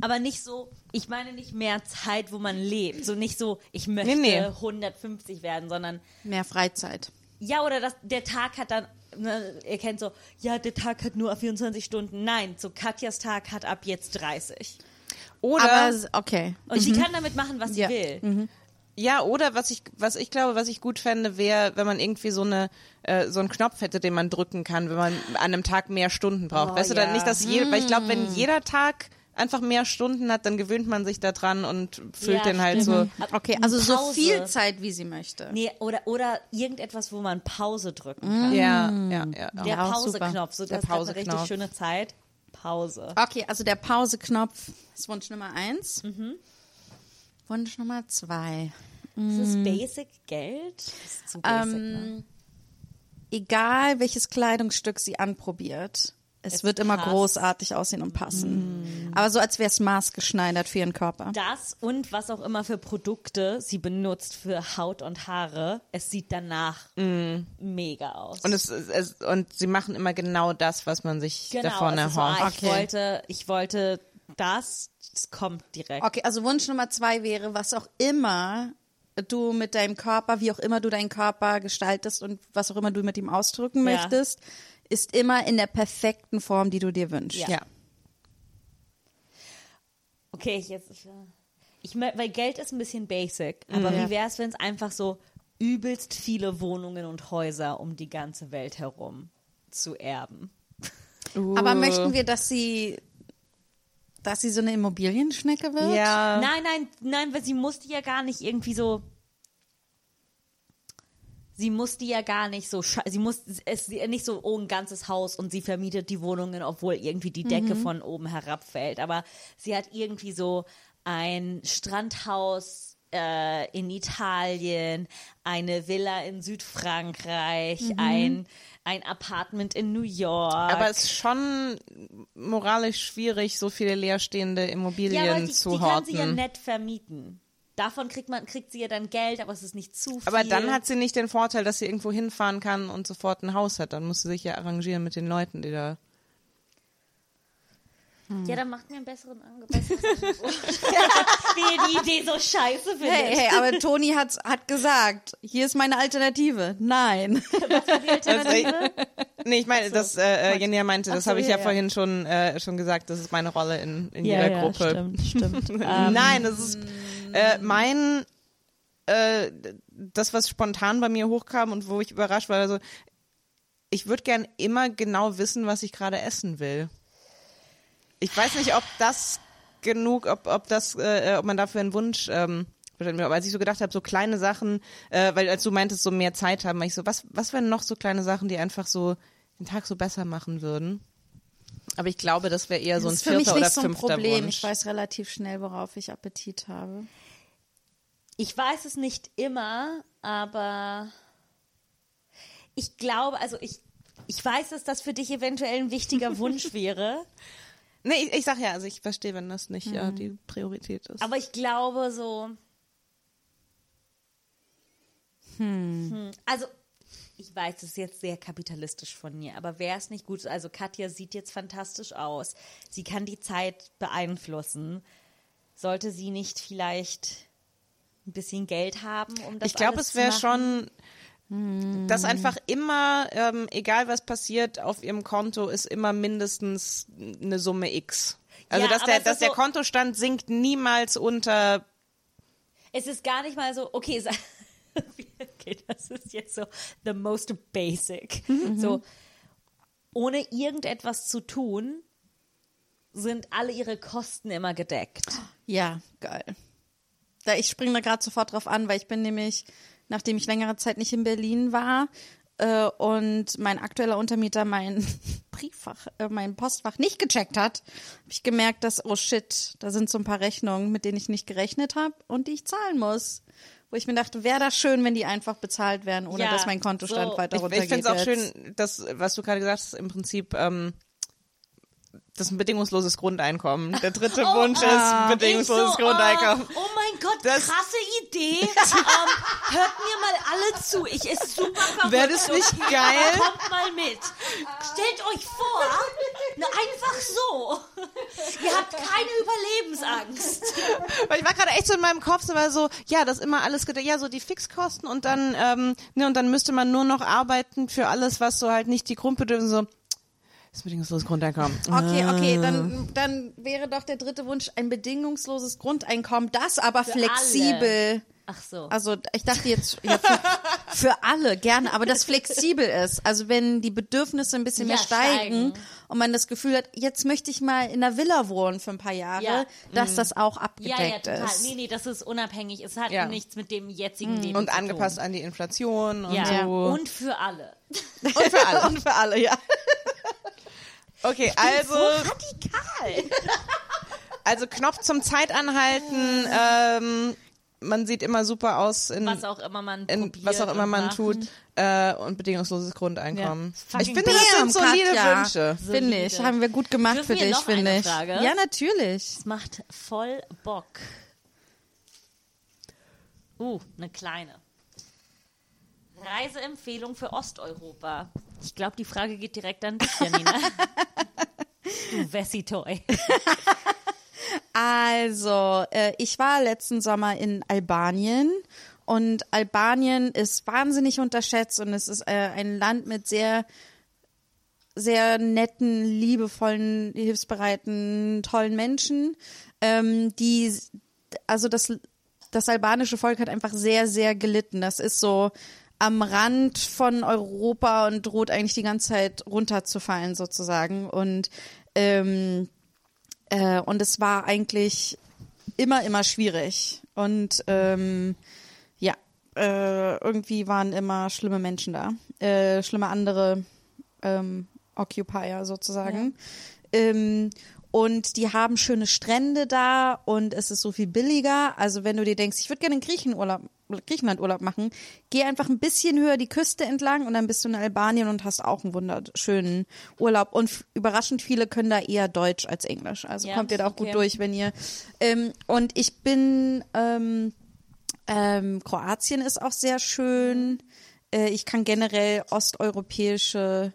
B: Aber nicht so, ich meine nicht mehr Zeit, wo man lebt. So nicht so, ich möchte
A: Nee, nee.
B: 150 werden, sondern
C: Mehr Freizeit.
B: Ja, oder das, der Tag hat dann, ne, ihr kennt so, ja, der Tag hat nur 24 Stunden. Nein, so Katjas Tag hat ab jetzt 30.
A: Oder,
C: Aber okay.
B: Und sie kann damit machen, was sie
C: Ja.
B: will.
A: ja, oder was ich, was ich glaube, was ich gut fände, wäre, wenn man irgendwie so eine, äh, so einen Knopf hätte, den man drücken kann, wenn man an einem Tag mehr Stunden braucht.
B: Oh,
A: weißt du,
B: ja.
A: dann nicht, dass je, weil ich glaube, wenn jeder Tag einfach mehr Stunden hat, dann gewöhnt man sich da dran und füllt
B: Ja,
A: den halt
B: stimmt.
A: so.
C: Okay, also so
B: Pause.
C: viel Zeit, wie sie möchte.
B: Nee, oder, oder irgendetwas, wo man Pause drücken kann.
A: Ja, ja, ja.
B: Der Pauseknopf, so
A: Der
B: das hat eine richtig schöne Zeit. Pause.
C: Okay, also der Pauseknopf ist Wunsch Nummer eins. Wunsch Nummer zwei.
B: Ist es Basic Geld? Das ist zu basic, ne?
C: Ähm, egal welches Kleidungsstück sie anprobiert, es,
B: Es
C: wird immer
B: passt.
C: großartig aussehen und passen. Aber so als wäre es maßgeschneidert für ihren Körper.
B: Das und was auch immer für Produkte sie benutzt für Haut und Haare, es sieht danach mega aus.
A: Und es, es und sie machen immer genau das, was man sich
B: Genau,
A: davon
B: so,
A: erhofft.
B: ah, ich
C: Okay.
B: wollte, ich wollte das, es kommt direkt.
C: Okay, also Wunsch Nummer zwei wäre, was auch immer du mit deinem Körper, wie auch immer du deinen Körper gestaltest und was auch immer du mit ihm ausdrücken
B: Ja.
C: möchtest, ist immer in der perfekten Form, die du dir wünschst.
B: Ja.
A: ja.
B: Okay, ich jetzt, ich, mö- weil Geld ist ein bisschen basic, aber
C: Ja.
B: wie wäre es, wenn es einfach so übelst viele Wohnungen und Häuser um die ganze Welt herum zu erben?
C: Aber möchten wir, dass sie, dass sie so eine Immobilienschnecke wird?
A: Ja.
B: Nein, nein, nein, weil sie musste ja gar nicht irgendwie so. Sie musste ja gar nicht so, sie muss es nicht so, oh, ein ganzes Haus und sie vermietet die Wohnungen, obwohl irgendwie die Decke von oben herabfällt. Aber sie hat irgendwie so ein Strandhaus äh, in Italien, eine Villa in Südfrankreich, ein, ein Apartment in New York.
A: Aber es ist schon moralisch schwierig, so viele leerstehende Immobilien
B: ja, die,
A: zu
B: die kann sie ja
A: horten.
B: nett vermieten. Davon kriegt man kriegt sie ja dann Geld, aber es ist nicht zu viel.
A: Aber dann hat sie nicht den Vorteil, dass sie irgendwo hinfahren kann und sofort ein Haus hat. Dann muss sie sich ja arrangieren mit den Leuten, die da.
B: ja, dann macht mir einen besseren Angebot. Wie ihr die Idee so scheiße findet.
C: Hey, hey, aber Toni hat, hat gesagt, hier ist meine Alternative. Nein.
A: Nee, ich meine, das äh, äh, Jenia meinte, das
B: so,
A: habe ich
B: ja,
A: ja, vorhin schon schon schon gesagt, das ist meine Rolle in, in
B: ja,
A: jeder
B: ja,
A: Gruppe.
B: stimmt, stimmt. ähm,
A: Nein, das ist äh, mein äh, das, was spontan bei mir hochkam und wo ich überrascht war. Also ich würde gern immer genau wissen, was ich gerade essen will. Ich weiß nicht, ob das genug, ob ob das, äh, ob man dafür einen Wunsch ähm, aber als ich so gedacht habe, so kleine Sachen, äh, weil als du meintest, so mehr Zeit haben, war ich so, was was wären noch so kleine Sachen, die einfach so den Tag so besser machen würden? Aber ich glaube, das wäre eher so ein
C: das ist für mich
A: vierter oder
C: nicht so ein
A: fünfter
C: Problem.
A: Wunsch.
C: Ich weiß relativ schnell, worauf ich Appetit habe.
B: Ich weiß es nicht immer, aber ich glaube, also ich, ich weiß, dass das für dich eventuell ein wichtiger Wunsch wäre.
A: Nee, ich, ich sag ja, also ich verstehe, wenn das nicht ja, die Priorität ist.
B: Aber ich glaube so. Hm. Also, ich weiß, das ist jetzt sehr kapitalistisch von mir, aber wäre es nicht gut? Also, Katja sieht jetzt fantastisch aus. Sie kann die Zeit beeinflussen. Sollte sie nicht vielleicht ein bisschen Geld haben, um das
A: ich glaube, es wäre schon, dass einfach immer, ähm, egal was passiert, auf ihrem Konto ist immer mindestens eine Summe X. Also
B: Ja,
A: dass der, dass
B: ist
A: der
B: so-
A: Kontostand sinkt niemals unter
B: Es ist gar nicht mal so, okay, okay, das ist jetzt so the most basic. So, ohne irgendetwas zu tun, sind alle ihre Kosten immer gedeckt.
C: Ja, geil. Da, ich springe da gerade sofort drauf an, weil ich bin nämlich, nachdem ich längere Zeit nicht in Berlin war äh, und mein aktueller Untermieter mein Brieffach, äh, mein Postfach nicht gecheckt hat, habe ich gemerkt, dass, oh shit, da sind so ein paar Rechnungen, mit denen ich nicht gerechnet habe und die ich zahlen muss. Wo ich mir dachte, wäre das schön, wenn die einfach bezahlt werden, ohne
B: Ja,
C: dass mein Kontostand
B: so.
C: weiter
A: Ich,
C: runtergeht.
A: ich finde es auch
C: jetzt.
A: schön, dass, was du gerade gesagt hast, im Prinzip ähm, das ist ein bedingungsloses Grundeinkommen. Der dritte Wunsch ist bedingungsloses
B: Ich so,
A: Grundeinkommen.
B: Oh, oh mein Gott,
A: Das-
B: krasse Idee. ähm, hört mir mal alle zu. Ich ist super verrückt.
A: Wäre das nicht
B: okay,
A: geil?
B: Kommt mal mit. Stellt euch vor, na, einfach so. Ihr habt keine Überlebensangst.
A: Weil ich war gerade echt so in meinem Kopf, so war so, ja, das immer alles, ja, so die Fixkosten und dann, ähm, ne, und dann müsste man nur noch arbeiten für alles, was so halt nicht die Grundbedürfnisse, so, das bedingungsloses Grundeinkommen.
C: Okay, okay,
A: Ah.
C: dann, dann wäre doch der dritte Wunsch ein bedingungsloses Grundeinkommen, das aber
B: Für
C: flexibel.
B: alle. Ach so.
C: Also ich dachte jetzt ja, für, für alle gerne, aber das flexibel ist. Also wenn die Bedürfnisse ein bisschen
B: Ja,
C: mehr steigen,
B: steigen.
C: und man das Gefühl hat, jetzt möchte ich mal in einer Villa wohnen für ein paar Jahre,
B: Ja.
C: dass das auch
B: ja,
C: abgedeckt
B: ja, total.
C: ist.
B: Nee, nee, das ist unabhängig. Es hat
A: Ja.
B: nichts mit dem jetzigen Leben
A: Und
B: zu
A: angepasst
B: tun.
A: an die Inflation und
B: Ja.
A: so.
B: Und für alle.
A: und für alle.
C: Und für alle, ja.
A: Okay, also,
B: Radikal.
A: also Knopf zum Zeitanhalten, ähm, man sieht immer super aus in,
B: Was auch immer man
A: in was auch immer man
B: macht.
A: tut äh, und bedingungsloses Grundeinkommen.
B: Ja.
A: Ich finde, das sind solide
C: Katja.
A: Wünsche.
C: Finde ich.
B: Solide.
C: Haben wir gut gemacht
B: Dürfen
C: für dich, finde ich.
B: Frage?
C: Ja, natürlich.
B: Es macht voll Bock. Uh, eine kleine. Reiseempfehlung für Osteuropa. Ich glaube, die Frage geht direkt an dich, Janina. du Wessitoy.
C: Also, äh, ich war letzten Sommer in Albanien und Albanien ist wahnsinnig unterschätzt und es ist äh, ein Land mit sehr sehr netten, liebevollen, hilfsbereiten, tollen Menschen, ähm, die also das das albanische Volk hat einfach sehr sehr gelitten. Das ist so am Rand von Europa und droht eigentlich die ganze Zeit runterzufallen sozusagen und ähm, äh, und es war eigentlich immer, immer schwierig. Und ähm, ja, äh, irgendwie waren immer schlimme Menschen da. Äh, schlimme andere ähm, Occupier sozusagen. Ähm, und die haben schöne Strände da und es ist so viel billiger. Also wenn du dir denkst, ich würde gerne in Griechenurlaub, Griechenland Urlaub machen, geh einfach ein bisschen höher die Küste entlang und dann bist du in Albanien und hast auch einen wunderschönen Urlaub. Und überraschend viele können da eher Deutsch als Englisch. Also
B: Ja,
C: kommt ihr da auch
B: okay.
C: gut durch, wenn ihr. Ähm, und ich bin ähm, ähm, Kroatien ist auch sehr schön. Äh, ich kann generell osteuropäische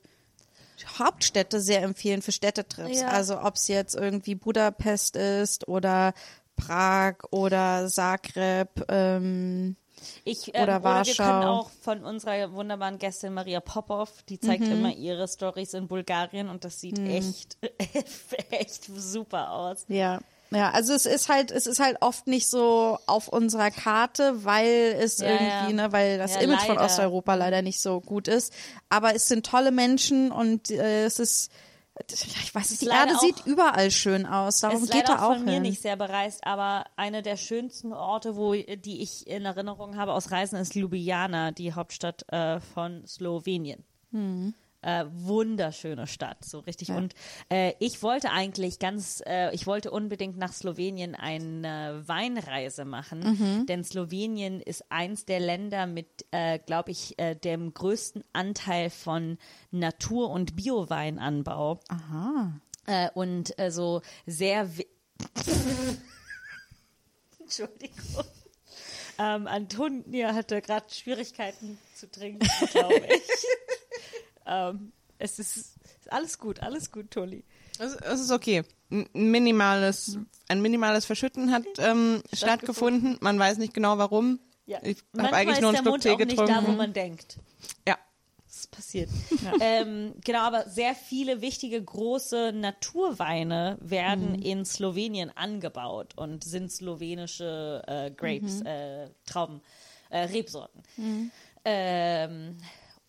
C: Hauptstädte sehr empfehlen für Städtetrips.
B: Ja.
C: Also ob es jetzt irgendwie Budapest ist oder Prag oder Zagreb. Ähm,
B: Ich, ähm,
C: Oder
B: oder, wir können auch von unserer wunderbaren Gästin Maria Popov, die zeigt
C: Mhm.
B: immer ihre Stories in Bulgarien und das sieht echt, echt super aus.
C: ja. Ja, also es ist halt, es ist halt oft nicht so auf unserer Karte, weil es
B: Ja,
C: irgendwie, ne, weil das
B: Ja,
C: Image von
B: leider.
C: Osteuropa leider nicht so gut ist. Aber es sind tolle Menschen und äh, es ist, ich weiß nicht, die Erde
B: auch-
C: sieht überall schön aus. Darum
B: ist
C: geht da auch
B: von mir
C: hin.
B: nicht sehr bereist, aber eine der schönsten Orte, wo die ich in Erinnerung habe aus Reisen, ist Ljubljana, die Hauptstadt äh, von Slowenien.
C: Hm.
B: Äh, wunderschöne Stadt, so richtig. Und äh, ich wollte eigentlich ganz, äh, ich wollte unbedingt nach Slowenien eine Weinreise machen, denn Slowenien ist eins der Länder mit, äh, glaube ich, äh, dem größten Anteil von Natur- und Bioweinanbau.
C: Aha.
B: Äh, und äh, so sehr. Entschuldigung. Ähm, Antonia hatte gerade Schwierigkeiten zu trinken, glaube ich. Ähm, es ist, ist alles gut, alles gut, Tolli.
A: Es, es ist okay. Ein minimales, ein minimales Verschütten hat ähm, stattgefunden. Man weiß nicht genau warum.
B: Ja.
A: Ich habe eigentlich nur einen Schluck
B: Mund
A: Tee
B: auch nicht da, wo
A: getrunken.
B: man denkt.
A: ja.
B: Das ist passiert. Ähm, genau, aber sehr viele wichtige große Naturweine werden in Slowenien angebaut und sind slowenische äh, Grapes, äh, Trauben, äh, Rebsorten. Ähm,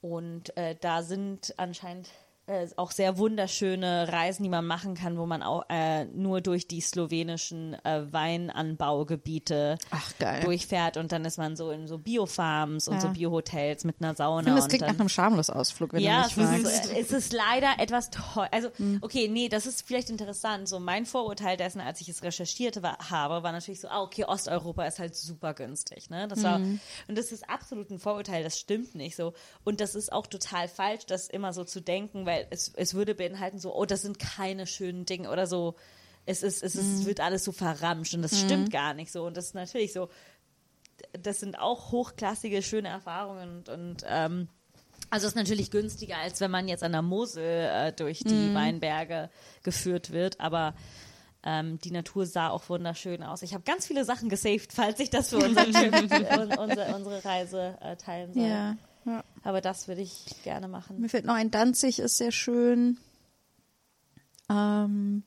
B: und äh, da sind anscheinend äh, auch sehr wunderschöne Reisen, die man machen kann, wo man auch äh, nur durch die slowenischen äh, Weinanbaugebiete
C: Ach,
B: durchfährt und dann ist man so in so Biofarms und so
C: Ja.
B: Biohotels mit einer Sauna.
C: Ich finde, das
B: und
C: klingt nach einem Schamlos-Ausflug, wenn
B: ja,
C: du mich
B: es
C: fragst.
B: ist, es ist leider etwas teuer. Also, okay, nee, das ist vielleicht interessant. So mein Vorurteil dessen, als ich es recherchiert war, habe, war natürlich so, ah, okay, Osteuropa ist halt super günstig, ne? Das war, und das ist absolut ein Vorurteil, das stimmt nicht so. Und das ist auch total falsch, das immer so zu denken, weil es, es würde beinhalten so, oh, das sind keine schönen Dinge oder so. Es ist, es ist, wird alles so verramscht und das stimmt gar nicht so. Und das ist natürlich so, das sind auch hochklassige, schöne Erfahrungen und, und ähm, also ist natürlich günstiger, als wenn man jetzt an der Mosel äh, durch die Weinberge geführt wird, aber ähm, die Natur sah auch wunderschön aus. Ich habe ganz viele Sachen gesaved, falls ich das für unseren Trip, un, unsere, unsere Reise äh, teilen soll.
C: Ja, ja.
B: Aber das würde ich gerne machen.
C: Mir fällt noch ein Danzig, ist sehr schön. Ähm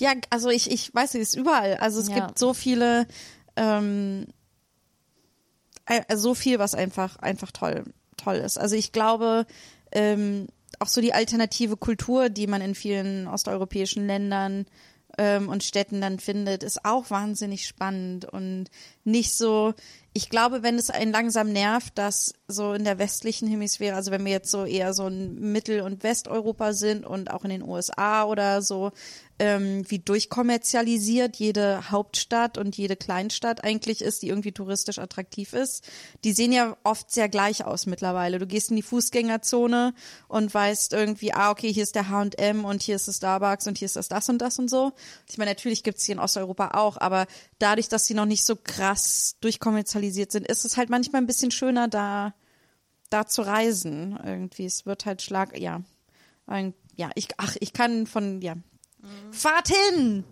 C: ja, also ich, ich weiß nicht, es ist überall. Also es
B: Ja.
C: gibt so viele, ähm, äh, so viel, was einfach, einfach toll, toll ist. Also ich glaube, ähm, auch so die alternative Kultur, die man in vielen osteuropäischen Ländern ähm, und Städten dann findet, ist auch wahnsinnig spannend und nicht so, ich glaube, wenn es einen langsam nervt, dass so in der westlichen Hemisphäre, also wenn wir jetzt so eher so in Mittel- und Westeuropa sind und auch in den USA oder so, ähm, wie durchkommerzialisiert jede Hauptstadt und jede Kleinstadt eigentlich ist, die irgendwie touristisch attraktiv ist. Die sehen ja oft sehr gleich aus mittlerweile. Du gehst in die Fußgängerzone und weißt irgendwie, ah, okay, hier ist der H&M und hier ist das Starbucks und hier ist das das und das und so. Ich meine, natürlich gibt's hier in Osteuropa auch, aber dadurch, dass sie noch nicht so krass durchkommerzialisiert sind, ist es halt manchmal ein bisschen schöner, da, da zu reisen. Irgendwie, es wird halt Schlag, ja. Ja, ich, ach, ich kann von, ja. Fahrt hin!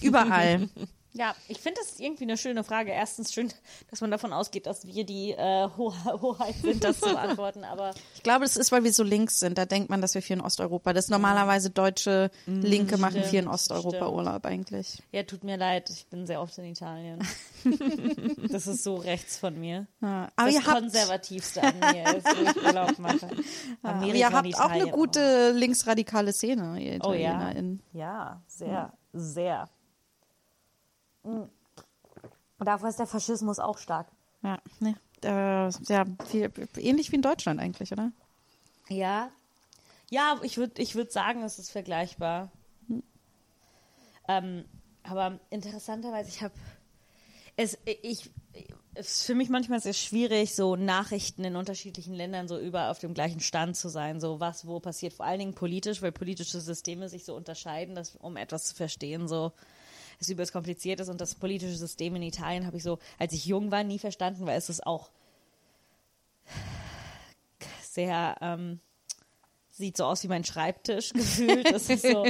C: Überall.
B: Ja, ich finde das irgendwie eine schöne Frage. Erstens schön, dass man davon ausgeht, dass wir die äh, Ho Hoheit sind, das zu beantworten. Aber
C: Ich glaube, das ist, weil wir so links sind. Da denkt man, dass wir viel in Osteuropa. Das ist normalerweise deutsche Linke machen viel in
B: stimmt,
C: Osteuropa
B: stimmt.
C: Urlaub eigentlich.
B: ja, tut mir leid, ich bin sehr oft in Italien. das ist so rechts von mir.
C: Ja, aber
B: das
C: ihr habt,
B: konservativste an mir ist, wo ich Urlaub mache.
C: aber
B: Amerika
C: ihr
B: und
C: habt auch eine gute linksradikale Szene, ihr
B: Oh ja.
C: ItalienerInnen.
B: Ja, sehr, sehr. Und dafür ist der Faschismus auch stark.
C: Ja, ne. Äh, ja, viel, ähnlich wie in Deutschland eigentlich, oder?
B: Ja. Ja, ich würde ich würd sagen, es ist vergleichbar. Ähm, aber interessanterweise, ich habe es, ich, es ist für mich manchmal sehr schwierig, so Nachrichten in unterschiedlichen Ländern so über auf dem gleichen Stand zu sein, so was wo passiert, vor allen Dingen politisch, weil politische Systeme sich so unterscheiden, dass, um etwas zu verstehen, so es übelst kompliziert ist und das politische System in Italien habe ich so, als ich jung war, nie verstanden, weil es ist auch sehr, ähm, sieht so aus wie mein Schreibtisch gefühlt. Das ist so,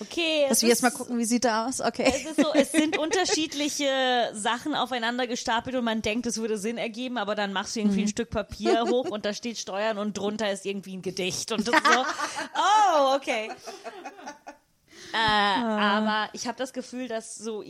B: okay. es
C: Dass wir jetzt mal
B: ist-
C: gucken, wie sieht er aus? Okay.
B: es ist so, es sind unterschiedliche Sachen aufeinander gestapelt und man denkt, es würde Sinn ergeben, aber dann machst du irgendwie ein Stück Papier hoch und da steht Steuern und drunter ist irgendwie ein Gedicht und das ist so, oh, okay. Äh, aber ich habe das Gefühl, dass so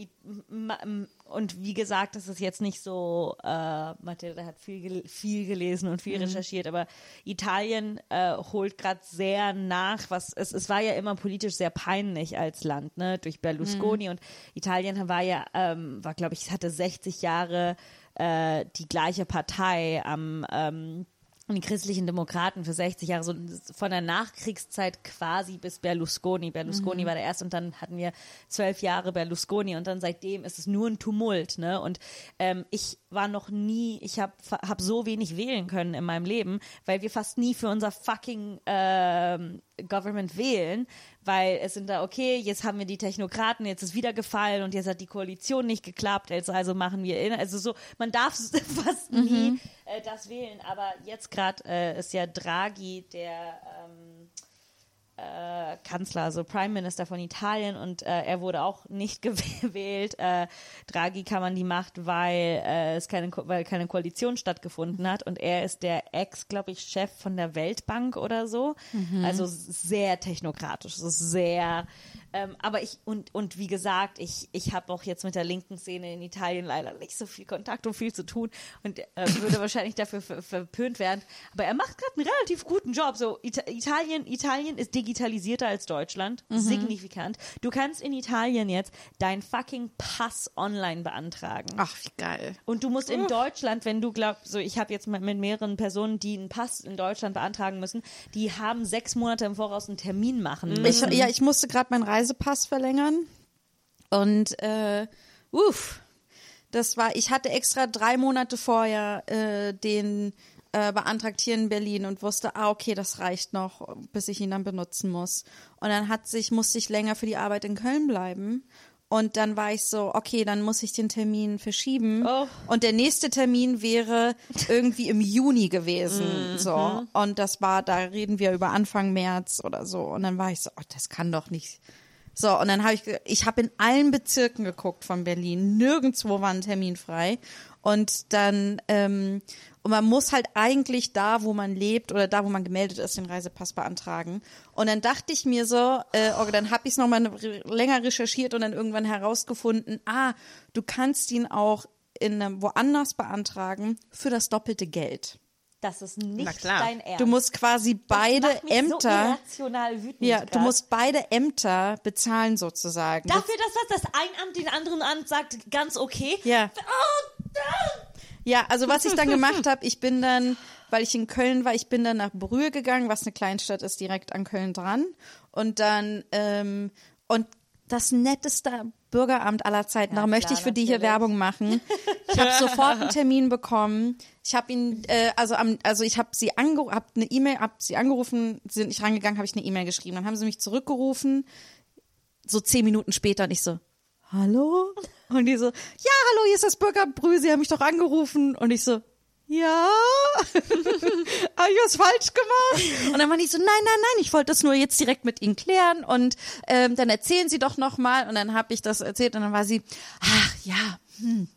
B: und wie gesagt, das ist jetzt nicht so. Äh, Mathilde hat viel gel viel gelesen und viel recherchiert, aber Italien äh, holt gerade sehr nach. Was es, es war ja immer politisch sehr peinlich als Land, ne, durch Berlusconi und Italien war ja ähm, war glaube ich hatte 60 Jahre äh, die gleiche Partei am ähm, und die christlichen Demokraten für 60 Jahre, so von der Nachkriegszeit quasi bis Berlusconi. Berlusconi war der erste und dann hatten wir zwölf Jahre Berlusconi und dann seitdem ist es nur ein Tumult. Ne? Und ähm, ich war noch nie, ich habe hab so wenig wählen können in meinem Leben, weil wir fast nie für unser fucking ähm, Government wählen, weil es sind da, okay, jetzt haben wir die Technokraten, jetzt ist wieder gefallen und jetzt hat die Koalition nicht geklappt, also, also machen wir, in, also so, man darf fast nie äh, das wählen, aber jetzt gerade äh, ist ja Draghi der ähm, äh, Kanzler, also Prime Minister von Italien und äh, er wurde auch nicht gewählt. Äh, Draghi kam an die Macht, weil äh, es keine, Ko- weil keine Koalition stattgefunden hat und er ist der Ex, glaube ich, Chef von der Weltbank oder so. Also sehr technokratisch, so sehr ähm, aber ich, und, und wie gesagt, ich, ich habe auch jetzt mit der linken Szene in Italien leider nicht so viel Kontakt und viel zu tun und äh, würde wahrscheinlich dafür ver verpönt werden. Aber er macht gerade einen relativ guten Job. So, Ita Italien, Italien ist digitalisierter als Deutschland, signifikant. Du kannst in Italien jetzt deinen fucking Pass online beantragen.
C: Ach, wie geil.
B: Und du musst in Deutschland, wenn du glaubst, so ich habe jetzt mit, mit mehreren Personen, die einen Pass in Deutschland beantragen müssen, die haben sechs Monate im Voraus einen Termin machen
C: Ich,
B: müssen.
C: ja, ich musste gerade meinen Reisepass verlängern und äh, uff, das war, ich hatte extra drei Monate vorher äh, den äh, beantragt hier in Berlin und wusste, ah, okay, das reicht noch, bis ich ihn dann benutzen muss. Und dann hat sich, musste ich länger für die Arbeit in Köln bleiben. Und dann war ich so, okay, dann muss ich den Termin verschieben.
B: Oh.
C: Und der nächste Termin wäre irgendwie im Juni gewesen. So. Und das war, da reden wir über Anfang März oder so. Und dann war ich so, oh, das kann doch nicht. So, und dann habe ich, ich habe in allen Bezirken geguckt von Berlin. Nirgendwo war ein Termin frei. Und dann, ähm, und man muss halt eigentlich da, wo man lebt oder da, wo man gemeldet ist, den Reisepass beantragen. Und dann dachte ich mir so, äh, okay, dann habe ich es nochmal länger recherchiert und dann irgendwann herausgefunden, ah, du kannst ihn auch in einem, woanders beantragen für das doppelte Geld.
B: Das ist nicht dein Ernst.
C: Du musst quasi beide
B: das macht mich
C: Ämter,
B: So wütend
C: ja, du
B: grad.
C: musst beide Ämter bezahlen sozusagen.
B: Dafür, dass das, das ein Amt den anderen Amt sagt, ganz okay.
C: Ja.
B: Oh,
C: Ja, also was ich dann gemacht habe, ich bin dann, weil ich in Köln war, ich bin dann nach Brühl gegangen, was eine Kleinstadt ist, direkt an Köln dran. Und dann, ähm, und das netteste Bürgeramt aller Zeiten, darum möchte ich für die hier
B: natürlich.
C: Werbung machen. Ich habe sofort einen Termin bekommen. Ich habe ihn, äh, also am, also ich habe sie angerufen, habe eine E-Mail, habe sie angerufen, sie sind nicht rangegangen, habe ich eine E-Mail geschrieben. Dann haben sie mich zurückgerufen, so zehn Minuten später und ich so, hallo? Und die so, ja, hallo, hier ist das Bürgeramt Brühl, Sie haben mich doch angerufen. Und ich so, ja, habe ich was falsch gemacht? Und dann war ich so, nein, nein, nein, ich wollte das nur jetzt direkt mit Ihnen klären und ähm, dann erzählen Sie doch nochmal. Und dann habe ich das erzählt und dann war sie, ach ja, hm.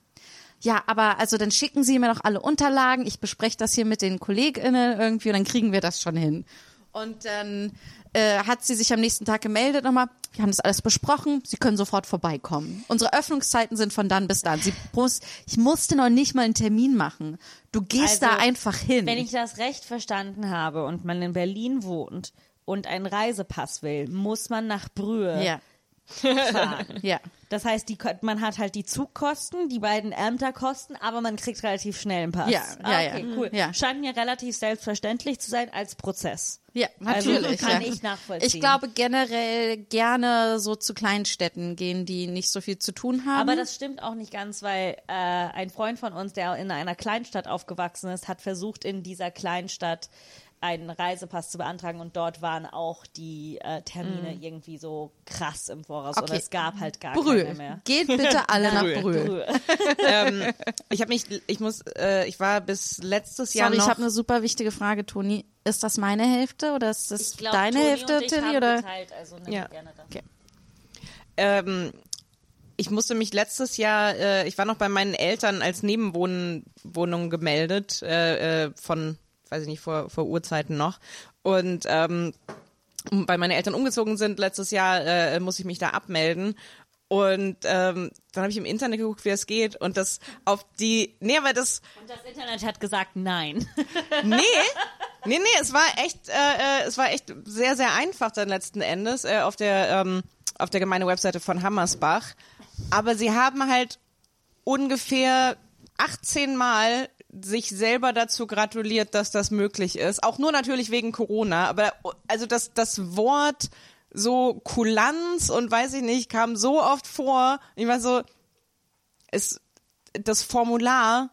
C: Ja, aber also dann schicken Sie mir doch alle Unterlagen. Ich bespreche das hier mit den KollegInnen irgendwie und dann kriegen wir das schon hin. Und dann äh, hat sie sich am nächsten Tag gemeldet nochmal. Wir haben das alles besprochen. Sie können sofort vorbeikommen. Unsere Öffnungszeiten sind von dann bis dann. Sie muss, ich musste noch nicht mal einen Termin machen. Du gehst
B: Also,
C: da einfach hin.
B: Wenn ich das recht verstanden habe und man in Berlin wohnt und einen Reisepass will, muss man nach Brühe
C: ja,
B: fahren.
C: ja.
B: Das heißt, die, man hat halt die Zugkosten, die beiden Ämterkosten, aber man kriegt relativ schnell einen Pass.
C: Ja,
B: ah,
C: ja,
B: okay,
C: ja.
B: cool.
C: Ja.
B: Scheint mir relativ selbstverständlich zu sein als Prozess.
C: Ja,
B: Also,
C: natürlich.
B: kann
C: ja.
B: ich nachvollziehen.
C: Ich glaube generell gerne so zu Kleinstädten gehen, die nicht so viel zu tun haben.
B: Aber das stimmt auch nicht ganz, weil äh, ein Freund von uns, der in einer Kleinstadt aufgewachsen ist, hat versucht, in dieser Kleinstadt einen Reisepass zu beantragen und dort waren auch die äh, Termine irgendwie so krass im Voraus und
C: Okay.
B: es gab halt gar keine
C: Brühl.
B: mehr.
C: Geht bitte alle nach Brühl.
B: Brühl.
A: ähm, ich habe mich, ich muss, äh, ich war bis letztes Jahr
C: Sorry,
A: noch.
C: ich habe eine super wichtige Frage, Toni. Ist das meine Hälfte oder ist das
B: Ich glaub,
C: deine
B: Toni
C: Hälfte,
B: und ich
C: Tilly?
B: haben
C: Oder?
B: Geteilt, also nimm
A: Ja.
C: Okay.
A: ähm, ich musste mich letztes Jahr, äh, ich war noch bei meinen Eltern als Nebenwohnung gemeldet, äh, äh, von, weiß ich nicht, vor, vor Urzeiten noch. Und ähm, weil meine Eltern umgezogen sind letztes Jahr, äh, muss ich mich da abmelden. Und ähm, dann habe ich im Internet geguckt, wie das geht. Und das auf die, nee, aber das,
B: Und das Internet hat gesagt nein.
A: nee, nee, nee, es war echt, äh, äh, es war echt sehr, sehr einfach dann letzten Endes äh, auf der ähm, auf der Gemeinde-Webseite von Hammersbach. Aber sie haben halt ungefähr 18 Mal sich selber dazu gratuliert, dass das möglich ist. Auch nur natürlich wegen Corona, aber also das, das Wort so Kulanz und weiß ich nicht, kam so oft vor. Ich war so, es, das Formular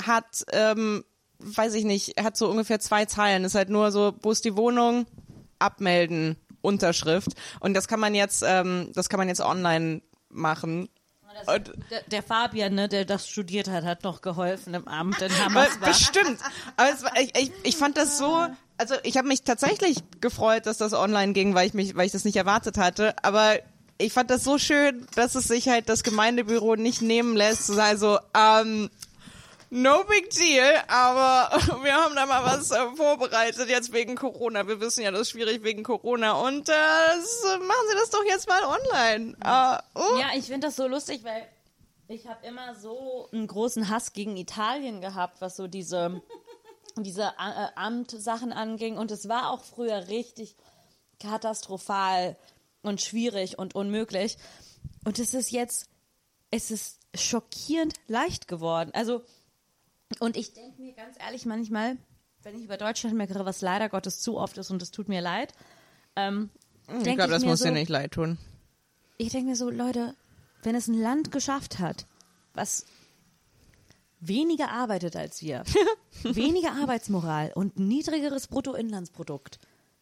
A: hat, ähm, weiß ich nicht, hat so ungefähr zwei Zeilen. Ist halt nur so, wo ist die Wohnung? Abmelden, Unterschrift. Und das kann man jetzt, ähm, das kann man jetzt online machen. Und,
B: Der, der Fabian, ne, der das studiert hat, hat noch geholfen im Amt in Hammersbach.
A: Bestimmt. Aber es war, ich, ich, ich fand das so, also ich habe mich tatsächlich gefreut, dass das online ging, weil ich mich, weil ich das nicht erwartet hatte. Aber ich fand das so schön, dass es sich halt das Gemeindebüro nicht nehmen lässt, zu sagen so, ähm, no big deal, aber wir haben da mal was äh, vorbereitet jetzt wegen Corona. Wir wissen ja, das ist schwierig wegen Corona und äh, äh, machen Sie das doch jetzt mal online. Äh, oh.
B: Ja, ich finde das so lustig, weil ich habe immer so einen großen Hass gegen Italien gehabt, was so diese, diese äh, Amtsachen anging. Und es war auch früher richtig katastrophal und schwierig und unmöglich. Und es ist jetzt, es ist schockierend leicht geworden. Also, und ich denke mir ganz ehrlich manchmal, wenn ich über Deutschland meckere, was leider Gottes zu oft ist und es tut mir leid, ähm,
A: ich glaube, das
B: mir
A: muss
B: so,
A: dir nicht leid tun.
B: ich denke mir so, Leute, wenn es ein Land geschafft hat, was weniger arbeitet als wir, weniger Arbeitsmoral und ein niedrigeres Bruttoinlandsprodukt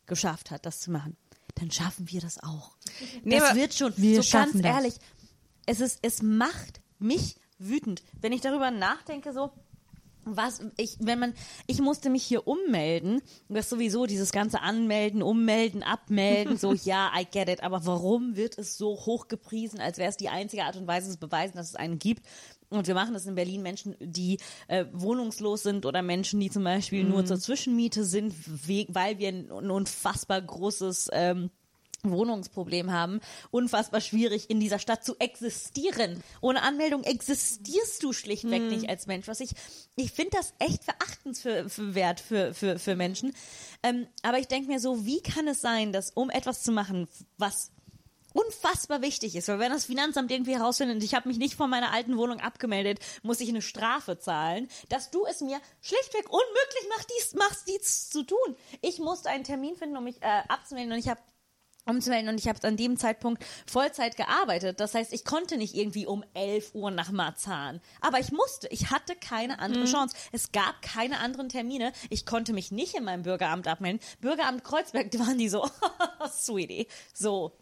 B: geschafft hat, das zu machen, dann schaffen wir das auch.
A: Nee,
B: das wird schon.
C: wir
B: so
C: schaffen
B: ganz
C: das.
B: ehrlich, es ist, es macht mich wütend, wenn ich darüber nachdenke, so was ich, wenn man, ich musste mich hier ummelden, das sowieso dieses ganze Anmelden, Ummelden, Abmelden, so ja, I get it, aber warum wird es so hoch gepriesen, als wäre es die einzige Art und Weise zu beweisen, dass es einen gibt? Und wir machen das in Berlin Menschen, die äh, wohnungslos sind oder Menschen, die zum Beispiel nur zur Zwischenmiete sind, we weil wir ein, ein unfassbar großes ähm, Wohnungsproblem haben, unfassbar schwierig in dieser Stadt zu existieren. Ohne Anmeldung existierst du schlichtweg nicht als Mensch. Was ich, ich finde das echt verachtenswert für, für, für Menschen. Ähm, aber ich denke mir so, wie kann es sein, dass um etwas zu machen, was unfassbar wichtig ist, weil wenn das Finanzamt irgendwie herausfindet, ich habe mich nicht von meiner alten Wohnung abgemeldet, muss ich eine Strafe zahlen, dass du es mir schlichtweg unmöglich machst, dies, machst, dies zu tun. Ich musste einen Termin finden, um mich äh, abzumelden und ich habe umzumelden und ich habe an dem Zeitpunkt Vollzeit gearbeitet. Das heißt, ich konnte nicht irgendwie um 11 Uhr nach Marzahn. Aber ich musste. Ich hatte keine andere Chance. Es gab keine anderen Termine. Ich konnte mich nicht in meinem Bürgeramt abmelden. Bürgeramt Kreuzberg, da waren die so, Sweetie, so.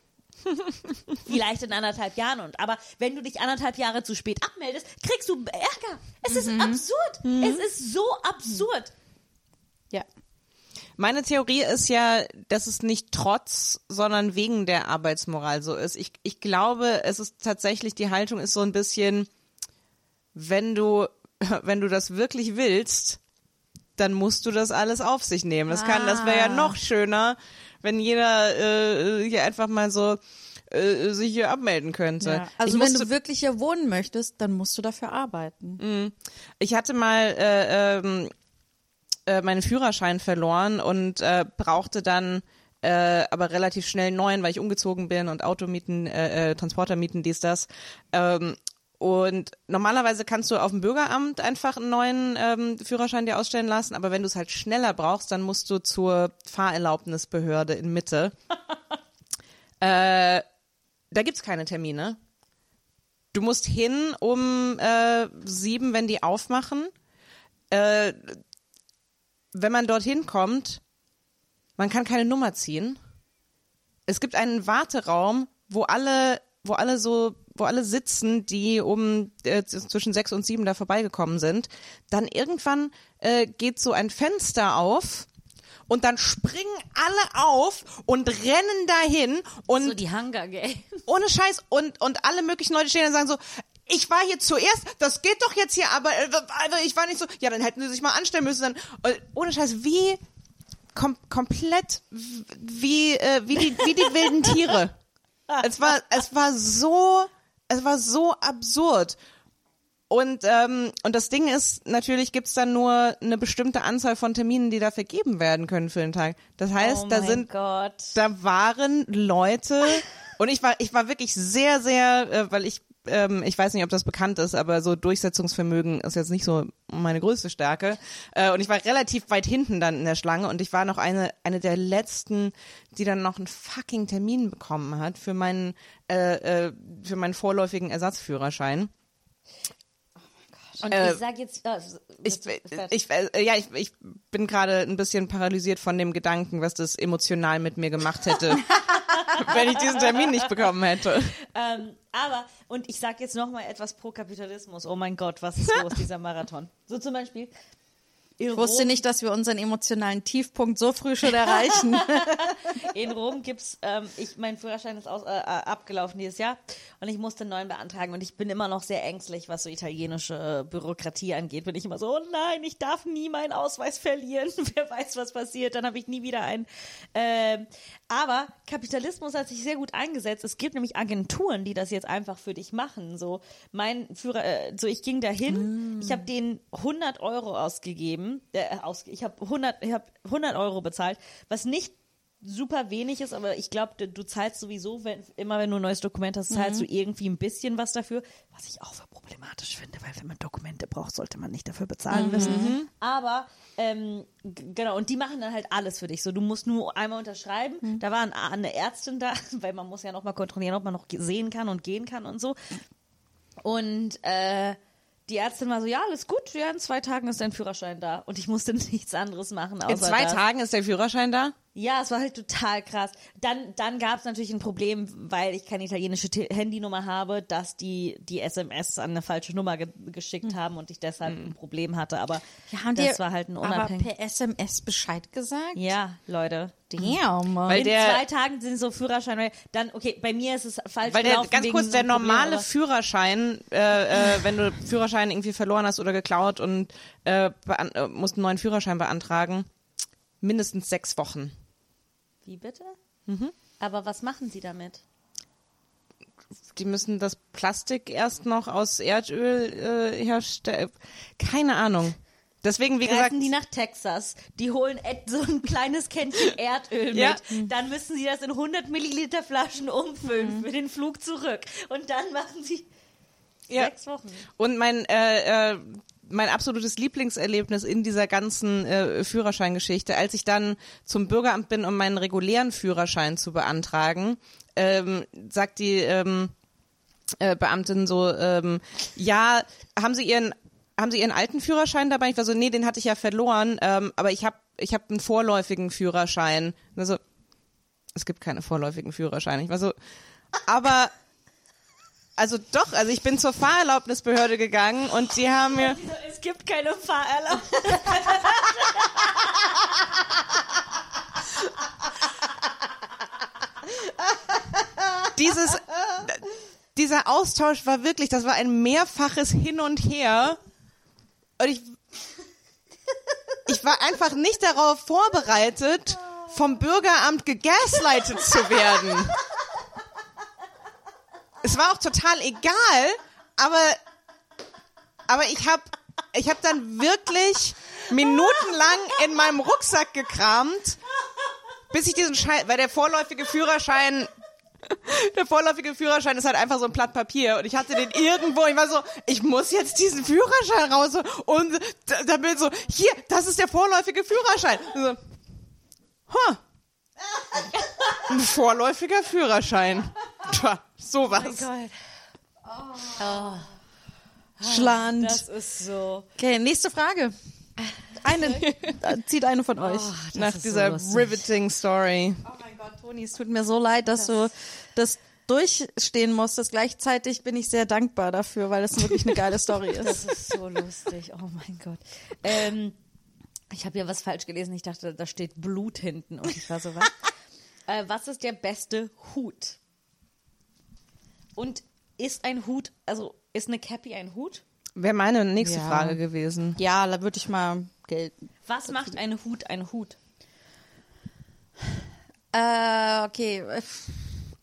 B: Vielleicht in anderthalb Jahren und aber wenn du dich anderthalb Jahre zu spät abmeldest, kriegst du Ärger. Es ist absurd. Es ist so absurd.
A: Meine Theorie ist ja, dass es nicht trotz, sondern wegen der Arbeitsmoral so ist. Ich, ich glaube, es ist tatsächlich, die Haltung ist so ein bisschen, wenn du, wenn du das wirklich willst, dann musst du das alles auf sich nehmen. Das kann, das wäre ja noch schöner, wenn jeder äh, hier einfach mal so äh, sich hier abmelden könnte.
C: Ja. Also
A: ich
C: wenn
A: musste,
C: du wirklich hier wohnen möchtest, dann musst du dafür arbeiten.
A: Ich hatte mal äh, ähm, äh, meinen Führerschein verloren und äh, brauchte dann äh, aber relativ schnell einen neuen, weil ich umgezogen bin und Automieten, äh, äh, Transportermieten, dies, das. Ähm, und normalerweise kannst du auf dem Bürgeramt einfach einen neuen ähm, Führerschein dir ausstellen lassen, aber wenn du es halt schneller brauchst, dann musst du zur Fahrerlaubnisbehörde in Mitte. äh, da gibt's keine Termine. Du musst hin um äh, sieben, wenn die aufmachen. Äh, wenn man dorthin kommt, man kann keine Nummer ziehen. Es gibt einen Warteraum, wo alle, wo alle so, wo alle sitzen, die um äh, zwischen sechs und sieben da vorbeigekommen sind. Dann irgendwann äh, geht so ein Fenster auf und dann springen alle auf und rennen dahin und
B: So die Hunger Games.
A: ohne Scheiß und und alle möglichen Leute stehen und sagen so ich war hier zuerst, das geht doch jetzt hier, aber äh, also ich war nicht so, ja, dann hätten sie sich mal anstellen müssen. Dann, äh, ohne Scheiß, wie kom komplett wie äh, wie die wie die wilden Tiere. Es war es war so es war so absurd. Und ähm, und das Ding ist, natürlich gibt's dann nur eine bestimmte Anzahl von Terminen, die da vergeben werden können für den Tag. Das heißt,
B: oh
A: da sind
B: Gott.
A: da waren Leute und ich war ich war wirklich sehr sehr, äh, weil ich ähm, ich weiß nicht, ob das bekannt ist, aber so Durchsetzungsvermögen ist jetzt nicht so meine größte Stärke. Äh, und ich war relativ weit hinten dann in der Schlange und ich war noch eine, eine der letzten, die dann noch einen fucking Termin bekommen hat für meinen, äh, äh, für meinen vorläufigen Ersatzführerschein.
B: Und
A: Äh,
B: ich sag jetzt, äh,
A: Ich, ich, äh, ja, ich, ich bin gerade ein bisschen paralysiert von dem Gedanken, was das emotional mit mir gemacht hätte, wenn ich diesen Termin nicht bekommen hätte.
B: Ähm, aber, und ich sag jetzt noch mal etwas pro Kapitalismus. Oh mein Gott, was ist los, dieser Marathon? So zum Beispiel. In
C: Ich wusste
B: Rom,
C: nicht, dass wir unseren emotionalen Tiefpunkt so früh schon erreichen.
B: In Rom gibt's, ähm, ich, mein Führerschein ist aus, äh, äh, abgelaufen dieses Jahr und ich musste einen neuen beantragen und ich bin immer noch sehr ängstlich, was so italienische Bürokratie angeht. Bin ich immer so, oh nein, ich darf nie meinen Ausweis verlieren. Wer weiß, was passiert, dann habe ich nie wieder einen. Ähm, aber Kapitalismus hat sich sehr gut eingesetzt. Es gibt nämlich Agenturen, die das jetzt einfach für dich machen. So mein Führer, äh, so ich ging dahin, ich habe denen 100 Euro ausgegeben, äh, aus, ich habe 100, ich habe 100 Euro bezahlt, was nicht super wenig ist, aber ich glaube, du, du zahlst sowieso, wenn, immer wenn du ein neues Dokument hast, zahlst du irgendwie ein bisschen was dafür, was ich auch für problematisch finde, weil wenn man Dokumente braucht, sollte man nicht dafür bezahlen müssen. Aber ähm, genau, und die machen dann halt alles für dich. So, du musst nur einmal unterschreiben. Da war ein, eine Ärztin da, weil man muss ja noch mal kontrollieren, ob man noch sehen kann und gehen kann und so. Und äh, die Ärztin war so, ja, alles gut, ja, in zwei Tagen ist dein Führerschein da. Und ich musste nichts anderes machen. Außer
A: In zwei
B: das.
A: Tagen ist der Führerschein da?
B: Ja, es war halt total krass. Dann, dann gab es natürlich ein Problem, weil ich keine italienische Te Handynummer habe, dass die die SMS an eine falsche Nummer ge geschickt haben und ich deshalb ein Problem hatte. Aber
C: Ja, haben
B: das war halt ein
C: aber
B: unabhängig.
C: per SMS Bescheid gesagt?
B: Ja, Leute.
C: Damn.
A: Weil
B: In
A: der-
B: zwei Tagen sind so Führerschein. Dann, okay, bei mir ist es falsch
A: Weil der, ganz
B: wegen
A: kurz, der
B: Problem,
A: normale
B: aber-
A: Führerschein, äh, äh, wenn du Führerschein irgendwie verloren hast oder geklaut und äh, äh, musst einen neuen Führerschein beantragen, mindestens sechs Wochen.
B: Wie bitte?
A: Mhm.
B: Aber was machen sie damit?
A: Die müssen das Plastik erst noch aus Erdöl äh, herstellen. Keine Ahnung. Deswegen, wie gesagt,
B: Reisen die nach Texas, die holen so ein kleines Kännchen Erdöl mit,
A: Ja.
B: dann müssen sie das in 100 Milliliter Flaschen umfüllen für den Flug zurück und dann machen sie
A: Ja.
B: sechs Wochen.
A: Und mein, äh, äh, mein absolutes Lieblingserlebnis in dieser ganzen äh, Führerscheingeschichte, als ich dann zum Bürgeramt bin, um meinen regulären Führerschein zu beantragen, ähm, sagt die ähm, äh, Beamtin so, ähm, ja, haben Sie Ihren haben Sie Ihren alten Führerschein dabei? Ich war so, nee, den hatte ich ja verloren, ähm, aber ich habe ich hab einen vorläufigen Führerschein. Und er so, es gibt keine vorläufigen Führerscheine. Ich war so, aber also doch, also ich bin zur Fahrerlaubnisbehörde gegangen und die haben mir
B: Es gibt keine Fahrerlaubnis.
A: dieses dieser Austausch war wirklich, das war ein mehrfaches Hin und Her und ich ich war einfach nicht darauf vorbereitet, vom Bürgeramt gegaslightet zu werden. Es war auch total egal, aber aber ich habe ich habe dann wirklich minutenlang in meinem Rucksack gekramt, bis ich diesen Schein, weil der vorläufige Führerschein der vorläufige Führerschein ist halt einfach so ein Blatt Papier und ich hatte den irgendwo, ich war so, ich muss jetzt diesen Führerschein raus und da, da bin ich so, hier, das ist der vorläufige Führerschein. Und so, huh. Ein vorläufiger Führerschein. Tja, sowas.
C: Schland.
B: Das ist so.
C: Okay, nächste Frage. Eine, zieht eine von euch.
A: Nach
B: ist
A: dieser
B: so
A: riveting Story.
C: Oh mein Gott, Toni, es tut mir so leid, dass du das durchstehen musstest. Gleichzeitig bin ich sehr dankbar dafür, weil es wirklich eine geile Story
B: Das
C: ist.
B: ist so lustig. Oh mein Gott. Ähm, ich habe ja was falsch gelesen. Ich dachte, da steht Blut hinten. Und ich war so, was? äh, was ist der beste Hut? Und ist ein Hut, also ist eine Cappy ein Hut?
A: Wäre meine nächste
C: Ja.
A: Frage gewesen.
C: Ja, da würde ich mal gelten.
B: Was macht ein Hut ein Hut?
C: Äh, okay.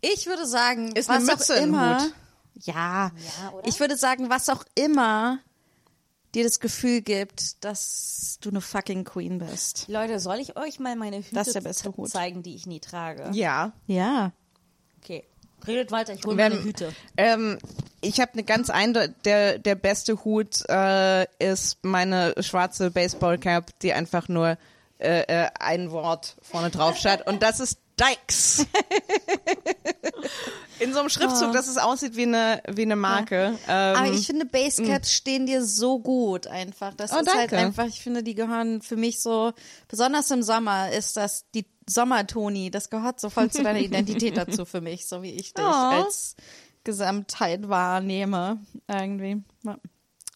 C: Ich würde sagen,
A: Ist
C: was
A: eine Mütze
C: auch
A: ein
C: immer.
A: Hut?
C: Ja.
B: Ja, oder?
C: Ich würde sagen, was auch immer dir das Gefühl gibt, dass du eine fucking Queen bist.
B: Leute, soll ich euch mal meine Hüte
C: Das ist der beste Hut.
B: zeigen, die ich nie trage?
A: Ja.
C: Ja.
B: Okay. Redet weiter, ich hole
A: Wenn-
B: meine Hüte.
A: Ähm, ich habe eine ganz eindeutige, der, der beste Hut äh, ist meine schwarze Baseballcap, die einfach nur äh, äh, ein Wort vorne drauf steht und das ist Dykes. In so einem Schriftzug, dass es aussieht wie eine, wie eine Marke. Ähm,
C: Aber ich finde, Basecaps stehen dir so gut einfach. Das
A: Oh,
C: ist halt
A: danke.
C: einfach, ich finde, die gehören für mich so, besonders im Sommer ist das die Sommertoni, das gehört so voll zu deiner Identität dazu für mich, so wie ich dich
A: Oh.
C: als Gesamtheit wahrnehme. Irgendwie. Ja.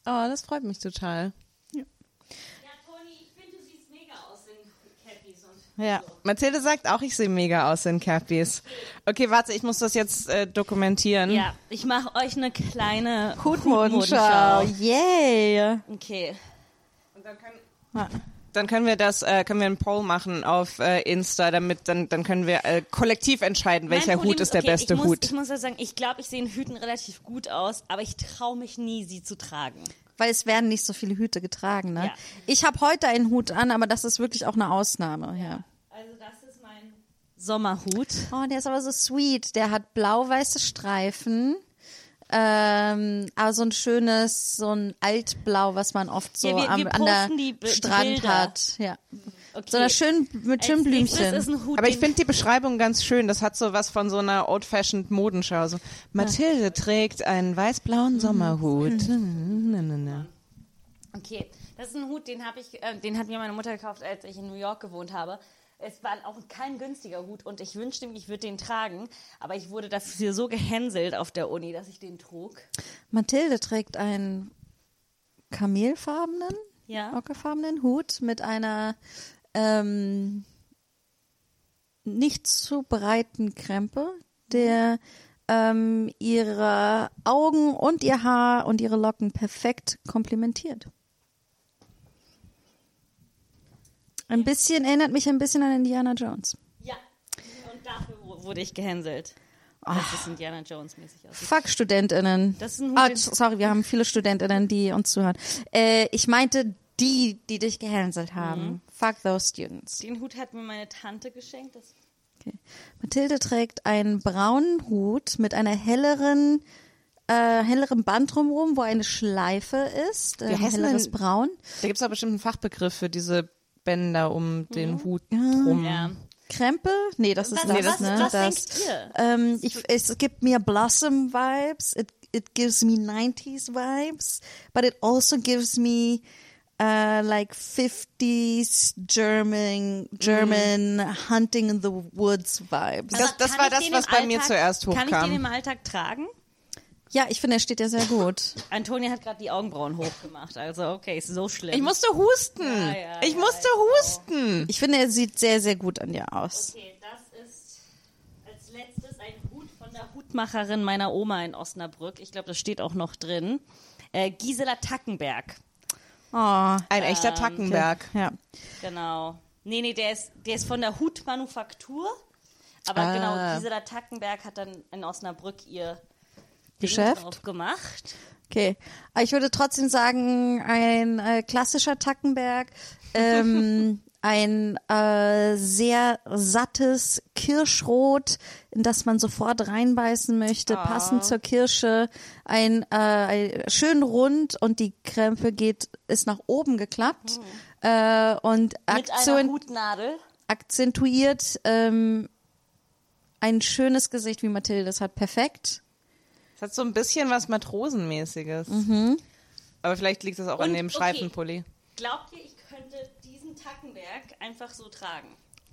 A: oh, das freut mich total.
B: Ja, Toni, ich finde, du siehst mega aus in Cappies und
C: ja.
A: Mathilde sagt auch, ich sehe mega aus in Cappies. Okay, warte, ich muss das jetzt äh, dokumentieren.
B: Ja, ich mache euch eine kleine
C: Hutmodenschau. Yay.
B: Okay.
A: Dann können wir das, äh, können wir einen Poll machen auf äh, Insta, damit dann, dann können wir äh, kollektiv entscheiden, welcher
B: Problem
A: Hut ist der
B: okay,
A: beste
B: ich muss,
A: Hut.
B: Ich muss ja sagen, ich glaube, ich sehe in Hüten relativ gut aus, aber ich traue mich nie, sie zu tragen.
C: Weil es werden nicht so viele Hüte getragen, ne?
B: Ja.
C: Ich habe heute einen Hut an, aber das ist wirklich auch eine Ausnahme, ja.
B: Also das ist mein Sommerhut.
C: Oh, der ist aber so sweet. Der hat blau-weiße Streifen. Ähm, aber so ein schönes, so ein Altblau, was man oft so
B: Ja, wir-
C: am,
B: wir
C: an der Strand
B: Bilder.
C: hat. Ja.
B: Okay.
C: So einer schönen, mit schönen Blümchen.
B: Ist ein Hut,
A: Aber ich finde die Beschreibung ganz schön. Das hat so was von so einer old-fashioned Modenschau. So, Mathilde trägt einen weiß-blauen Sommerhut. Na, na, na.
B: Okay, das ist ein Hut, den habe ich, äh, den hat mir meine Mutter gekauft, als ich in New York gewohnt habe. Es war auch kein günstiger Hut und ich wünschte mir, ich würde den tragen, aber ich wurde dafür so gehänselt auf der Uni, dass ich den trug.
C: Mathilde trägt einen kamelfarbenen,
B: Ja.
C: ockerfarbenen Hut mit einer ähm, nicht zu breiten Krempe, der ähm, ihre Augen und ihr Haar und ihre Locken perfekt komplementiert. Ein bisschen, erinnert mich ein bisschen an Indiana Jones.
B: Ja. Und dafür wu- wurde ich gehänselt. Dass es Indiana Jones mäßig aussieht.
C: Fuck StudentInnen.
B: Das ist ein Hut,
C: ah,
B: den-
C: sorry, wir haben viele StudentInnen, die uns zuhören. Äh, ich meinte die, die dich gehänselt haben.
B: Mhm.
C: Fuck those students.
B: Den Hut hat mir meine Tante geschenkt. Das
C: Okay. Mathilde trägt einen braunen Hut mit einer helleren, äh, helleren Band drumherum, wo eine Schleife ist. Äh, helleres
A: denn-
C: Braun.
A: Da gibt es aber bestimmt einen Fachbegriff für diese Bänder um den Hut drum.
B: ja.
C: Krempe? Nee, das ist
B: Was-
C: das,
B: was-
C: ne?
B: was
C: das,
B: ihr?
C: Ähm, ich, es gibt mir Blossom-Vibes. It, it gives me 90s-Vibes. But it also gives me uh, like 50s German, German Hunting in the Woods Vibes.
A: Das- das
B: kann
A: war das, was bei mir zuerst
B: Kann ich
A: hochkam.
B: den im Alltag tragen?
C: Ja, ich finde, er steht ja sehr gut.
B: Antonia hat gerade die Augenbrauen hochgemacht, also okay, ist so schlimm.
A: Ich musste husten.
B: Ja, ja,
A: ich
B: ja,
A: musste husten.
C: Ich finde, er sieht sehr, sehr gut an dir aus.
B: Okay, das ist als letztes ein Hut von der Hutmacherin meiner Oma in Osnabrück. Ich glaube, das steht auch noch drin. Äh, Gisela Tackenberg.
C: Oh,
A: Ein echter Tackenberg.
C: ja.
B: Genau. Nee, nee, der ist, der ist von der Hutmanufaktur. Aber
A: Ah.
B: genau, Gisela Tackenberg hat dann in Osnabrück ihr
C: Geschäft?
B: drauf gemacht.
C: Okay. Aber ich würde trotzdem sagen, ein äh, klassischer Tackenberg, ähm, ein äh, sehr sattes Kirschrot, in das man sofort reinbeißen möchte, passend zur Kirsche, ein, äh, ein schön rund und die Krempe geht ist nach oben geklappt äh, und
B: Mit einer
C: Akzent,
B: Hutnadel.
C: akzentuiert ähm, ein schönes Gesicht, wie Mathilde es hat, perfekt.
A: Es hat so ein bisschen was Matrosenmäßiges. Aber vielleicht liegt es auch an
B: Und,
A: dem
B: okay.
A: Streifenpulli.
B: Glaubt ihr, ich könnte diesen Tackenberg einfach so tragen?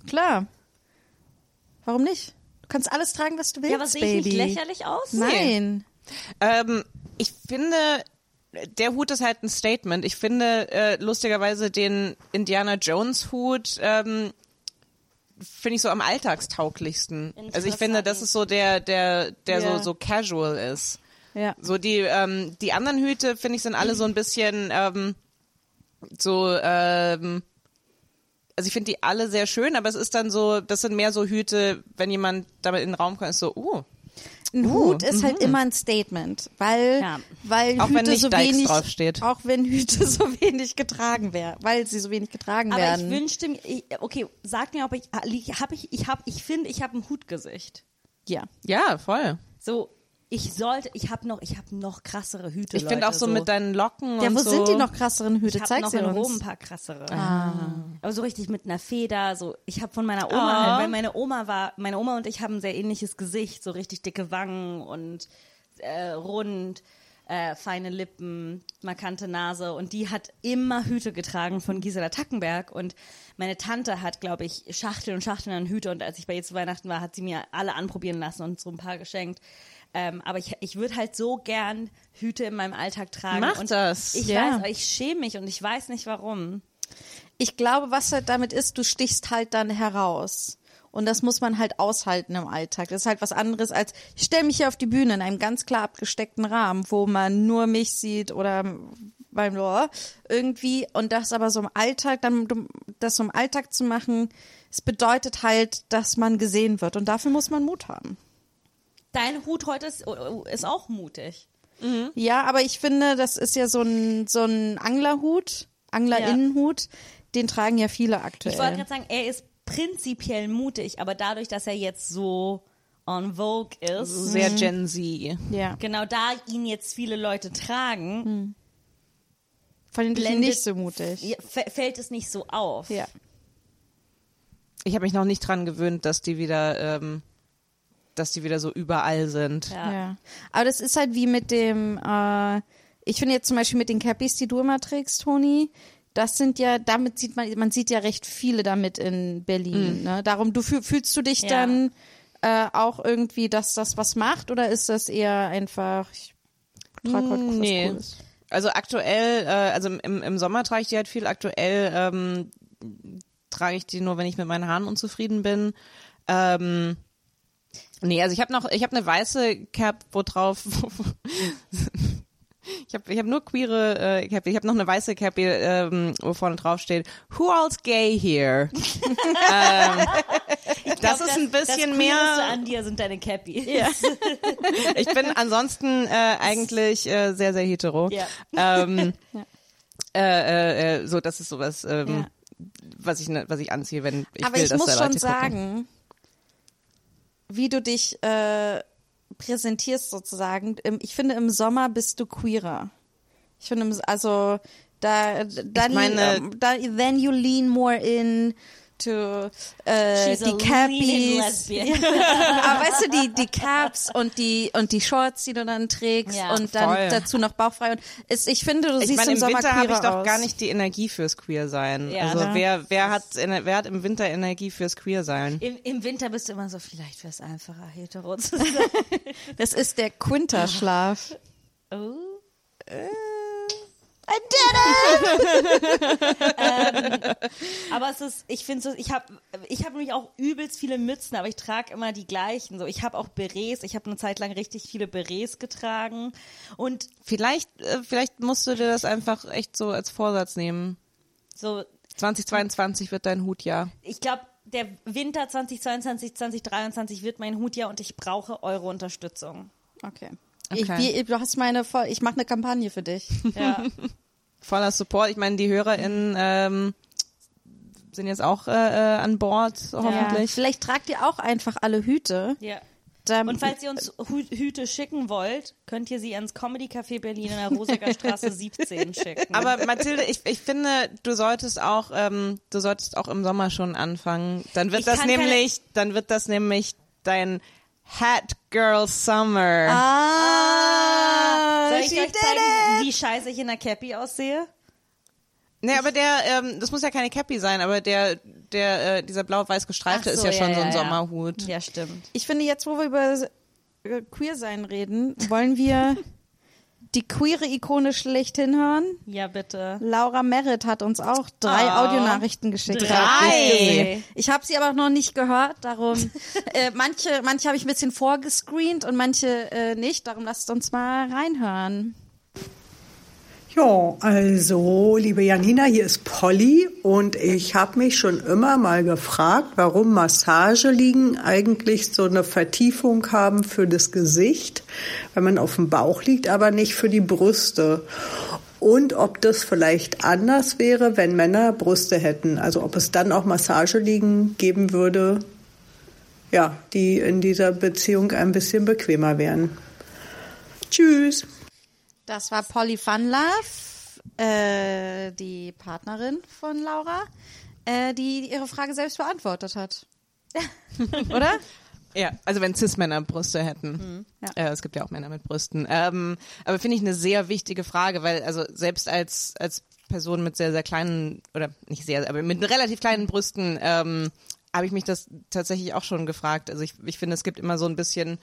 C: Klar. Warum nicht? Du kannst alles tragen, was du willst,
B: Ja, aber sehe ich
C: Baby.
B: nicht lächerlich aus?
C: Nein.
A: Ähm, ich finde, der Hut ist halt ein Statement. Ich finde äh, lustigerweise den Indiana Jones Hut ähm, finde ich so am alltagstauglichsten. Also ich finde, das ist so der, der, der
C: Ja.
A: so so casual ist.
C: Ja.
A: So die ähm, die anderen Hüte finde ich sind alle so ein bisschen ähm, so ähm, also ich finde die alle sehr schön, aber es ist dann so, das sind mehr so Hüte, wenn jemand damit in den Raum kommt, ist so, uh,
C: Ein Hut ist halt immer ein Statement, weil,
B: Ja.
C: weil
A: Auch
C: Hüte
A: wenn nicht
C: so
A: Dykes
C: wenig,
A: draufsteht.
C: auch wenn Hüte so wenig getragen werden, weil sie so wenig getragen
B: Aber
C: werden.
B: ich wünschte mir, ich, okay, sag mir, ob ich, habe ich, ich habe, ich finde, ich habe ein Hutgesicht.
C: ja.
A: ja, voll.
B: So, Ich sollte, ich habe noch, ich habe noch krassere Hüte.
A: Ich finde auch so, mit deinen Locken
C: Ja,
A: und
C: wo
A: so.
C: sind die noch krasseren Hüte?
B: Ich habe
C: Zeig
B: noch
C: sie
B: in
C: uns.
B: Rom ein paar krassere.
A: Ah.
B: Aber so richtig mit einer Feder, so ich habe von meiner Oma,
A: Ah.
B: halt, weil meine Oma war, meine Oma und ich haben ein sehr ähnliches Gesicht, so richtig dicke Wangen und äh, rund, äh, feine Lippen, markante Nase und die hat immer Hüte getragen von Gisela Tackenberg und meine Tante hat, glaube ich, Schachteln und Schachteln an Hüte und als ich bei ihr zu Weihnachten war, hat sie mir alle anprobieren lassen und so ein paar geschenkt. Ähm, aber ich, ich würde halt so gern Hüte in meinem Alltag tragen.
A: Mach
B: und
A: das.
B: Ich
C: Ja.
B: weiß, aber ich schäme mich und ich weiß nicht warum.
C: Ich glaube, was halt damit ist, du stichst halt dann heraus. Und das muss man halt aushalten im Alltag. Das ist halt was anderes als, ich stelle mich hier auf die Bühne in einem ganz klar abgesteckten Rahmen, wo man nur mich sieht oder beim Lohr irgendwie. Und das aber so im Alltag, dann das so im Alltag zu machen, es bedeutet halt, dass man gesehen wird. Und dafür muss man Mut haben.
B: Dein Hut heute ist, ist auch mutig.
C: Ja, aber ich finde, das ist ja so ein, so ein Anglerhut, Anglerinnenhut. Den tragen ja viele aktuell.
B: Ich wollte gerade sagen, er ist prinzipiell mutig, aber dadurch, dass er jetzt so on Vogue ist,
A: Sehr Gen Z.
C: ja.
B: genau da ihn jetzt viele Leute tragen,
C: Fand ich
B: blendet-
C: nicht so mutig.
B: ja, fällt es nicht so auf.
C: Ja.
A: Ich habe mich noch nicht dran gewöhnt, dass die wieder, ähm, dass die wieder so überall sind.
B: Ja.
C: Ja. Aber das ist halt wie mit dem, äh, ich finde jetzt zum Beispiel mit den Cappies, die du immer trägst, Toni, das sind ja, damit sieht man, man sieht ja recht viele damit in Berlin. Ne? Darum, du fühl, fühlst du dich
B: Ja.
C: dann äh, auch irgendwie, dass das was macht oder ist das eher einfach, ich trage heute was
A: Nee.
C: Cooles?
A: Also aktuell, äh, also im, im Sommer trage ich die halt viel. Aktuell ähm, trage ich die nur, wenn ich mit meinen Haaren unzufrieden bin. Ähm, nee, also ich habe noch, ich habe eine weiße Cap, wo drauf. Ich habe ich hab nur queere äh, Cap. Ich habe noch eine weiße Cap, ähm, wo vorne drauf steht Who all's gay here? ähm, das ist ein bisschen
B: das
A: mehr.
B: Queereste an dir sind deine Cappies. Ja.
A: Ich bin ansonsten äh, eigentlich äh, sehr, sehr hetero.
B: Ja.
A: Ähm, äh, äh, äh, so, das ist sowas, ähm,
C: Ja.
A: was ich ne, was ich anziehe, wenn ich
C: Aber
A: will,
C: ich
A: dass
C: muss
A: da
C: schon
A: Leute gucken.
C: sagen, wie du dich äh, präsentierst sozusagen. Ich finde, im Sommer bist du queerer. Ich finde, im- also da, dann,
A: meine-
C: ähm, da, then you lean more in to äh,
B: She's
C: die Cappies. Aber weißt du, die, die Caps und die, und die Shorts, die du dann trägst
B: Ja.
C: und dann
A: Voll.
C: dazu noch bauchfrei. Und ist, ich finde, du
A: Ich
C: siehst
A: meine,
C: im
A: im
C: Sommer
A: Winter habe ich doch
C: aus.
A: gar nicht die Energie fürs Queer sein.
B: Ja.
A: also
B: Ja.
A: wer wer hat wer hat im Winter Energie fürs Queer sein?
B: Im, Im Winter bist du immer so, vielleicht wäre es einfacher, hetero zu sein.
C: Das ist der Quinterschlaf.
B: oh.
C: I did it!
B: Aber es ist, ich finde so, ich habe ich hab nämlich auch übelst viele Mützen, aber ich trage immer die gleichen. So, ich habe auch Berets, ich habe eine Zeit lang richtig viele Berets getragen und
A: Vielleicht äh, vielleicht musst du dir das einfach echt so als Vorsatz nehmen.
B: so,
A: 2022 wird dein Hutjahr.
B: ich glaube, der Winter 2022, 2023 wird mein Hutjahr und ich brauche eure Unterstützung.
C: Okay. Ich,
A: Okay.
C: wie, du hast meine ich mache eine Kampagne für dich.
B: Ja.
A: Voller Support. Ich meine, die HörerInnen ähm, sind jetzt auch äh, äh, an Bord, hoffentlich.
C: Vielleicht tragt ihr auch einfach alle Hüte.
B: ja.
C: Dann,
B: Und falls ihr uns Hü Hüte schicken wollt, könnt ihr sie ans Comedy Café Berlin in der Rosecker Straße 17 schicken.
A: Aber Mathilde, ich, ich finde, du solltest auch, ähm, du solltest auch im Sommer schon anfangen. Dann wird
B: Ich
A: das
B: keine-
A: nämlich, dann wird das nämlich dein Hat Girl Summer.
C: ah,
B: Soll ich euch zeigen,
C: it.
B: wie scheiße ich in der Cappy aussehe?
A: Nee, aber der, ähm, das muss ja keine Cappy sein, aber der, der, äh, dieser blau-weiß gestreifte
B: Ach
A: ist
B: so,
A: ja schon so ein
B: ja.
A: Sommerhut.
B: Ja, stimmt.
C: Ich finde, jetzt, wo wir über äh, Queer-Sein reden, wollen wir die queere Ikone schlechthin hören.
B: Ja, bitte.
C: Laura Merritt hat uns auch drei
B: Oh.
C: Audionachrichten geschickt.
B: Drei?
C: Ich habe sie aber noch nicht gehört, darum äh, manche, manche habe ich ein bisschen vorgescreent und manche äh, nicht. Darum lasst uns mal reinhören.
I: Ja, also, liebe Janina, hier ist Polly und ich habe mich schon immer mal gefragt, warum Massageliegen eigentlich so eine Vertiefung haben für das Gesicht, wenn man auf dem Bauch liegt, aber nicht für die Brüste. Und ob das vielleicht anders wäre, wenn Männer Brüste hätten. Also ob es dann auch Massageliegen geben würde, ja, die in dieser Beziehung ein bisschen bequemer wären. Tschüss.
C: Das war Polly Funlove, äh, die Partnerin von Laura, äh, die ihre Frage selbst beantwortet hat. Oder?
A: Ja, also wenn Cis-Männer Brüste hätten.
C: Ja.
A: Äh, es gibt ja auch Männer mit Brüsten. Ähm, aber finde ich eine sehr wichtige Frage, weil also selbst als als Person mit sehr sehr kleinen oder nicht sehr, aber mit relativ kleinen Brüsten ähm, habe ich mich das tatsächlich auch schon gefragt. Also ich ich finde es gibt immer so ein bisschen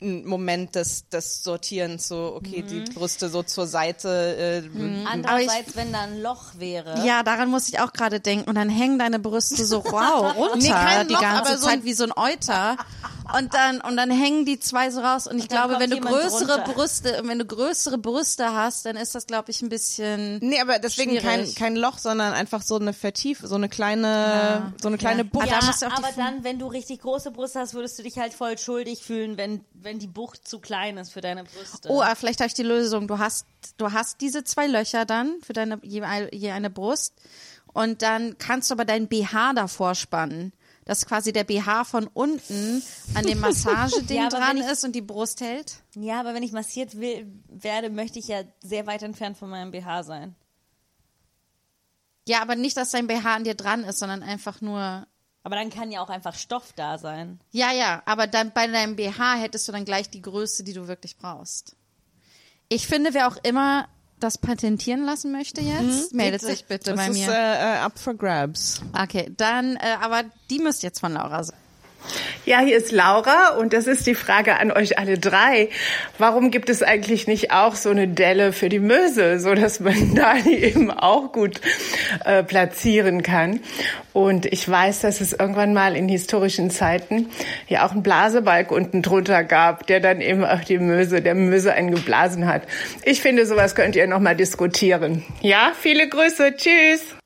A: einen Moment des, des Sortierens, so okay, die Brüste so zur Seite. Äh,
B: Andererseits, wenn da ein Loch wäre.
C: Ja, daran muss ich auch gerade denken. Und dann hängen deine Brüste so wow runter
A: Nee,
C: die
A: Loch,
C: ganze
A: so
C: Zeit
A: ein-
C: wie so ein Euter. Und dann und dann hängen die zwei so raus. Und ich
B: dann
C: glaube, wenn du größere
B: drunter.
C: Brüste, wenn du größere Brüste hast, dann ist das glaube ich ein bisschen.
A: Nee, aber deswegen kein,
C: Schwierig.
A: kein Loch, sondern einfach so eine Vertief, so eine kleine, so eine kleine
C: Ja.
A: Bucht.
C: Die
B: aber dann, wenn du richtig große Brüste hast, würdest du dich halt voll schuldig fühlen, wenn, wenn die Bucht zu klein ist für deine Brüste.
C: Oh, ah, vielleicht habe ich die Lösung. Du hast du hast diese zwei Löcher dann für deine je, je eine Brust und dann kannst du aber deinen BH davor spannen. Dass quasi der BH von unten an dem Massageding
B: Ja,
C: dran
B: wenn ich-
C: ist und die Brust hält.
B: Ja, aber wenn ich massiert will, werde, möchte ich ja sehr weit entfernt von meinem BH sein.
C: Ja, aber nicht, dass dein BH an dir dran ist, sondern einfach nur.
B: Aber dann kann ja auch einfach Stoff da sein.
C: Ja, ja, aber dann bei deinem BH hättest du dann gleich die Größe, die du wirklich brauchst. Ich finde, wer auch immer das patentieren lassen möchte jetzt, meldet sich bitte
A: das
C: bei
A: ist
C: mir.
A: äh, äh, up for grabs.
C: okay, dann, äh, aber die müsst jetzt von Laura sein.
J: Ja, hier ist Laura und das ist die Frage an euch alle drei. Warum gibt es eigentlich nicht auch so eine Delle für die Möse, so dass man da die eben auch gut äh, platzieren kann? Und ich weiß, dass es irgendwann mal in historischen Zeiten ja auch einen Blasebalg unten drunter gab, der dann eben auch die Möse, der Möse einen geblasen hat. Ich finde, sowas könnt ihr noch mal diskutieren. Ja, viele Grüße. Tschüss.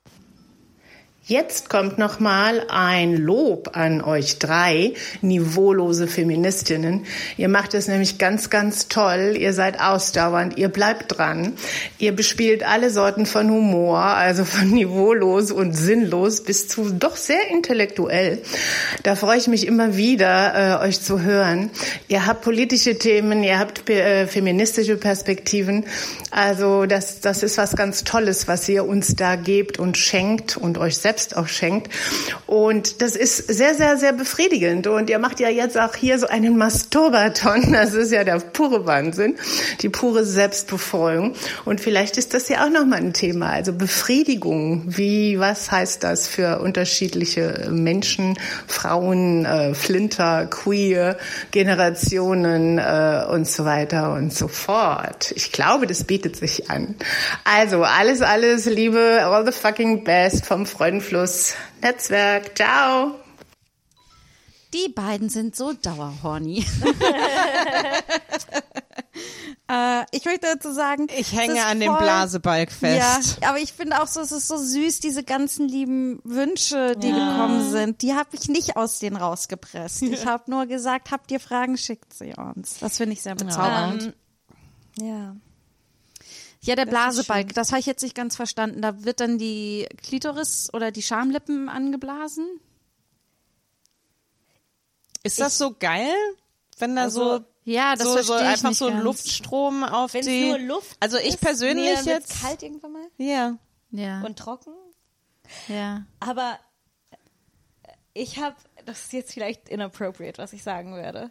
J: Jetzt kommt noch mal ein Lob an euch drei niveaulose Feministinnen. Ihr macht es nämlich ganz, ganz toll. Ihr seid ausdauernd. Ihr bleibt dran. Ihr bespielt alle Sorten von Humor, also von niveaulos und sinnlos bis zu doch sehr intellektuell. Da freue ich mich immer wieder, äh, euch zu hören. Ihr habt politische Themen, ihr habt äh, feministische Perspektiven. Also das, das ist was ganz Tolles, was ihr uns da gebt und schenkt und euch selbst auch schenkt. Und das ist sehr, sehr, sehr befriedigend. Und ihr macht ja jetzt auch hier so einen Masturbaton. Das ist ja der pure Wahnsinn, die pure Selbstbefreiung. Und vielleicht ist das ja auch nochmal ein Thema. Also Befriedigung. Wie, was heißt das für unterschiedliche Menschen, Frauen, äh, Flinter, Queer, Generationen äh, und so weiter und so fort. Ich glaube, das bietet sich an. Also alles, alles Liebe, all the fucking best vom Freudenfluss Netzwerk. Ciao.
C: Die beiden sind so dauerhorny. äh, ich möchte dazu sagen,
A: Ich hänge an dem Blasebalg fest.
C: Ja, aber ich finde auch so, es ist so süß, diese ganzen lieben Wünsche, die gekommen sind. Die habe ich nicht aus denen rausgepresst. Ich habe nur gesagt, habt ihr Fragen, schickt sie uns. Das finde ich sehr bezaubernd.
B: Ja.
C: Ja, der Blasebalg, das habe ich jetzt nicht ganz verstanden. Da wird dann die Klitoris oder die Schamlippen angeblasen.
A: Ist das so geil, wenn da
B: Also,
A: so
C: Ja, das
A: so,
C: verstehe
A: so
C: ich
A: einfach
C: nicht
A: so ein. Luftstrom auf
B: Wenn es
A: die
B: nur Luft
A: Also ich
B: ist,
A: persönlich
B: wird's
A: jetzt
B: kalt irgendwann mal
A: Ja.
C: Ja,
B: und trocken.
C: ja.
B: Aber ich habe, das ist jetzt vielleicht inappropriate, was ich sagen werde.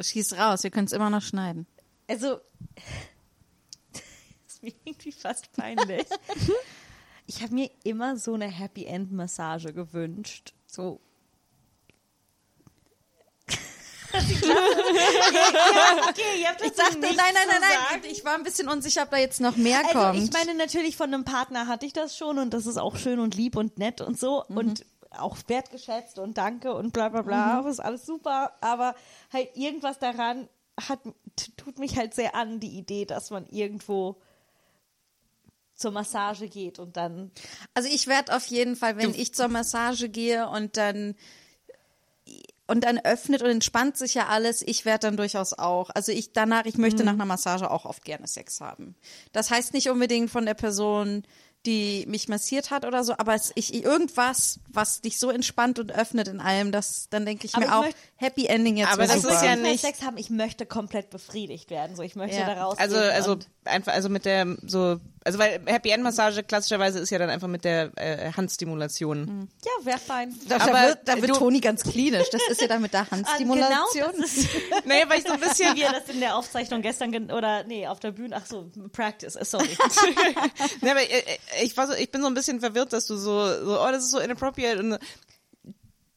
C: Schieß raus, wir können es immer noch schneiden.
B: Also, ist mir irgendwie fast peinlich. Ich habe mir immer so eine Happy End Massage gewünscht. So. okay, ihr habt
C: Ich dachte, nein, nein, nein, nein. Ich war ein bisschen unsicher, ob da jetzt noch mehr kommt.
B: Also ich meine, natürlich von einem Partner hatte ich das schon und das ist auch schön und lieb und nett und so und auch wertgeschätzt und danke und bla bla bla, aber ist alles super, aber halt irgendwas daran hat, tut mich halt sehr an, die Idee, dass man irgendwo zur Massage geht und dann
C: Also ich werde auf jeden Fall, wenn ich zur Massage gehe und dann und dann öffnet und entspannt sich ja alles, ich werde dann durchaus auch. Also ich danach, ich möchte nach einer Massage auch oft gerne Sex haben. Das heißt nicht unbedingt von der Person, die mich massiert hat oder so, aber es, ich, irgendwas, was dich so entspannt und öffnet in allem, das, dann denke ich
B: Aber
C: mir
B: ich
C: auch,
B: möchte-
C: Happy Ending jetzt.
A: Aber das
C: super.
A: ist ja
B: nicht- Sex haben, ich möchte komplett befriedigt werden. So, ich möchte
C: Ja.
B: da raus.
A: Also, also einfach, also mit der so, also weil Happy End Massage klassischerweise ist ja dann einfach mit der äh, Handstimulation.
B: ja, wäre fein.
C: Da, da
A: Aber
C: wird, da wird
A: du-
C: Toni ganz klinisch. Das ist ja dann mit der
B: Ah,
C: Handstimulation.
B: Genau, das ist,
A: Nee, weil ich so ein bisschen
B: wie das in der Aufzeichnung gestern oder nee, auf der Bühne, ach so, Practice, äh, sorry.
A: Ne, aber äh, ich, war so, ich bin so ein bisschen verwirrt, dass du so, so, oh, das ist so inappropriate und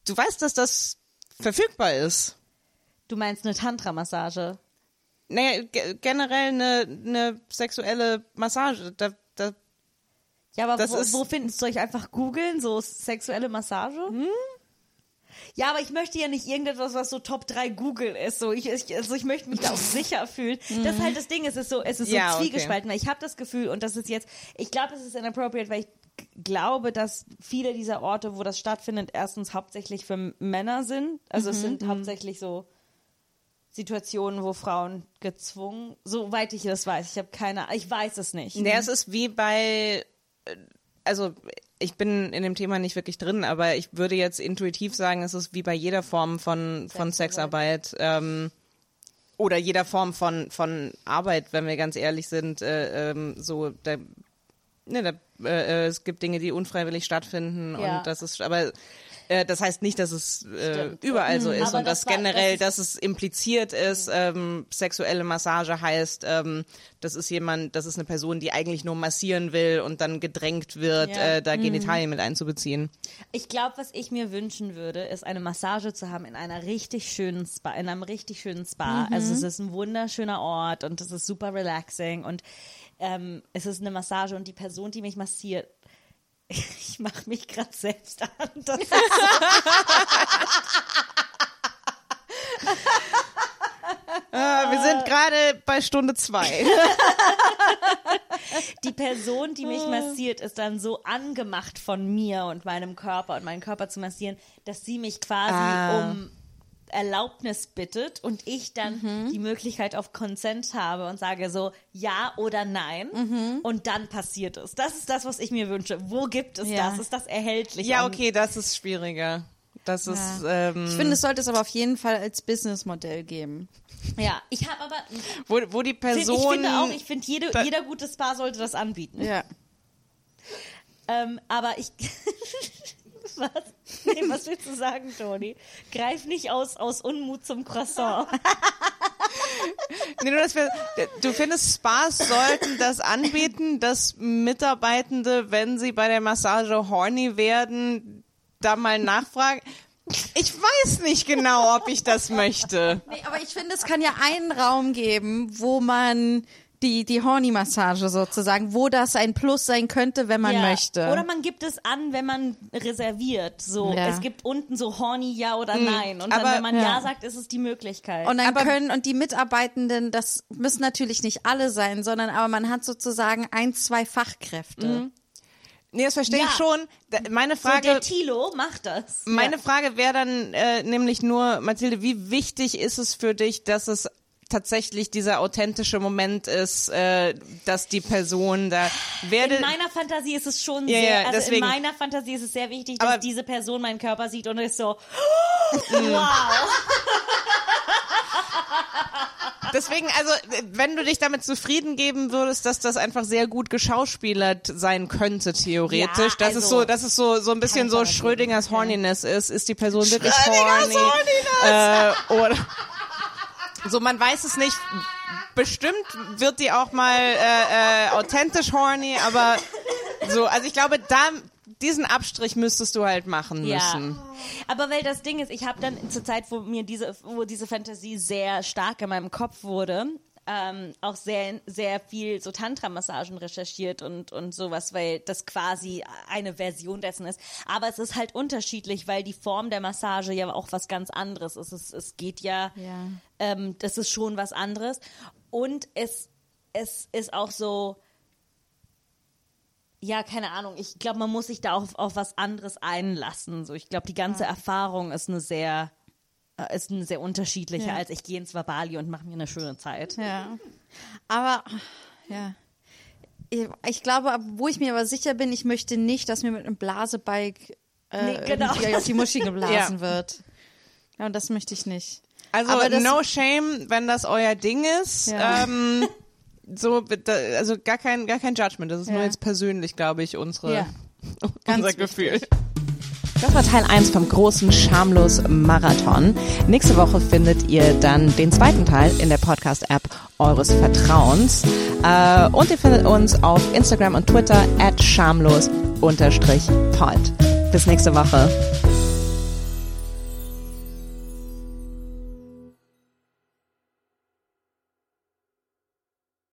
A: du weißt, dass das verfügbar ist.
B: Du meinst eine Tantra-Massage?
A: Naja, ge generell eine, eine sexuelle Massage. Da, da,
B: Ja, aber
A: Das
B: wo,
A: ist-
B: wo findest du euch einfach googeln, so sexuelle Massage?
A: Hm?
B: Ja, aber ich möchte ja nicht irgendetwas, was so Top 3 Google ist. So, ich, ich, also ich möchte mich da auch sicher fühlen. Das ist halt das Ding, es ist so, es ist so
A: Ja, okay.
B: zwiegespalten, weil ich habe das Gefühl, und das ist jetzt, ich glaube, es ist inappropriate, weil ich glaube, dass viele dieser Orte, wo das stattfindet, erstens hauptsächlich für Männer sind. Also es sind hauptsächlich so Situationen, wo Frauen gezwungen, soweit ich das weiß, ich habe keine, ich weiß es nicht.
A: nee, es ist wie bei, äh, also ich bin in dem Thema nicht wirklich drin, aber ich würde jetzt intuitiv sagen, es ist wie bei jeder Form von, von Sexarbeit. Ähm, oder jeder Form von, von Arbeit, wenn wir ganz ehrlich sind, äh, ähm, so, da, ne, da, äh, äh, es gibt Dinge, die unfreiwillig stattfinden
B: Ja.
A: und das ist, aber äh, das heißt nicht, dass es äh, überall so
B: Mhm.
A: ist
B: Aber
A: und
B: das
A: dass
B: war-
A: generell,
B: das
A: dass es impliziert ist, ähm, sexuelle Massage heißt, ähm, das ist jemand, das ist eine Person, die eigentlich nur massieren will und dann gedrängt wird,
B: Ja.
A: äh, da Genitalien mit einzubeziehen.
B: Ich glaube, was ich mir wünschen würde, ist eine Massage zu haben in einer richtig schönen Spa, in einem richtig schönen Spa. Also es ist ein wunderschöner Ort und es ist super relaxing und ähm, es ist eine Massage und die Person, die mich massiert, ich mache mich gerade selbst an. Das ist
A: Ah, wir sind gerade bei Stunde zwei.
B: die Person, die mich massiert, ist dann so angemacht von mir und meinem Körper und meinen Körper zu massieren, dass sie mich quasi
A: Ah.
B: um Erlaubnis bittet und ich dann die Möglichkeit auf Consent habe und sage so ja oder nein und dann passiert es. Das ist das, was ich mir wünsche. Wo gibt es
C: Ja.
B: das? Ist das erhältlich?
A: ja, okay, das ist schwieriger. Das ist, ähm,
C: Ich finde, es sollte es aber auf jeden Fall als Businessmodell geben.
B: Ja, ich habe aber
A: wo, wo die Person.
B: ich finde auch, ich finde jede,
A: Da-
B: jeder gute Spa sollte das anbieten.
C: Ja.
B: Ähm, aber ich. was? Nee, was willst du sagen, Toni? Greif nicht aus, aus Unmut zum Croissant.
A: Nee, nur, dass wir, du findest, Spas sollten das anbieten, dass Mitarbeitende, wenn sie bei der Massage horny werden, da mal nachfragen. Ich weiß nicht genau, ob ich das möchte.
C: Nee, aber ich finde, es kann ja einen Raum geben, wo man die, die Horny-Massage sozusagen, wo das ein Plus sein könnte, wenn man
B: Ja.
C: möchte.
B: Oder man gibt es an, wenn man reserviert. So,
C: Ja.
B: es gibt unten so horny ja oder nein. Und dann,
A: aber-
B: wenn man ja.
C: ja.
B: sagt, ist es die Möglichkeit.
C: und dann
A: Aber-
C: können, und die Mitarbeitenden, das müssen natürlich nicht alle sein, sondern aber man hat sozusagen ein, zwei Fachkräfte.
A: Nee, das verstehe
B: Ja.
A: ich schon. Da- Meine
B: so, der
A: Frage,
B: Tilo macht das.
A: meine Frage wäre dann äh, nämlich nur, Mathilde, wie wichtig ist es für dich, dass es tatsächlich dieser authentische Moment ist, äh, dass die Person da werde
B: In meiner Fantasie ist es schon
A: Ja,
B: sehr,
A: ja,
B: also
A: deswegen.
B: in meiner Fantasie ist es sehr wichtig, dass
A: Aber-
B: diese Person meinen Körper sieht und ist so, wow.
A: Deswegen, also, wenn du dich damit zufrieden geben würdest, dass das einfach sehr gut geschauspielert sein könnte, theoretisch,
B: Ja,
A: dass es
B: also,
A: so, dass es so, so ein bisschen so. Schrödingers Horniness ist, ist die Person wirklich
B: Schrödingers
A: horny? Äh, oder, so, man weiß es nicht. Bestimmt wird die auch mal, äh, äh, authentisch horny, aber so, also ich glaube, da, diesen Abstrich müsstest du halt machen müssen.
B: Aber weil das Ding ist, ich habe dann zur Zeit, wo mir diese, wo diese Fantasie sehr stark in meinem Kopf wurde, ähm, auch sehr, sehr viel so Tantra-Massagen recherchiert und, und sowas, weil das quasi eine Version dessen ist. Aber es ist halt unterschiedlich, weil die Form der Massage ja auch was ganz anderes ist. Es, es geht ja,
C: Ja.
B: ähm, das ist schon was anderes. Und es, es ist auch so, ja, keine Ahnung. Ich glaube, man muss sich da auf, auf was anderes einlassen. So, ich glaube, die ganze Erfahrung ist eine sehr, ist eine sehr unterschiedliche,
C: Ja.
B: als ich gehe ins Wabali und mache mir eine schöne Zeit.
C: Ja. Aber, ja. Ich, glaube, wo ich mir aber sicher bin, ich möchte nicht, dass mir mit einem Blasebike äh,
B: Nee, genau.
C: auf die Muschi geblasen
A: Ja.
C: wird. Ja, und das möchte ich nicht.
A: Also
C: Aber das-
A: no shame, wenn das euer Ding ist.
C: Ja.
A: Ähm, so, also gar kein, gar kein Judgment. Das ist nur jetzt persönlich, glaube ich, unsere,
C: Ja. Ganz
A: unser
C: wichtig.
A: Das war Teil 1 vom großen Schamlos Marathon. Nächste Woche findet ihr dann den zweiten Teil in der Podcast-App eures Vertrauens. Äh, und ihr findet uns auf Instagram und Twitter at schamlos-pod. Bis nächste Woche.